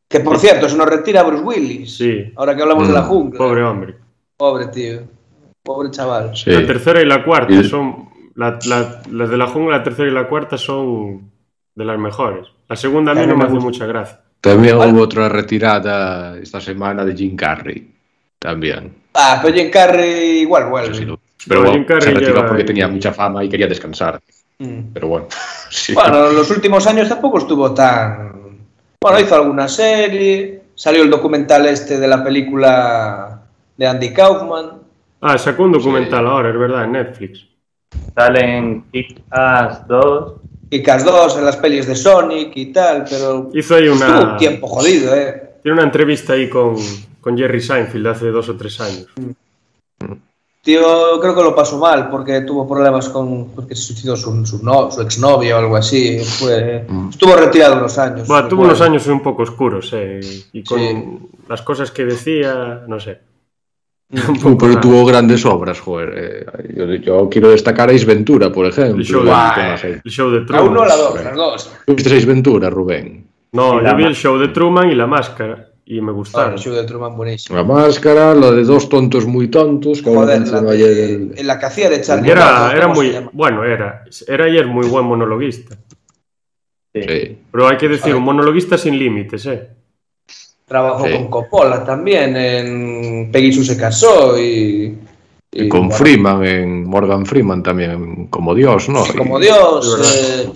[SPEAKER 4] Que por cierto, se nos retira Bruce Willis.
[SPEAKER 1] Sí.
[SPEAKER 4] Ahora que hablamos de la
[SPEAKER 3] Mm,
[SPEAKER 4] jungla.
[SPEAKER 1] Pobre hombre.
[SPEAKER 4] Pobre tío. Pobre chaval.
[SPEAKER 3] Sí.
[SPEAKER 1] La tercera y la cuarta
[SPEAKER 3] Y-
[SPEAKER 1] son. la- la- las de la jungla, la tercera y la cuarta son de las mejores. La segunda a mí no me
[SPEAKER 4] me
[SPEAKER 1] hace mucha gracia.
[SPEAKER 3] También hubo otra retirada esta semana de Jim Carrey. También.
[SPEAKER 4] Ah, pero Jim Carrey igual
[SPEAKER 3] lo- Pero
[SPEAKER 1] Jim
[SPEAKER 3] bueno,
[SPEAKER 1] Carrey
[SPEAKER 3] se retiró porque
[SPEAKER 1] ahí-
[SPEAKER 3] tenía mucha fama y quería descansar.
[SPEAKER 4] Mm.
[SPEAKER 3] Pero bueno. sí.
[SPEAKER 4] Bueno, en los últimos años tampoco estuvo tan. Bueno, hizo alguna serie. Salió el documental este de la película de Andy Kaufman.
[SPEAKER 1] Ah, sacó un documental ahora, es verdad, en Netflix.
[SPEAKER 2] Salen Kick-Ass 2,
[SPEAKER 4] Y Cas 2 en las pelis de Sonic y tal, pero.
[SPEAKER 1] Hizo ahí
[SPEAKER 4] Estuvo un tiempo jodido, ¿eh?
[SPEAKER 1] Tiene una entrevista ahí con, con Jerry Seinfeld hace dos o tres años.
[SPEAKER 4] Tío, creo que lo pasó mal porque tuvo problemas con. porque se suicidó su, su, no, su exnovia o algo así. Fue,
[SPEAKER 3] Mm.
[SPEAKER 4] estuvo retirado unos años.
[SPEAKER 1] Bueno, tuvo unos años un poco oscuros, eh, y con
[SPEAKER 4] Sí.
[SPEAKER 1] las cosas que decía, no sé.
[SPEAKER 3] Pero tuvo grandes obras, joder. Eh, yo, yo quiero destacar a Ace Ventura, por ejemplo.
[SPEAKER 1] El show, de, el show de
[SPEAKER 4] La
[SPEAKER 1] Truman.
[SPEAKER 4] uno o la dos, las dos.
[SPEAKER 3] ¿Viste Ace Ventura, Rubén?
[SPEAKER 1] No, yo vi el show de Truman y la máscara, y me gustaron.
[SPEAKER 4] el show de Truman buenísimo.
[SPEAKER 3] La máscara, la de dos tontos muy tontos,
[SPEAKER 4] Joder, la,
[SPEAKER 3] mencionó
[SPEAKER 4] de-
[SPEAKER 3] ayer el-
[SPEAKER 4] en la que hacía de Charlie
[SPEAKER 1] Y era, era
[SPEAKER 4] ¿cómo se
[SPEAKER 1] muy, bueno, era, era ayer muy buen monologuista.
[SPEAKER 2] sí.
[SPEAKER 3] Sí.
[SPEAKER 1] Pero hay que decir, un monologuista sin límites, ¿eh?
[SPEAKER 4] Trabajó
[SPEAKER 3] Sí.
[SPEAKER 4] con Coppola también, en Peggy Sue se casó y...
[SPEAKER 3] Y con
[SPEAKER 4] bueno,
[SPEAKER 3] Freeman, en Morgan Freeman también, como Dios, ¿no?
[SPEAKER 4] sí, Como Dios. Eh,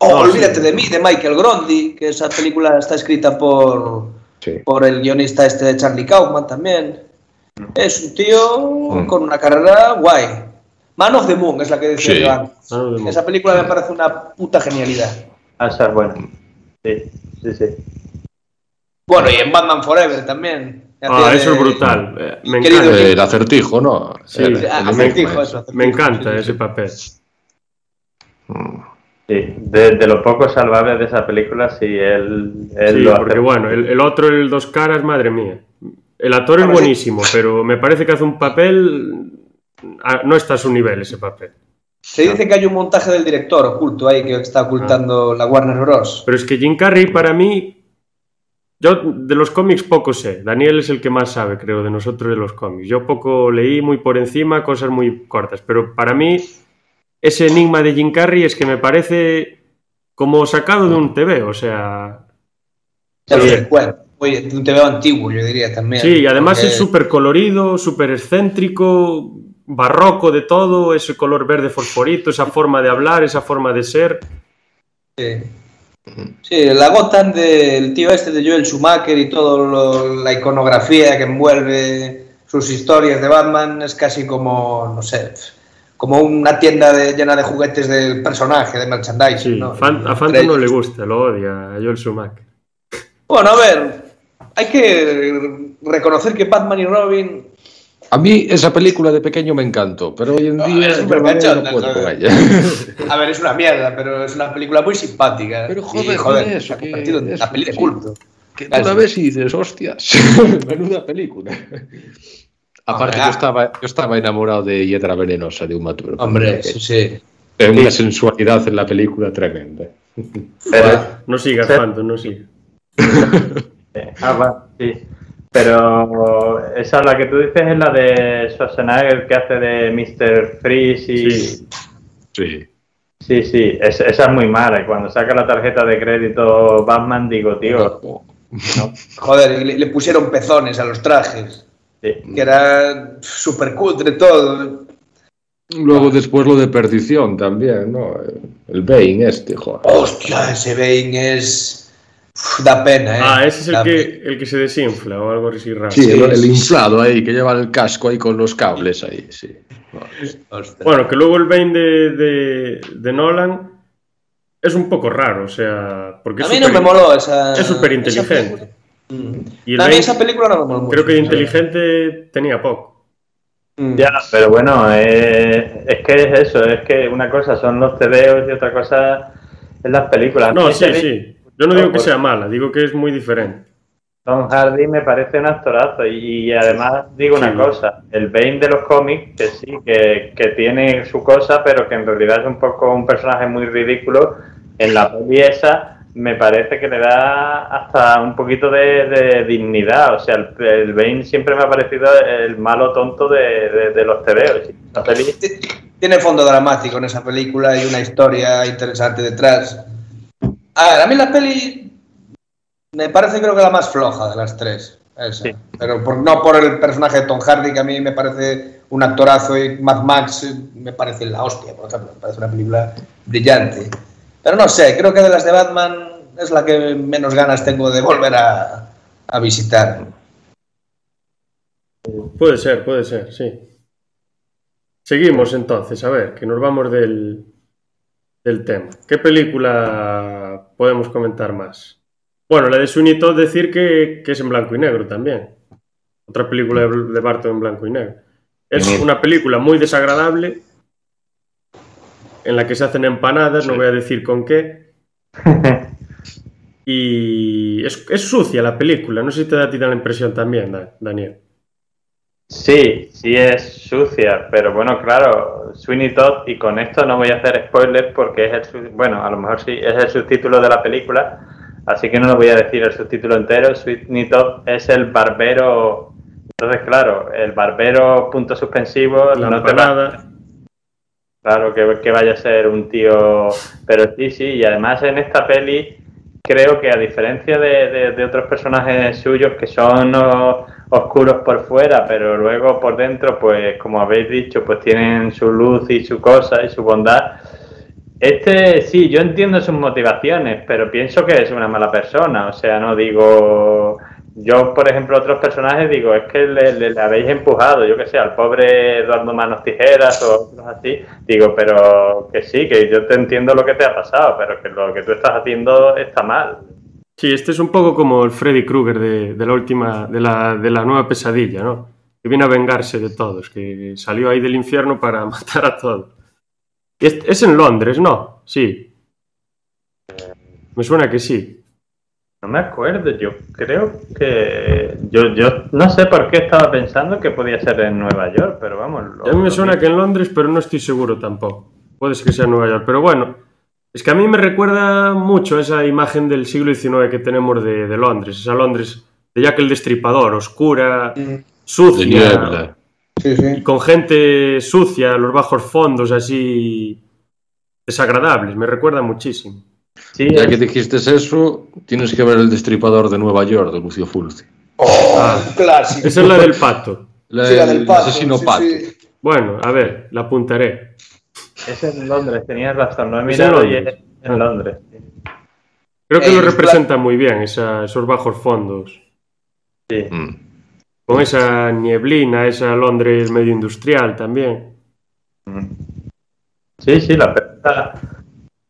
[SPEAKER 4] Oh,
[SPEAKER 1] No,
[SPEAKER 4] olvídate
[SPEAKER 1] sí.
[SPEAKER 4] de mí, de Michael Grondi, que esa película está escrita por,
[SPEAKER 3] sí.
[SPEAKER 4] por el guionista este de Charlie Kaufman también. Es un tío
[SPEAKER 3] Mm.
[SPEAKER 4] con una carrera guay. Man of the Moon es la que decía
[SPEAKER 3] Sí.
[SPEAKER 4] Esa película me parece una puta genialidad.
[SPEAKER 2] Ah, esa es buena. Sí, sí, sí.
[SPEAKER 4] Bueno, y en Batman Forever también.
[SPEAKER 1] Ah, eso
[SPEAKER 4] de-
[SPEAKER 1] es brutal. eh, Me encanta,
[SPEAKER 3] El acertijo, ¿no?
[SPEAKER 1] Sí.
[SPEAKER 3] El- el
[SPEAKER 4] acertijo,
[SPEAKER 3] enigma
[SPEAKER 4] eso,
[SPEAKER 1] me encanta
[SPEAKER 4] Sí,
[SPEAKER 1] ese
[SPEAKER 4] sí.
[SPEAKER 1] papel.
[SPEAKER 2] Sí, de, de lo poco salvable de esa película, sí, él, él
[SPEAKER 1] Sí,
[SPEAKER 2] lo hace.
[SPEAKER 1] porque bueno, el, el otro, el dos caras, madre mía. El actor es
[SPEAKER 4] sí.
[SPEAKER 1] buenísimo, pero me parece que hace un papel. ah, No está a su nivel ese papel.
[SPEAKER 4] Se dice que hay un montaje del director oculto ahí que está ocultando
[SPEAKER 1] Ah.
[SPEAKER 4] la Warner Bros.
[SPEAKER 1] Pero es que Jim Carrey, para mí. Yo de los cómics poco sé. Daniel es el que más sabe, creo, de nosotros de los cómics. Yo poco leí, muy por encima, cosas muy cortas. Pero para mí, ese enigma de Jim Carrey es que me parece como sacado de un TV. O sea, Sí.
[SPEAKER 4] muy- un TV antiguo, yo diría también.
[SPEAKER 1] Sí, y además
[SPEAKER 4] porque-
[SPEAKER 1] es súper colorido, súper excéntrico, barroco de todo, ese color verde fosforito, esa forma de hablar, esa forma de ser.
[SPEAKER 4] Sí. Sí, la Gotham del tío este de Joel Schumacher y toda la iconografía que envuelve sus historias de Batman es casi como, no sé, como una tienda de- llena de juguetes del personaje, de merchandising.
[SPEAKER 1] Sí,
[SPEAKER 4] ¿no?
[SPEAKER 1] Fan- a Fanta no le gusta, lo odia, a Joel Schumacher.
[SPEAKER 4] Bueno, a ver, hay que reconocer que Batman y Robin
[SPEAKER 3] A mí esa película de pequeño me encantó, pero hoy en día
[SPEAKER 4] es
[SPEAKER 3] yo
[SPEAKER 4] súper
[SPEAKER 3] no puedo con ella.
[SPEAKER 4] A ver, es una mierda, pero es una película muy simpática.
[SPEAKER 3] Pero joder,
[SPEAKER 4] joder, ha
[SPEAKER 3] que
[SPEAKER 4] en
[SPEAKER 3] eso,
[SPEAKER 4] una peli de
[SPEAKER 3] sí.
[SPEAKER 4] culto.
[SPEAKER 3] Que tú la ves y dices, hostias, menuda película. Aparte, yo estaba, yo estaba enamorado de Hiedra Venenosa de Uma Thurman.
[SPEAKER 4] Hombre, sí, sí.
[SPEAKER 3] Es una sensualidad en la película tremenda.
[SPEAKER 2] Pero,
[SPEAKER 1] No sigas. Phantom, no sigas.
[SPEAKER 2] ah, va, sí. Pero esa la que tú dices es la de Schwarzenegger que hace de Mr. Freeze y...
[SPEAKER 1] Sí.
[SPEAKER 3] Sí.
[SPEAKER 2] Sí, sí, es- esa es muy mala. Y cuando saca la tarjeta de crédito Batman, digo, tío, no.
[SPEAKER 4] Joder, y le, le pusieron pezones a los trajes.
[SPEAKER 2] Sí.
[SPEAKER 4] que era súper cutre todo.
[SPEAKER 3] Luego después lo de perdición también, ¿no? El Bane este, joder.
[SPEAKER 4] Hostia, ese Bane es. Da pena, ¿eh?
[SPEAKER 1] Ah, ese es el que, el que se desinfla o algo así raro.
[SPEAKER 3] Sí, el, inflado ahí, que lleva el casco ahí con los cables ahí, sí.
[SPEAKER 1] Bueno, que luego el Bane de, de, de Nolan es un poco raro, o sea, porque
[SPEAKER 4] a
[SPEAKER 1] es
[SPEAKER 4] mí no me moló esa.
[SPEAKER 1] es súper inteligente.
[SPEAKER 4] película. Mm.
[SPEAKER 1] Y el
[SPEAKER 4] a mí
[SPEAKER 1] Bane,
[SPEAKER 4] esa película no me moló mucho.
[SPEAKER 1] creo que de inteligente tenía poco.
[SPEAKER 4] Mm.
[SPEAKER 2] Ya, pero bueno, eh, es que es eso, es que una cosa son los tebeos y otra cosa es las películas.
[SPEAKER 1] No, sí, sí. Yo no digo que
[SPEAKER 2] por-
[SPEAKER 1] sea mala, digo que es muy diferente.
[SPEAKER 2] Tom Hardy me parece un actorazo y, y además digo una
[SPEAKER 1] Sí.
[SPEAKER 2] cosa, el Bane de los cómics, que sí, que, que tiene su cosa, pero que en realidad es un poco un personaje muy ridículo, en la peli esa me parece que le da hasta un poquito de, de dignidad, o sea, el, el Bane siempre me ha parecido el malo tonto de, de- de los tebeos.
[SPEAKER 4] Tiene fondo dramático en esa película y una historia interesante detrás. A ver, a mí la peli me parece creo que la más floja de las tres. Esa.
[SPEAKER 2] Sí.
[SPEAKER 4] Pero por- no por el personaje de Tom Hardy, que a mí me parece un actorazo, y Mad Max me parece la hostia, por ejemplo. Me parece una película brillante. Pero no sé, creo que de las de Batman es la que menos ganas tengo de volver a, a visitar.
[SPEAKER 1] Puede ser, puede ser, sí. Seguimos entonces, a ver, que nos vamos del, del tema. ¿Qué película podemos comentar más? Bueno, la de Sweeney Todd decir que, que es en blanco y negro también. Otra película de, de Barton en blanco y negro. Es una película muy desagradable en la que se hacen empanadas, no voy a decir con qué. Y es, es sucia la película, no sé si te da a ti la impresión también, Da- Daniel.
[SPEAKER 2] Sí, sí es sucia, pero bueno, claro, Sweeney Todd, y con esto no voy a hacer spoilers porque es el, bueno, a lo mejor sí, es el subtítulo de la película, así que no lo voy a decir el subtítulo entero. Sweeney Todd es el barbero, entonces claro, el barbero punto suspensivo,
[SPEAKER 1] La
[SPEAKER 2] no te va. Claro, que, que vaya a ser un tío. Pero sí, sí, y además en esta peli creo que a diferencia de, otros personajes suyos que son oscuros por fuera, pero luego por dentro, pues como habéis dicho, pues tienen su luz y su cosa y su bondad. Este sí, yo entiendo sus motivaciones, pero pienso que es una mala persona. O sea, no digo. Yo, por ejemplo, otros personajes digo, es que le, le- le habéis empujado, yo que sé, al pobre Eduardo Manos Tijeras o otros así. Digo, pero que sí, que yo te entiendo lo que te ha pasado, pero que lo que tú estás haciendo está mal.
[SPEAKER 1] Sí, este es un poco como el Freddy Krueger de, de la última, de la, de la nueva pesadilla, ¿no? Que viene a vengarse de todos, que salió ahí del infierno para matar a todos. Es, es en Londres, ¿no? Sí. Me suena que sí.
[SPEAKER 2] No me acuerdo, yo creo que. Yo, yo no sé por qué estaba pensando que podía ser en Nueva York, pero vamos. lo-
[SPEAKER 1] A mí me suena que en Londres, pero no estoy seguro tampoco. Puede ser que sea en Nueva York, pero bueno. Es que a mí me recuerda mucho esa imagen del siglo XIX que tenemos de, de Londres, esa Londres de Jack el Destripador, oscura, sucia,
[SPEAKER 3] niebla.
[SPEAKER 4] Sí,
[SPEAKER 1] y
[SPEAKER 4] sí.
[SPEAKER 1] con gente sucia, los bajos fondos así desagradables, me recuerda muchísimo.
[SPEAKER 2] Sí,
[SPEAKER 3] Ya
[SPEAKER 2] es-
[SPEAKER 3] que dijiste eso, tienes que ver El Destripador de Nueva York, de Lucio Fulci.
[SPEAKER 1] Ah,
[SPEAKER 4] Clásico.
[SPEAKER 1] esa es la del pato.
[SPEAKER 3] La-
[SPEAKER 4] Sí, la del
[SPEAKER 3] el
[SPEAKER 4] pato,
[SPEAKER 3] asesino
[SPEAKER 4] sí,
[SPEAKER 3] pato.
[SPEAKER 4] sí.
[SPEAKER 1] Bueno, a ver, la apuntaré.
[SPEAKER 2] es en Londres, tenías razón, lo he
[SPEAKER 1] Es en
[SPEAKER 2] mirado y es en. Londres.
[SPEAKER 1] Creo que
[SPEAKER 4] Eh,
[SPEAKER 1] lo
[SPEAKER 4] es
[SPEAKER 1] representa muy bien, esa- esos bajos fondos.
[SPEAKER 2] Sí.
[SPEAKER 3] Mm.
[SPEAKER 1] Con esa nieblina, esa Londres medio industrial también.
[SPEAKER 2] Sí, sí, la película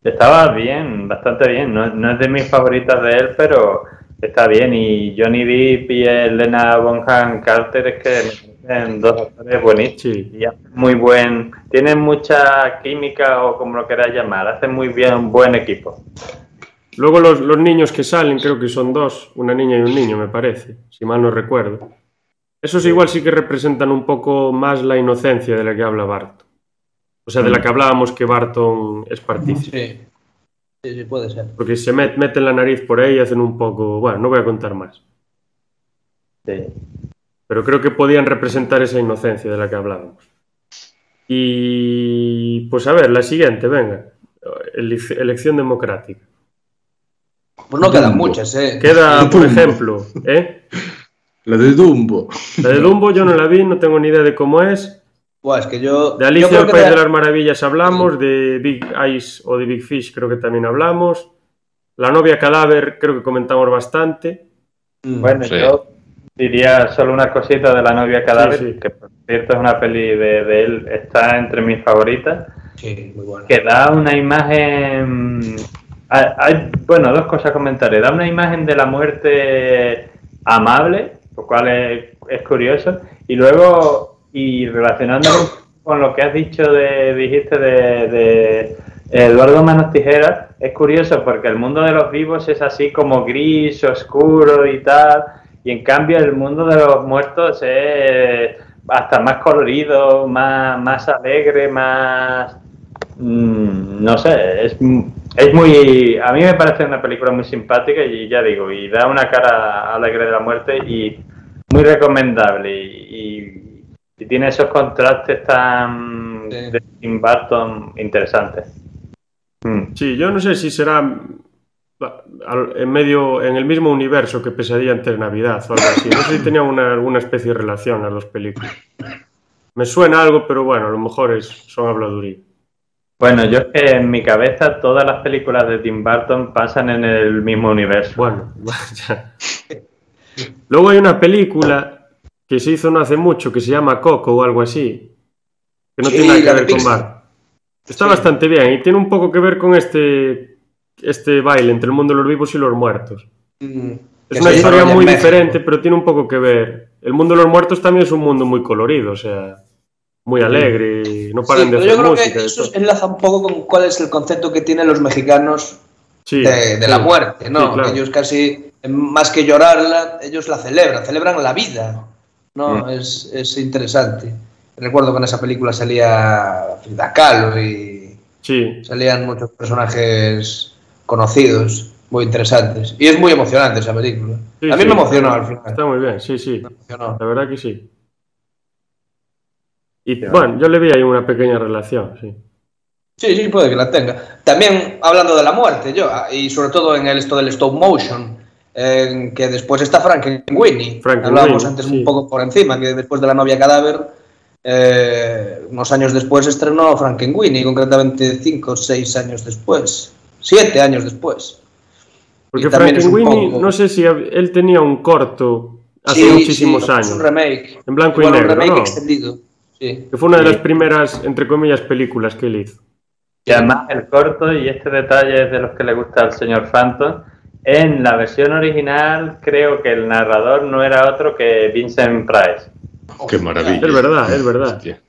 [SPEAKER 2] estaba bien, bastante bien. No, no es de mis favoritas de él, pero está bien. Y Johnny Depp y Elena Bonham Carter es que parecen dos actores buenísimos.
[SPEAKER 1] Sí.
[SPEAKER 2] Y hacen muy buen, tienen mucha química o como lo queráis llamar, hacen muy bien un buen equipo.
[SPEAKER 1] Luego los, los niños que salen, creo que son dos, una niña y un niño, me parece, si mal no recuerdo. Esos igual sí que representan un poco más la inocencia de la que habla Barton. O sea, de la que hablábamos que Barton es partícipe.
[SPEAKER 4] Sí. Sí, sí, puede ser.
[SPEAKER 1] Porque se met- meten la nariz por ahí y hacen un poco... Bueno, no voy a contar más.
[SPEAKER 2] Sí.
[SPEAKER 1] Pero creo que podían representar esa inocencia de la que hablábamos. Y pues a ver, la siguiente, venga. Ele- elección democrática.
[SPEAKER 4] Pues no quedan
[SPEAKER 3] Dumbo.
[SPEAKER 4] muchas, ¿eh?
[SPEAKER 1] Queda, por ejemplo, ¿eh?
[SPEAKER 3] La de Dumbo.
[SPEAKER 1] La de Dumbo yo no la vi, no tengo ni idea de cómo es.
[SPEAKER 4] Buah, es que yo.
[SPEAKER 1] De
[SPEAKER 4] yo
[SPEAKER 1] Alicia
[SPEAKER 4] creo
[SPEAKER 1] el
[SPEAKER 4] que
[SPEAKER 1] País
[SPEAKER 4] de-
[SPEAKER 1] las Maravillas hablamos, de Big Eyes o de Big Fish creo que también hablamos. La novia cadáver creo que comentamos bastante.
[SPEAKER 4] Mm.
[SPEAKER 2] Bueno,
[SPEAKER 3] Sí.
[SPEAKER 2] yo diría solo una cosita de la novia cadáver,
[SPEAKER 1] Sí, sí.
[SPEAKER 2] que por cierto es una peli de, de él, está entre mis favoritas,
[SPEAKER 4] Sí, muy bueno.
[SPEAKER 2] que da una imagen... hay- hay- bueno, dos cosas a comentar. Da una imagen de la muerte amable, lo cual es, es curioso, y luego, y relacionándolo con lo que has dicho de, dijiste de, Eduardo Manos Tijeras, es curioso porque el mundo de los vivos es así como gris, oscuro y tal, y en cambio el mundo de los muertos es hasta más colorido, más, más alegre, más... mm, no sé, es, es muy... A mí me parece una película muy simpática y ya digo, y da una cara alegre de la muerte y muy recomendable y- y tiene esos contrastes tan
[SPEAKER 4] Sí.
[SPEAKER 2] de Tim Burton interesantes. Mm.
[SPEAKER 1] Sí, yo no sé si será en medio, en el mismo universo que Pesadilla ante Navidad o algo así. No sé si tenía una- alguna especie de relación las dos películas. Me suena algo, pero bueno, a lo mejor es, son habladuría.
[SPEAKER 2] Bueno, yo es que en mi cabeza todas las películas de Tim Burton pasan en el mismo universo.
[SPEAKER 1] Bueno, ya. Luego hay una película que se hizo no hace mucho que se llama Coco o algo así. Que no
[SPEAKER 4] Sí,
[SPEAKER 1] tiene nada que ver con. Bar. Está
[SPEAKER 4] Sí.
[SPEAKER 1] bastante bien y tiene un poco que ver con este, este baile entre el mundo de los vivos y los muertos.
[SPEAKER 4] Mm.
[SPEAKER 1] Es una historia muy diferente, pero tiene un poco que ver. El mundo de los muertos también es un mundo muy colorido, o sea, muy alegre, y no paran
[SPEAKER 4] Sí,
[SPEAKER 1] de
[SPEAKER 4] pero yo
[SPEAKER 1] hacer
[SPEAKER 4] creo
[SPEAKER 1] música.
[SPEAKER 4] que eso enlaza un poco con cuál es el concepto que tienen los mexicanos de, la muerte, ¿no?
[SPEAKER 1] Claro.
[SPEAKER 4] Ellos casi, más que llorarla, ellos la celebran, celebran la vida, ¿no?
[SPEAKER 1] Mm.
[SPEAKER 4] Es, es interesante. Recuerdo que en esa película salía Frida Kahlo y
[SPEAKER 1] Sí,
[SPEAKER 4] salían muchos personajes conocidos, muy interesantes. Y es muy emocionante esa película.
[SPEAKER 1] Sí,
[SPEAKER 4] a mí
[SPEAKER 1] sí.
[SPEAKER 4] me emocionó al final.
[SPEAKER 1] está muy bien, sí, sí. La verdad que sí. Y
[SPEAKER 2] Sí,
[SPEAKER 1] bueno, yo le vi ahí una pequeña relación, sí.
[SPEAKER 4] Sí, sí, puede que la tenga. También hablando de la muerte, yo, ah, y sobre todo en el esto del stop motion, en que después está Frankenweenie.
[SPEAKER 1] Frankenweenie,
[SPEAKER 4] Hablábamos antes
[SPEAKER 1] sí.
[SPEAKER 4] un poco por encima, que después de la novia cadáver, eh, unos años después estrenó Frankenweenie, concretamente cinco o seis años después, siete años después.
[SPEAKER 1] Porque
[SPEAKER 4] Y
[SPEAKER 1] Frankenweenie,
[SPEAKER 4] poco-
[SPEAKER 1] no sé si él tenía un corto hace
[SPEAKER 4] Sí,
[SPEAKER 1] muchísimos
[SPEAKER 4] sí,
[SPEAKER 1] años.
[SPEAKER 4] Es un remake.
[SPEAKER 1] En blanco y
[SPEAKER 4] Bueno,
[SPEAKER 1] negro,
[SPEAKER 4] un remake
[SPEAKER 1] ¿no?
[SPEAKER 4] extendido. Sí.
[SPEAKER 1] Que fue una de
[SPEAKER 2] Sí.
[SPEAKER 1] las primeras, entre comillas, películas que él hizo.
[SPEAKER 2] Y además el corto, y este detalle es de los que le gusta al señor Phantom, en la versión original creo que el narrador no era otro que Vincent Price.
[SPEAKER 3] Qué maravilla.
[SPEAKER 1] Es verdad, es verdad.
[SPEAKER 3] Hostia.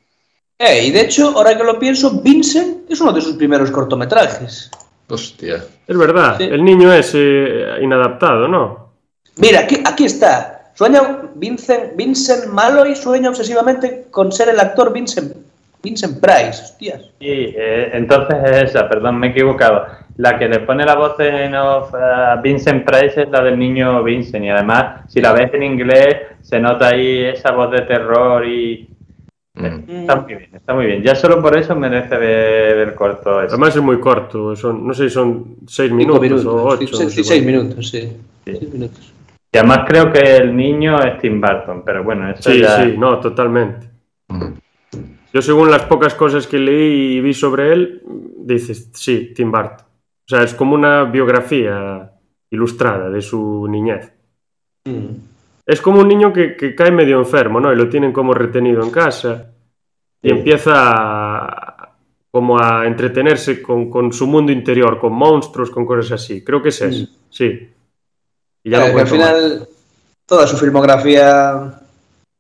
[SPEAKER 4] Eh, y de hecho, ahora que lo pienso, Vincent es uno de sus primeros cortometrajes.
[SPEAKER 3] Hostia.
[SPEAKER 1] Es verdad,
[SPEAKER 4] Sí.
[SPEAKER 1] el niño es eh, inadaptado, ¿no?
[SPEAKER 4] Mira, aquí, aquí está. Sueña Vincent, Vincent Malloy sueña obsesivamente con ser el actor Vincent, Vincent Price, hostias.
[SPEAKER 2] Sí, eh, entonces es esa, perdón, me he equivocado. La que le pone la voz en off a Vincent Price es la del niño Vincent. Y además, si la ves en inglés, se nota ahí esa voz de terror y.
[SPEAKER 3] Mm.
[SPEAKER 2] Está muy bien, está muy bien. Ya solo por eso merece ver el corto. ese.
[SPEAKER 1] Además es muy corto, son, no sé si son seis minutos, o ocho.
[SPEAKER 4] sí, sí, seis minutos, sí.
[SPEAKER 2] Sí.
[SPEAKER 4] Seis minutos.
[SPEAKER 2] Y además creo que el niño es Tim Burton, pero bueno, eso
[SPEAKER 1] Sí,
[SPEAKER 2] ya.
[SPEAKER 1] sí, no, totalmente.
[SPEAKER 3] Mm.
[SPEAKER 1] Yo según las pocas cosas que leí y vi sobre él, dices, sí, Tim Burton. O sea, es como una biografía ilustrada de su niñez.
[SPEAKER 4] Mm.
[SPEAKER 1] Es como un niño que, que cae medio enfermo, ¿no? Y lo tienen como retenido en casa y empieza a, como a entretenerse con, con su mundo interior, con monstruos, con cosas así. Creo que es eso,
[SPEAKER 4] Mm.
[SPEAKER 1] sí. Y ya
[SPEAKER 4] Eh,
[SPEAKER 1] no
[SPEAKER 4] que al
[SPEAKER 1] más.
[SPEAKER 4] final, toda su filmografía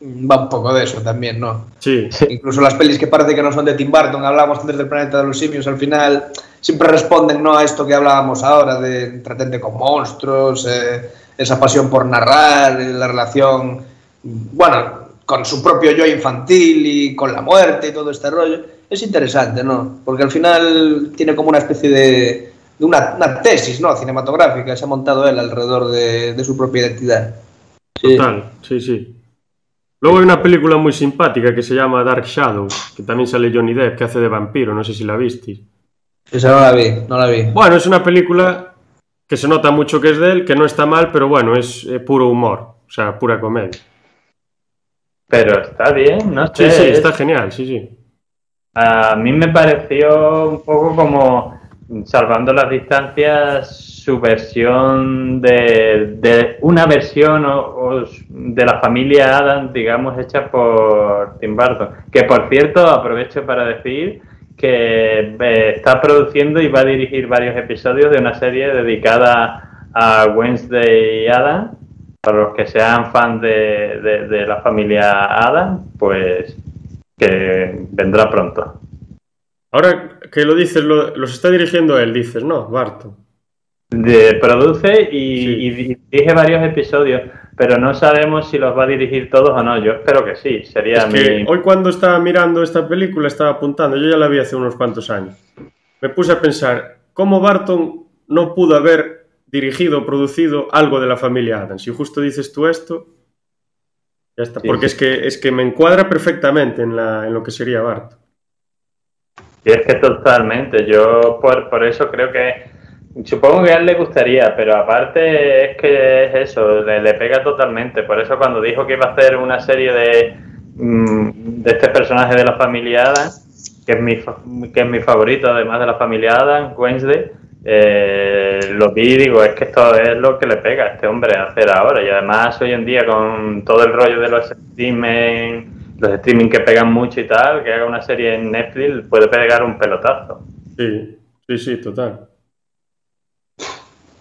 [SPEAKER 4] va un poco de eso también, ¿no?
[SPEAKER 1] Sí,
[SPEAKER 4] Incluso las pelis que parece que no son de Tim Burton, hablábamos antes del planeta de los simios, al final siempre responden ¿no? a esto que hablábamos ahora, de entretente con monstruos, eh, esa pasión por narrar, eh, la relación, bueno, con su propio yo infantil y con la muerte y todo este rollo. Es interesante, ¿no? Porque al final tiene como una especie de, de una, una tesis, ¿no? Cinematográfica, se ha montado él alrededor de, de su propia identidad. Sí.
[SPEAKER 1] total, sí, sí. Luego hay una película muy simpática que se llama Dark Shadow, que también sale Johnny Depp, que hace de vampiro, no sé si la visteis.
[SPEAKER 4] Esa no la vi, no la vi.
[SPEAKER 1] Bueno, es una película que se nota mucho que es de él, que no está mal, pero bueno, es eh, puro humor. O sea, pura comedia.
[SPEAKER 2] Pero está bien, no sé.
[SPEAKER 1] Sí, sí, está genial, sí, sí.
[SPEAKER 2] A mí me pareció un poco como, salvando las distancias, su versión de, de una versión o, de la familia Adam, digamos, hecha por Tim Burton. Que por cierto, aprovecho para decir que eh, está produciendo y va a dirigir varios episodios de una serie dedicada a Wednesday Adam. Para los que sean fans de, de- de la familia Adam, pues que vendrá pronto.
[SPEAKER 1] Ahora que lo dices, lo- los está dirigiendo él, dices, ¿no? Barton.
[SPEAKER 2] De- produce y,
[SPEAKER 1] Sí.
[SPEAKER 2] y dirige varios episodios, pero no sabemos si los va a dirigir todos o no. Yo espero que sí, sería
[SPEAKER 1] Es que
[SPEAKER 2] mi...
[SPEAKER 1] hoy cuando estaba mirando esta película estaba apuntando, yo ya la vi hace unos cuantos años. Me puse a pensar, ¿cómo Barton no pudo haber dirigido o producido algo de la familia Adams? Si justo dices tú esto, ya está.
[SPEAKER 2] Sí,
[SPEAKER 1] Porque
[SPEAKER 2] sí.
[SPEAKER 1] es que es que me encuadra perfectamente en, la, en lo que sería Barton.
[SPEAKER 2] Y es que totalmente, yo por, por eso creo que, supongo que a él le gustaría, pero aparte es que es eso, le, pega totalmente. Por eso cuando dijo que iba a hacer una serie de, mm, de este personaje de la familia Adams, que es mi, que es mi favorito además de la familia Adams, Wednesday, eh, lo vi y digo, es que esto es lo que le pega a este hombre a hacer ahora. Y además hoy en día con todo el rollo de los streaming, los streaming que pegan mucho y tal, que haga una serie en Netflix puede pegar un pelotazo.
[SPEAKER 1] Sí, sí, sí, total.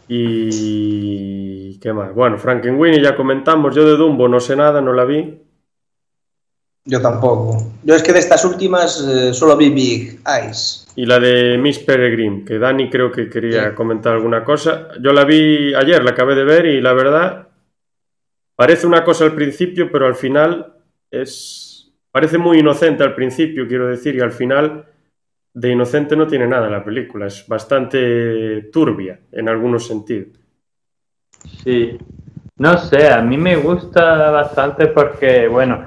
[SPEAKER 1] Y... ¿Qué más? Bueno, Frankenweenie ya comentamos, yo de Dumbo no sé nada, no la vi.
[SPEAKER 4] Yo tampoco. Yo es que de estas últimas eh, solo vi Big Eyes.
[SPEAKER 1] Y la de Miss Peregrine, que Dani creo que quería
[SPEAKER 4] Sí.
[SPEAKER 1] comentar alguna cosa. Yo la vi ayer, la acabé de ver y la verdad parece una cosa al principio, pero al final es parece muy inocente al principio, quiero decir, y al final de inocente no tiene nada la película, es bastante turbia en algunos sentidos.
[SPEAKER 2] Sí, no sé, a mí me gusta bastante porque, bueno,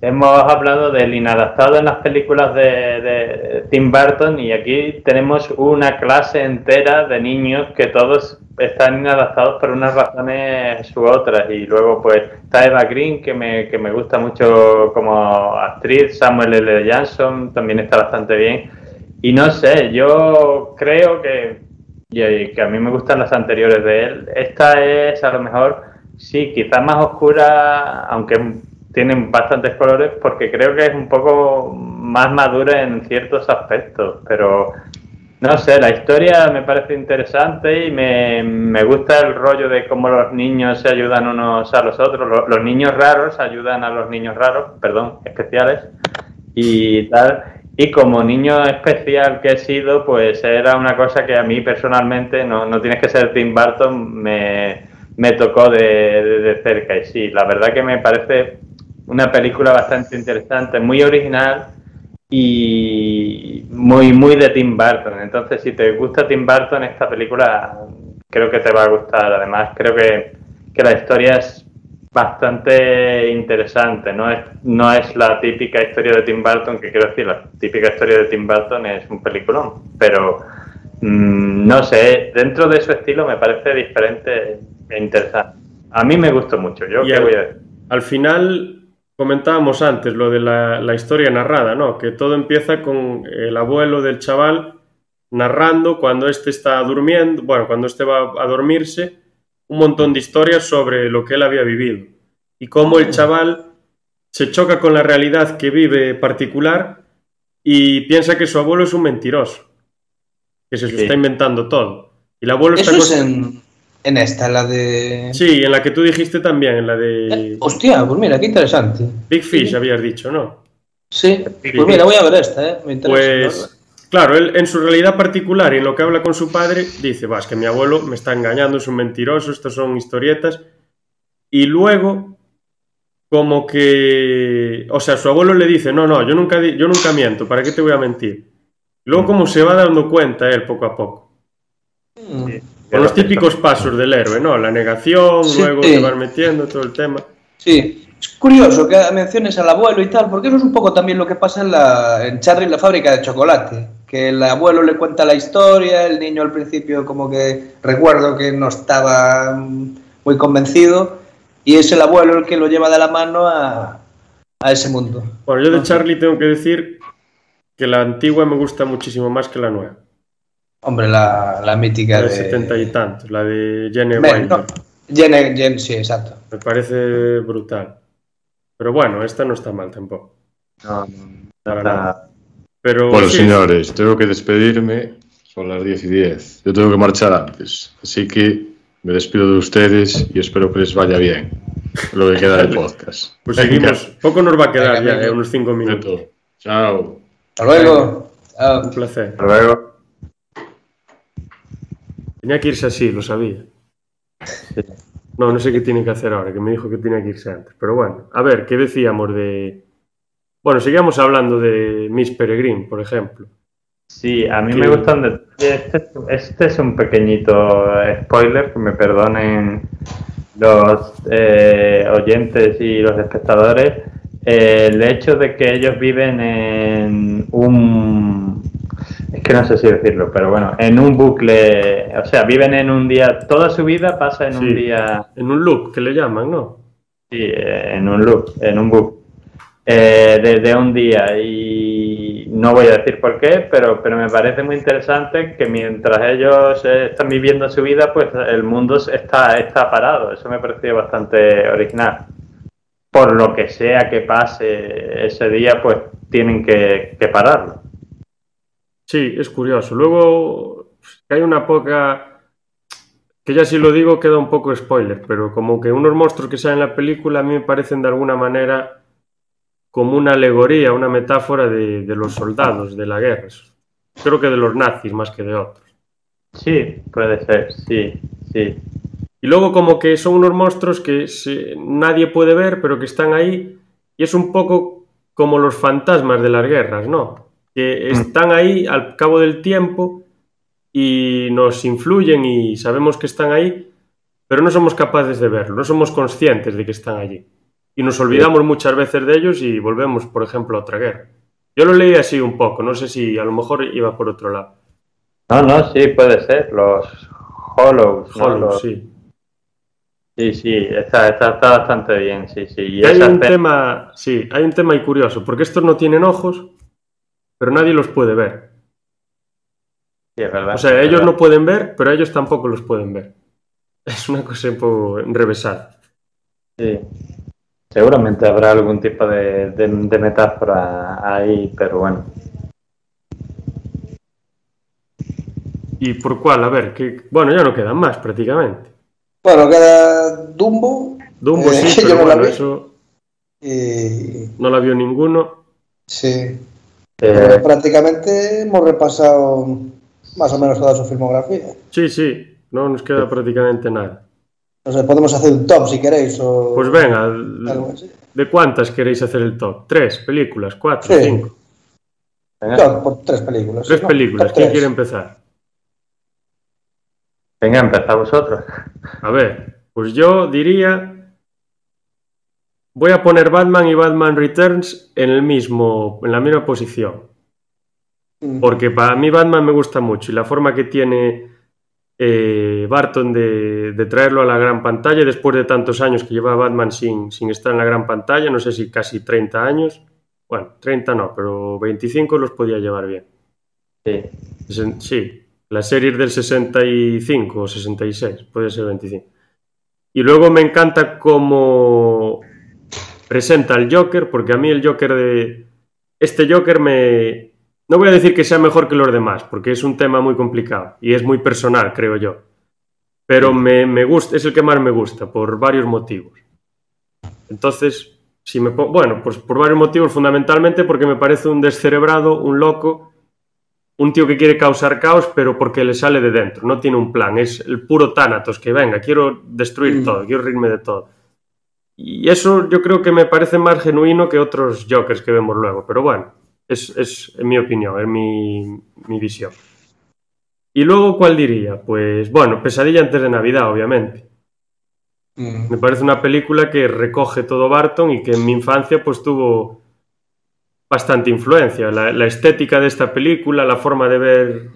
[SPEAKER 2] hemos hablado del inadaptado en las películas de, de Tim Burton y aquí tenemos una clase entera de niños que todos están inadaptados por unas razones u otras y luego pues está Eva Green que me, que me gusta mucho como actriz, Samuel L. Jackson también está bastante bien y no sé, yo creo que y que a mí me gustan las anteriores de él. Esta es a lo mejor, sí, quizás más oscura, aunque tienen bastantes colores, porque creo que es un poco más madura en ciertos aspectos, pero no sé, la historia me parece interesante y me, me gusta el rollo de cómo los niños se ayudan unos a los otros, los, los niños raros ayudan a los niños raros, perdón, especiales, y tal. Y como niño especial que he sido, pues era una cosa que a mí personalmente, no, no tienes que ser Tim Burton, me, me tocó de, de- cerca. Y sí, la verdad que me parece una película bastante interesante, muy original y muy, muy de Tim Burton. Entonces, si te gusta Tim Burton, esta película creo que te va a gustar. Además, creo que, que la historia es bastante interesante. No es, no es la típica historia de Tim Burton, que quiero decir, la típica historia de Tim Burton es un peliculón. Pero mm, no sé, dentro de su estilo me parece diferente e interesante. A mí me gustó mucho. Yo qué
[SPEAKER 1] al-
[SPEAKER 2] voy a decir.
[SPEAKER 1] Al final comentábamos antes lo de la, la historia narrada, ¿no? Que todo empieza con el abuelo del chaval narrando cuando éste está durmiendo, bueno, cuando éste va a dormirse, un montón de historias sobre lo que él había vivido y cómo el chaval se choca con la realidad que vive particular y piensa que su abuelo es un mentiroso, que se lo
[SPEAKER 2] Sí.
[SPEAKER 1] está inventando todo. Y el abuelo está
[SPEAKER 4] es en, en esta, la de...
[SPEAKER 1] Sí, en la que tú dijiste también, en la de
[SPEAKER 4] Eh, Hostia, pues mira, qué interesante.
[SPEAKER 1] Big Fish, habías dicho, ¿no?
[SPEAKER 4] Sí,
[SPEAKER 1] Sí.
[SPEAKER 4] pues mira, voy a ver esta, ¿eh? Me interesa.
[SPEAKER 1] Pues, claro, él en su realidad particular y en lo que habla con su padre, dice, va, es que mi abuelo me está engañando, es un mentiroso, estos son historietas. Y luego, como que, o sea, su abuelo le dice, no, no, yo nunca, yo nunca miento, ¿para qué te voy a mentir? Luego, como se va dando cuenta él poco a poco.
[SPEAKER 4] Mm.
[SPEAKER 1] Con los típicos pasos del héroe, ¿no? La negación,
[SPEAKER 4] Sí.
[SPEAKER 1] luego vas metiendo, todo el tema.
[SPEAKER 4] Sí, es curioso que menciones al abuelo y tal, porque eso es un poco también lo que pasa en, la, en Charlie y la fábrica de chocolate. Que el abuelo le cuenta la historia, el niño al principio como que recuerdo que no estaba mm, muy convencido y es el abuelo el que lo lleva de la mano a, a ese mundo.
[SPEAKER 1] Bueno, yo de Charlie tengo que decir que la antigua me gusta muchísimo más que la nueva.
[SPEAKER 4] Hombre, la, la mítica
[SPEAKER 1] La de
[SPEAKER 4] de...
[SPEAKER 1] setenta y tantos, la de Jenny Wilder.
[SPEAKER 4] no, Jen, Jen, sí, exacto.
[SPEAKER 1] Me parece brutal. Pero bueno, esta no está mal tampoco.
[SPEAKER 2] No, no,
[SPEAKER 1] nada. Pero
[SPEAKER 3] Bueno,
[SPEAKER 1] sí,
[SPEAKER 3] señores, tengo que despedirme. Son las 10 y 10. Yo tengo que marchar antes. Así que me despido de ustedes y espero que les vaya bien lo que queda del podcast.
[SPEAKER 1] Pues seguimos. Poco nos va a quedar
[SPEAKER 4] Venga,
[SPEAKER 1] ya, eh, unos cinco minutos.
[SPEAKER 3] Neto. Chao.
[SPEAKER 4] Hasta luego. Chao.
[SPEAKER 1] Un placer.
[SPEAKER 2] Hasta luego.
[SPEAKER 1] Tenía que irse así, lo sabía. No, no sé qué tiene que hacer ahora, que me dijo que tenía que irse antes. Pero bueno, a ver, ¿qué decíamos de...? Bueno, seguíamos hablando de Miss Peregrine, por ejemplo.
[SPEAKER 2] Sí, a mí me gustan este, este es un pequeñito spoiler, que me perdonen los eh, oyentes y los espectadores. Eh, el hecho de que ellos viven en un... Es que no sé si decirlo, pero bueno, en un bucle, o sea, viven en un día, toda su vida pasa en
[SPEAKER 1] Sí.
[SPEAKER 2] un día
[SPEAKER 1] En un loop, que le llaman, ¿no?
[SPEAKER 2] Sí, eh, en un loop, en un book. Eh, de, de un día y no voy a decir por qué, pero, pero me parece muy interesante que mientras ellos están viviendo su vida, pues el mundo está, está parado. Eso me pareció bastante original. Por lo que sea que pase ese día, pues tienen que, que pararlo.
[SPEAKER 1] Sí, es curioso. Luego hay una poca... Que ya si lo digo queda un poco spoiler, pero como que unos monstruos que salen en la película a mí me parecen de alguna manera como una alegoría, una metáfora de, de los soldados de la guerra. Creo que de los nazis más que de otros.
[SPEAKER 2] Sí, puede ser, sí, sí.
[SPEAKER 1] Y luego como que son unos monstruos que se- nadie puede ver, pero que están ahí. Y es un poco como los fantasmas de las guerras, ¿no? Que están ahí al cabo del tiempo y nos influyen y sabemos que están ahí, pero no somos capaces de verlo, no somos conscientes de que están allí. Y nos olvidamos muchas veces de ellos y volvemos, por ejemplo, a otra guerra. Yo lo leí así un poco, no sé si a lo mejor iba por otro lado.
[SPEAKER 2] No, no, sí, puede ser. Los Hollows, ¿no?
[SPEAKER 1] Hollow,
[SPEAKER 2] Los-
[SPEAKER 1] sí.
[SPEAKER 2] Sí, sí, está, está, está bastante bien, sí, sí. Y
[SPEAKER 1] hay un tema, sí, hay un tema ahí curioso, porque estos no tienen ojos, pero nadie los puede ver.
[SPEAKER 2] sí, es verdad,
[SPEAKER 1] O sea, ellos
[SPEAKER 2] verdad.
[SPEAKER 1] no pueden ver, pero ellos tampoco los pueden ver. Es una cosa un poco enrevesada.
[SPEAKER 2] Sí. Seguramente habrá algún tipo de, de- de metáfora ahí, pero bueno.
[SPEAKER 1] ¿Y por cuál? A ver, que bueno, ya no quedan más prácticamente.
[SPEAKER 4] Bueno, queda Dumbo.
[SPEAKER 1] Dumbo
[SPEAKER 4] Eh,
[SPEAKER 1] sí,
[SPEAKER 4] yo
[SPEAKER 1] pero
[SPEAKER 4] no la
[SPEAKER 1] bueno,
[SPEAKER 4] vi.
[SPEAKER 1] eso
[SPEAKER 4] Y
[SPEAKER 1] no la vio ninguno.
[SPEAKER 4] sí,
[SPEAKER 2] Eh,
[SPEAKER 4] prácticamente hemos repasado más o menos toda su filmografía.
[SPEAKER 1] Sí, sí, no nos queda prácticamente nada.
[SPEAKER 4] Sé, podemos hacer un top si queréis o
[SPEAKER 1] Pues venga. ¿de cuántas queréis hacer el top? ¿Tres películas? ¿Cuatro?
[SPEAKER 4] Sí.
[SPEAKER 1] ¿Cinco?
[SPEAKER 2] venga,
[SPEAKER 4] Top por tres películas.
[SPEAKER 1] Tres
[SPEAKER 4] ¿no?
[SPEAKER 1] películas. ¿Quién
[SPEAKER 4] tres.
[SPEAKER 1] quiere empezar?
[SPEAKER 2] venga, empezad vosotros.
[SPEAKER 1] A ver, pues yo diría. Voy a poner Batman y Batman Returns en el mismo, en la misma posición.
[SPEAKER 4] Mm.
[SPEAKER 1] Porque para mí Batman me gusta mucho y la forma que tiene eh, Barton de, de traerlo a la gran pantalla después de tantos años que lleva Batman sin, sin estar en la gran pantalla, no sé si casi 30 años. Bueno, 30 no, pero 25 los podía llevar bien.
[SPEAKER 2] Sí.
[SPEAKER 1] Sí, las series del 65 o 66, puede ser 25. Y luego me encanta cómo presenta al Joker, porque a mí el Joker de... Este Joker me... No voy a decir que sea mejor que los demás, porque es un tema muy complicado y es muy personal, creo yo. Pero me, me gusta, es el que más me gusta, por varios motivos. Entonces, si me bueno, pues por varios motivos, fundamentalmente porque me parece un descerebrado, un loco, un tío que quiere causar caos, pero porque le sale de dentro, no tiene un plan, es el puro Thanatos, que venga, quiero destruir
[SPEAKER 4] Mm.
[SPEAKER 1] todo, quiero reírme de todo. Y eso yo creo que me parece más genuino que otros Jokers que vemos luego, pero bueno, es, es en mi opinión, es mi, mi visión. Y luego, ¿cuál diría? Pues bueno, Pesadilla antes de Navidad, obviamente.
[SPEAKER 4] Mm.
[SPEAKER 1] Me parece una película que recoge todo Barton y que en mi infancia pues tuvo bastante influencia. La, la estética de esta película, la forma de ver...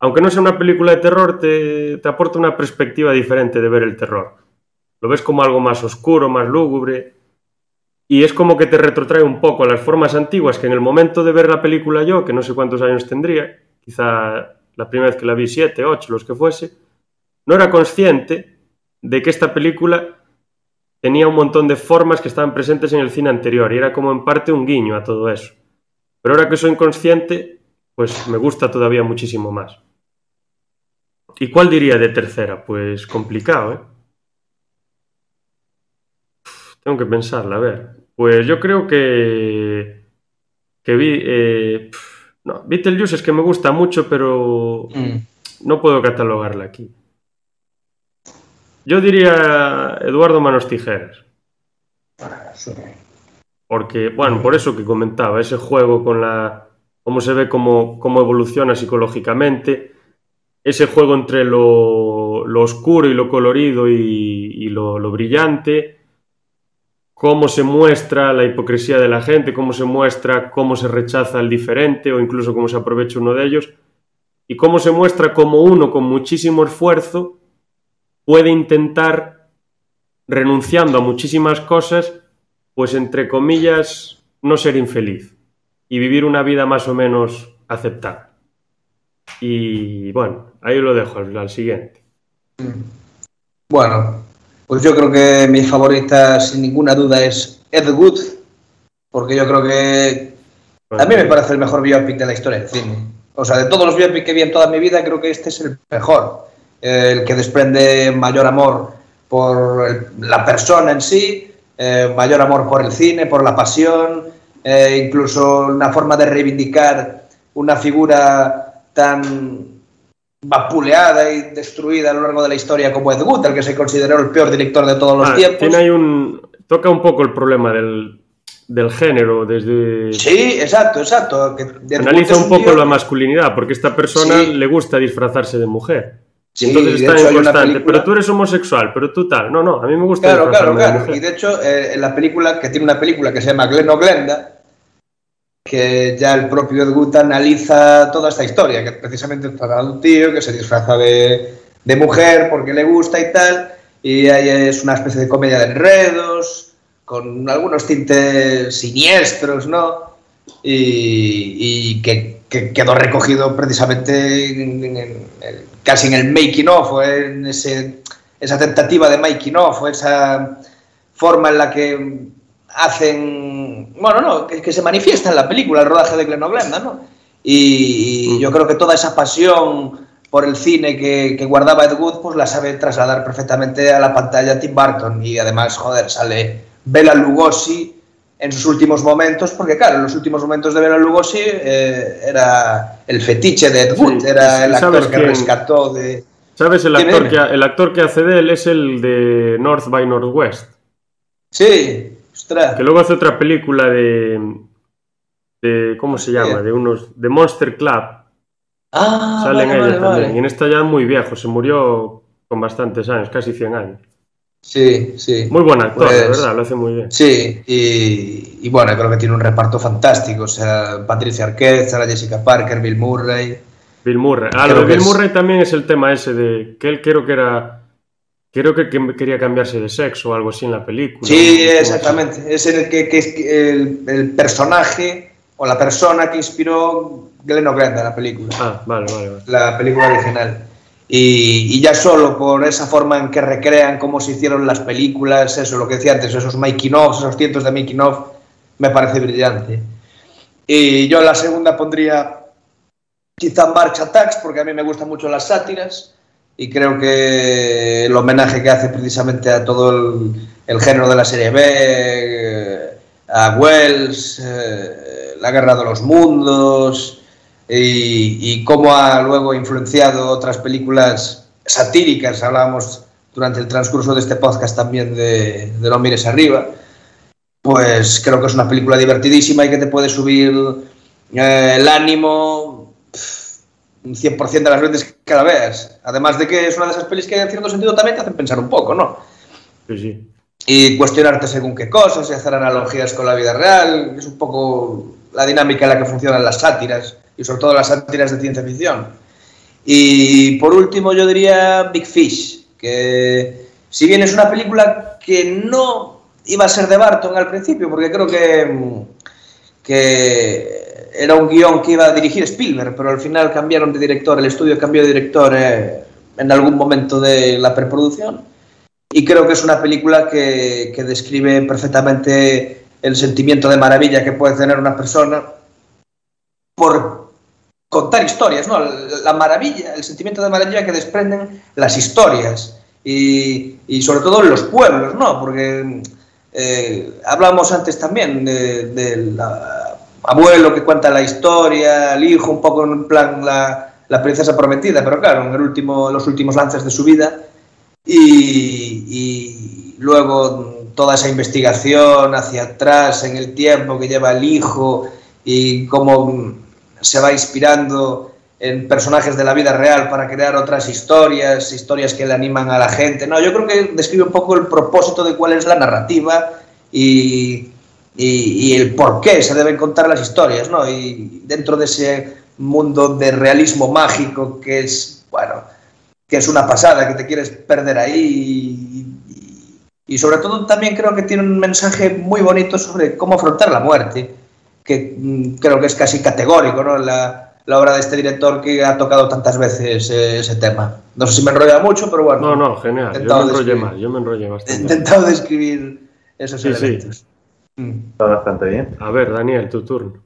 [SPEAKER 1] Aunque no sea una película de terror, te, te aporta una perspectiva diferente de ver el terror. lo ves como algo más oscuro, más lúgubre. Y es como que te retrotrae un poco a las formas antiguas que en el momento de ver la película yo, que no sé cuántos años tendría, quizá la primera vez que la vi, siete, ocho, los que fuese, no era consciente de que esta película tenía un montón de formas que estaban presentes en el cine anterior y era como en parte un guiño a todo eso. Pero ahora que soy inconsciente, pues me gusta todavía muchísimo más. ¿Y cuál diría de tercera? Pues complicado, ¿eh? Tengo que pensarla, a ver. Pues yo creo que. que vi. Eh, no, Beetlejuice es que me gusta mucho, pero. Mm. No puedo catalogarla aquí. Yo diría Eduardo Manos Tijeras. Porque, bueno, por eso que comentaba, ese juego con la. cómo se ve cómo, cómo evoluciona psicológicamente, ese juego entre lo, lo oscuro y lo colorido y, y lo, lo brillante cómo se muestra la hipocresía de la gente, cómo se muestra cómo se rechaza al diferente o incluso cómo se aprovecha uno de ellos, y cómo se muestra cómo uno con muchísimo esfuerzo puede intentar, renunciando a muchísimas cosas, pues entre comillas, no ser infeliz y vivir una vida más o menos aceptada. Y bueno, ahí lo dejo al, siguiente.
[SPEAKER 4] Bueno, pues yo creo que mi favorita, sin ninguna duda, es Ed Wood, porque yo creo que a mí me parece el mejor biopic de la historia del cine. O sea, de todos los biopics que vi en toda mi vida, creo que este es el mejor, el que desprende mayor amor por la persona en sí, eh, mayor amor por el cine, por la pasión, eh, incluso una forma de reivindicar una figura tan vapuleada y destruida a lo largo de la historia como Ed Wood, el que se consideró el peor director de todos los ah, tiempos.
[SPEAKER 1] Tiene un, toca un poco el problema del, del género desde...
[SPEAKER 4] Sí, exacto, exacto.
[SPEAKER 1] Analiza un poco la masculinidad, porque a esta persona le gusta disfrazarse de mujer. Sí, entonces está en constante, pero tú eres homosexual, pero tú tal. No, no, a mí me gusta.
[SPEAKER 4] Claro, claro, claro. Y de hecho, eh, en la película, que tiene una película que se llama Glen o Glenda, que ya el propio Ed analiza toda esta historia, que precisamente trata de un tío que se disfraza de, de, mujer porque le gusta y tal, y ahí es una especie de comedia de enredos, con algunos tintes siniestros, ¿no? Y, que, quedó recogido precisamente casi en el making of, en ese, esa tentativa de making of, esa forma en la que hacen, bueno, no, que, se manifiesta en la película, el rodaje de Gleno Glenda, ¿no? Y, yo creo que toda esa pasión por el cine que, guardaba Ed Wood, pues la sabe trasladar perfectamente a la pantalla Tim Burton. Y además, joder, sale Bela Lugosi en sus últimos momentos, porque claro, en los últimos momentos de Bela Lugosi eh, era el fetiche de Ed Wood, era el actor que rescató de...
[SPEAKER 1] ¿Sabes? El actor, que, el actor que hace de él es el de North by Northwest.
[SPEAKER 4] Sí,
[SPEAKER 1] que luego hace otra película de. de ¿Cómo se llama? De unos. de Monster Club.
[SPEAKER 4] Ah,
[SPEAKER 1] Salen vale, también. Y en esta ya muy viejo, se murió con bastantes años, casi 100 años.
[SPEAKER 4] Sí, sí.
[SPEAKER 1] Muy buen actor, de pues, verdad, lo hace muy bien.
[SPEAKER 4] Sí, y, bueno, creo que tiene un reparto fantástico. O sea, Patricia Arquette, Sarah Jessica Parker, Bill Murray.
[SPEAKER 1] Bill Murray. Ah, lo de Bill Murray también es el tema ese de que él creo que era Creo que, quería cambiarse de sexo o algo así en la película.
[SPEAKER 4] Sí, exactamente. Es el, que, que el, personaje o la persona que inspiró Glenn O'Grenda en la película.
[SPEAKER 1] Ah, vale, vale.
[SPEAKER 4] La película original. Y, ya solo por esa forma en que recrean cómo se hicieron las películas, eso, lo que decía antes, esos making of, esos cientos de making of, me parece brillante. Y yo la segunda pondría quizá March Attacks, porque a mí me gustan mucho las sátiras y creo que el homenaje que hace precisamente a todo el, género de la serie B, eh, a Wells, eh, la guerra de los mundos y, cómo ha luego influenciado otras películas satíricas, hablábamos durante el transcurso de este podcast también de, de No mires arriba, pues creo que es una película divertidísima y que te puede subir eh, el ánimo un 100% de las veces que la veas. Además de que es una de esas pelis que en cierto sentido también te hacen pensar un poco, ¿no?
[SPEAKER 1] Sí, sí.
[SPEAKER 4] Y cuestionarte según qué cosas y hacer analogías con la vida real. Es un poco la dinámica en la que funcionan las sátiras y sobre todo las sátiras de ciencia ficción. Y por último yo diría Big Fish, que Si bien es una película que no iba a ser de Barton al principio, porque creo que, que era un guion que iba a dirigir Spielberg, pero al final cambiaron de director, el estudio cambió de director eh, en algún momento de la preproducción. Y creo que es una película que, que describe perfectamente el sentimiento de maravilla que puede tener una persona por contar historias, ¿no? La maravilla, el sentimiento de maravilla que desprenden las historias y, y sobre todo los pueblos, ¿no? Porque eh, hablábamos antes también del de, abuelo que cuenta la historia, el hijo un poco en plan la, la, princesa prometida, pero claro, en el último, los últimos lances de su vida y, y luego toda esa investigación hacia atrás en el tiempo que lleva el hijo y cómo se va inspirando en personajes de la vida real para crear otras historias, historias que le animan a la gente. No, yo creo que describe un poco el propósito de cuál es la narrativa y, y, y el por qué se deben contar las historias, ¿no? Y dentro de ese mundo de realismo mágico que es, bueno, que es una pasada, que te quieres perder ahí y, y sobre todo también creo que tiene un mensaje muy bonito sobre cómo afrontar la muerte que mm, creo que es casi categórico, ¿no? La, la, obra de este director que ha tocado tantas veces eh, ese tema. No sé si me enrolla mucho, pero bueno.
[SPEAKER 1] No, no, genial. Yo me enrollé mal, yo me enrollé bastante.
[SPEAKER 4] He intentado describir esos sí, elementos. Sí.
[SPEAKER 2] Mm. Está bastante bien.
[SPEAKER 1] A ver, Daniel, tu turno.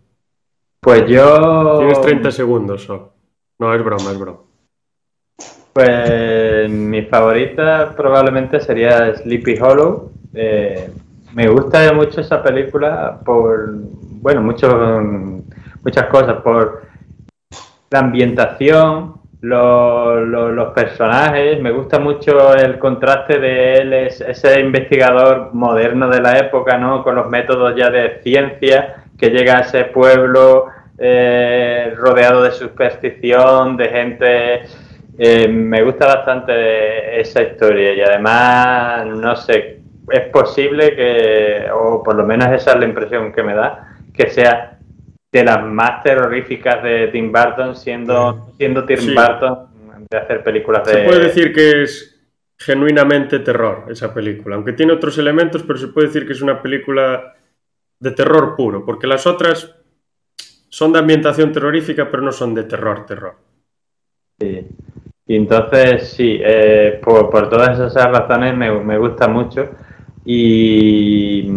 [SPEAKER 2] Pues yo.
[SPEAKER 1] Tienes 30 segundos, so. No, es broma, es broma.
[SPEAKER 2] Pues mi favorita probablemente sería Sleepy Hollow. Eh, me gusta mucho esa película por bueno, mucho, muchas cosas, por la ambientación, los, los, personajes, me gusta mucho el contraste de él, es, ese investigador moderno de la época, ¿no? Con los métodos ya de ciencia, que llega a ese pueblo eh, rodeado de superstición, de gente... Eh, me gusta bastante esa historia y además, no sé, es posible que, o por lo menos esa es la impresión que me da, que sea de las más terroríficas de Tim Burton, siendo, siendo Tim sí. Burton de hacer películas de...
[SPEAKER 1] Se puede decir que es genuinamente terror esa película, aunque tiene otros elementos, pero se puede decir que es una película de terror puro, porque las otras son de ambientación terrorífica, pero no son de terror, terror.
[SPEAKER 2] Sí. Y entonces, sí, eh, por, por, todas esas razones me, me gusta mucho. Y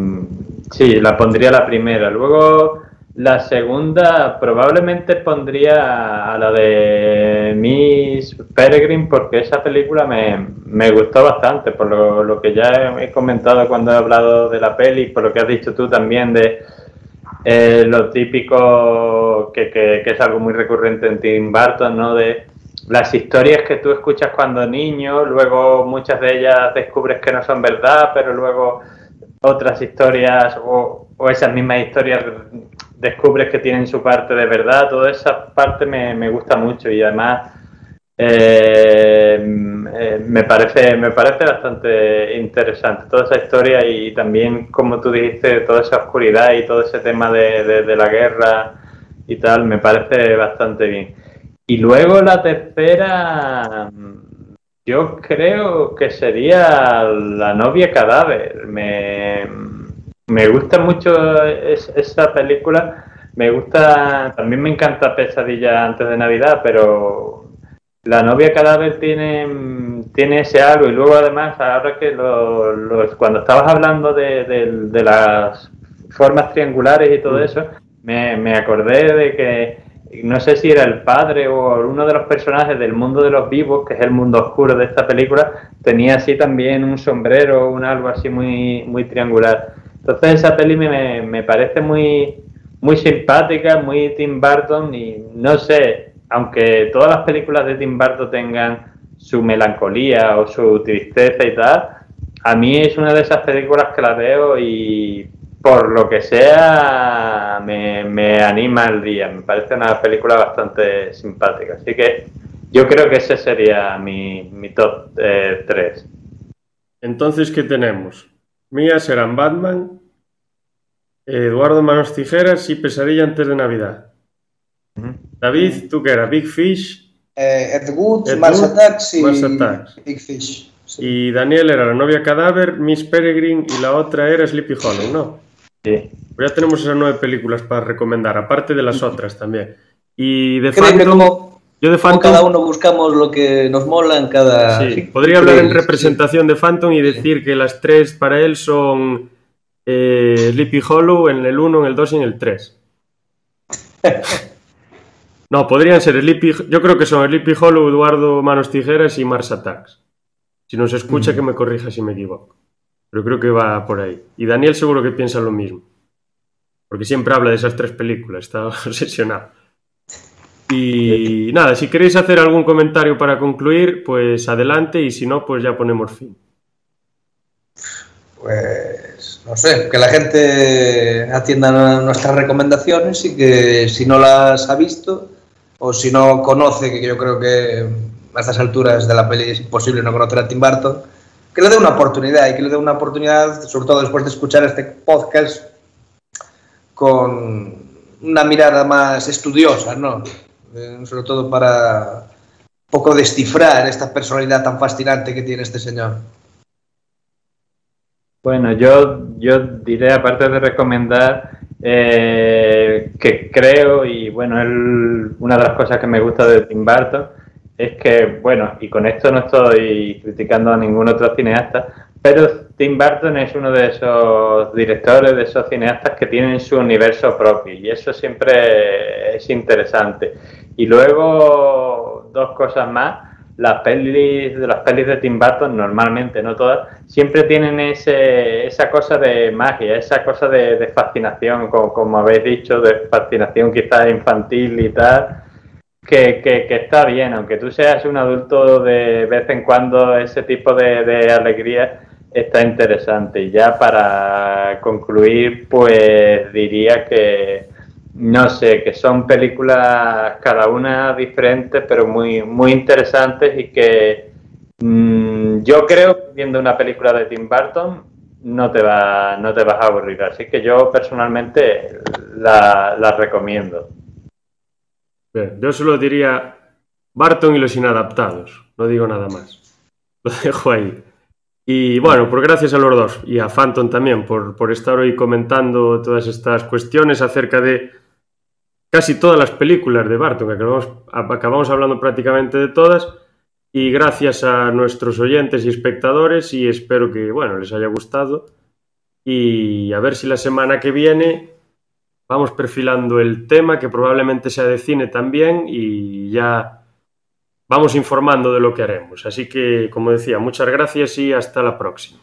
[SPEAKER 2] Sí, la pondría la primera. Luego la segunda probablemente pondría a la de Miss Peregrine porque esa película me, me gustó bastante, por lo, lo, que ya he comentado cuando he hablado de la peli, por lo que has dicho tú también de eh, lo típico que, que, que, es algo muy recurrente en Tim Burton, ¿no? De las historias que tú escuchas cuando niño, luego muchas de ellas descubres que no son verdad, pero luego otras historias o, o, esas mismas historias descubres que tienen su parte de verdad, toda esa parte me, me gusta mucho y además eh, eh, me, parece, me parece bastante interesante toda esa historia y también, como tú dijiste, toda esa oscuridad y todo ese tema de, de, de la guerra y tal, me parece bastante bien. Y luego la tercera yo creo que sería La novia cadáver. Me, me gusta mucho es, esa película. Me gusta, también me encanta Pesadilla antes de Navidad, pero La novia cadáver tiene, tiene ese algo. Y luego además, ahora que lo, lo, cuando estabas hablando de, de, de, las formas triangulares y todo mm. eso, me, me acordé de que no sé si era el padre o uno de los personajes del mundo de los vivos, que es el mundo oscuro de esta película, tenía así también un sombrero, un algo así muy, muy triangular. Entonces esa peli me, me parece muy, muy simpática, muy Tim Burton y no sé, aunque todas las películas de Tim Burton tengan su melancolía o su tristeza y tal, a mí es una de esas películas que las veo y por lo que sea, me, me, anima el día. Me parece una película bastante simpática. Así que yo creo que ese sería mi, mi top eh, 3.
[SPEAKER 1] Entonces, ¿qué tenemos? Mías serán Batman, Eduardo Manos Tijeras y Pesadilla antes de Navidad. Uh -huh. David, ¿tú qué era? ¿Big Fish?
[SPEAKER 4] Eh, Ed Wood, Ed Mars Attacks y
[SPEAKER 1] Mars Attacks.
[SPEAKER 4] Big Fish.
[SPEAKER 1] Y Daniel era la novia cadáver, Miss Peregrine y la otra era Sleepy Hollow, ¿no?
[SPEAKER 2] Sí.
[SPEAKER 1] Pues ya tenemos esas nueve películas para recomendar, aparte de las otras también. Y de
[SPEAKER 4] Creo que
[SPEAKER 1] Phantom,
[SPEAKER 4] como,
[SPEAKER 1] yo de Phantom,
[SPEAKER 4] cada uno buscamos lo que nos mola en cada...
[SPEAKER 1] sí, podría hablar en representación de Phantom y decir que las tres para él son eh, Sleepy Hollow en el 1, en el 2 y en el 3. No, podrían ser Sleepy, yo creo que son Sleepy Hollow, Eduardo Manos Tijeras y Mars Attacks. Si nos escucha, que me corrija si me equivoco. Pero creo que va por ahí. Y Daniel seguro que piensa lo mismo. Porque siempre habla de esas tres películas, está obsesionado. Y nada, si queréis hacer algún comentario para concluir, pues adelante y si no, pues ya ponemos fin.
[SPEAKER 4] Pues no sé, que la gente atienda nuestras recomendaciones y que si no las ha visto o si no conoce, que yo creo que a estas alturas de la peli es imposible no conocer a Tim Burton, que le dé una oportunidad y que le dé una oportunidad, sobre todo después de escuchar este podcast, con una mirada más estudiosa, ¿no? Eh, sobre todo para un poco descifrar esta personalidad tan fascinante que tiene este señor.
[SPEAKER 2] Bueno, yo, yo diré, aparte de recomendar, eh, que creo, y bueno, el- una de las cosas que me gusta de Tim Burton es que, bueno, y con esto no estoy criticando a ningún otro cineasta, pero Tim Burton es uno de esos directores, de esos cineastas que tienen su universo propio, y eso siempre es interesante. Y luego, dos cosas más. Las pelis de las pelis de Tim Burton normalmente no todas siempre tienen ese, esa cosa de magia esa cosa de, fascinación como, como habéis dicho de fascinación quizás infantil y tal que, que, que está bien. Aunque tú seas un adulto de vez en cuando ese tipo de alegría está interesante. Y ya para concluir pues diría que no sé, que son películas cada una diferentes, pero muy, muy interesantes y que mm, yo creo que viendo una película de Tim Burton no te, va, no te vas a aburrir. Así que yo personalmente la, recomiendo.
[SPEAKER 1] Yo solo diría Barton y los inadaptados, no digo nada más. Lo dejo ahí. Y bueno, pues gracias a los dos y a Phantom también por, por estar hoy comentando todas estas cuestiones acerca de casi todas las películas de Barton, que acabamos, acabamos hablando prácticamente de todas. Y gracias a nuestros oyentes y espectadores y espero que bueno, les haya gustado. Y a ver si la semana que viene vamos perfilando el tema, que probablemente sea de cine también, y ya vamos informando de lo que haremos. Así que, como decía, muchas gracias y hasta la próxima.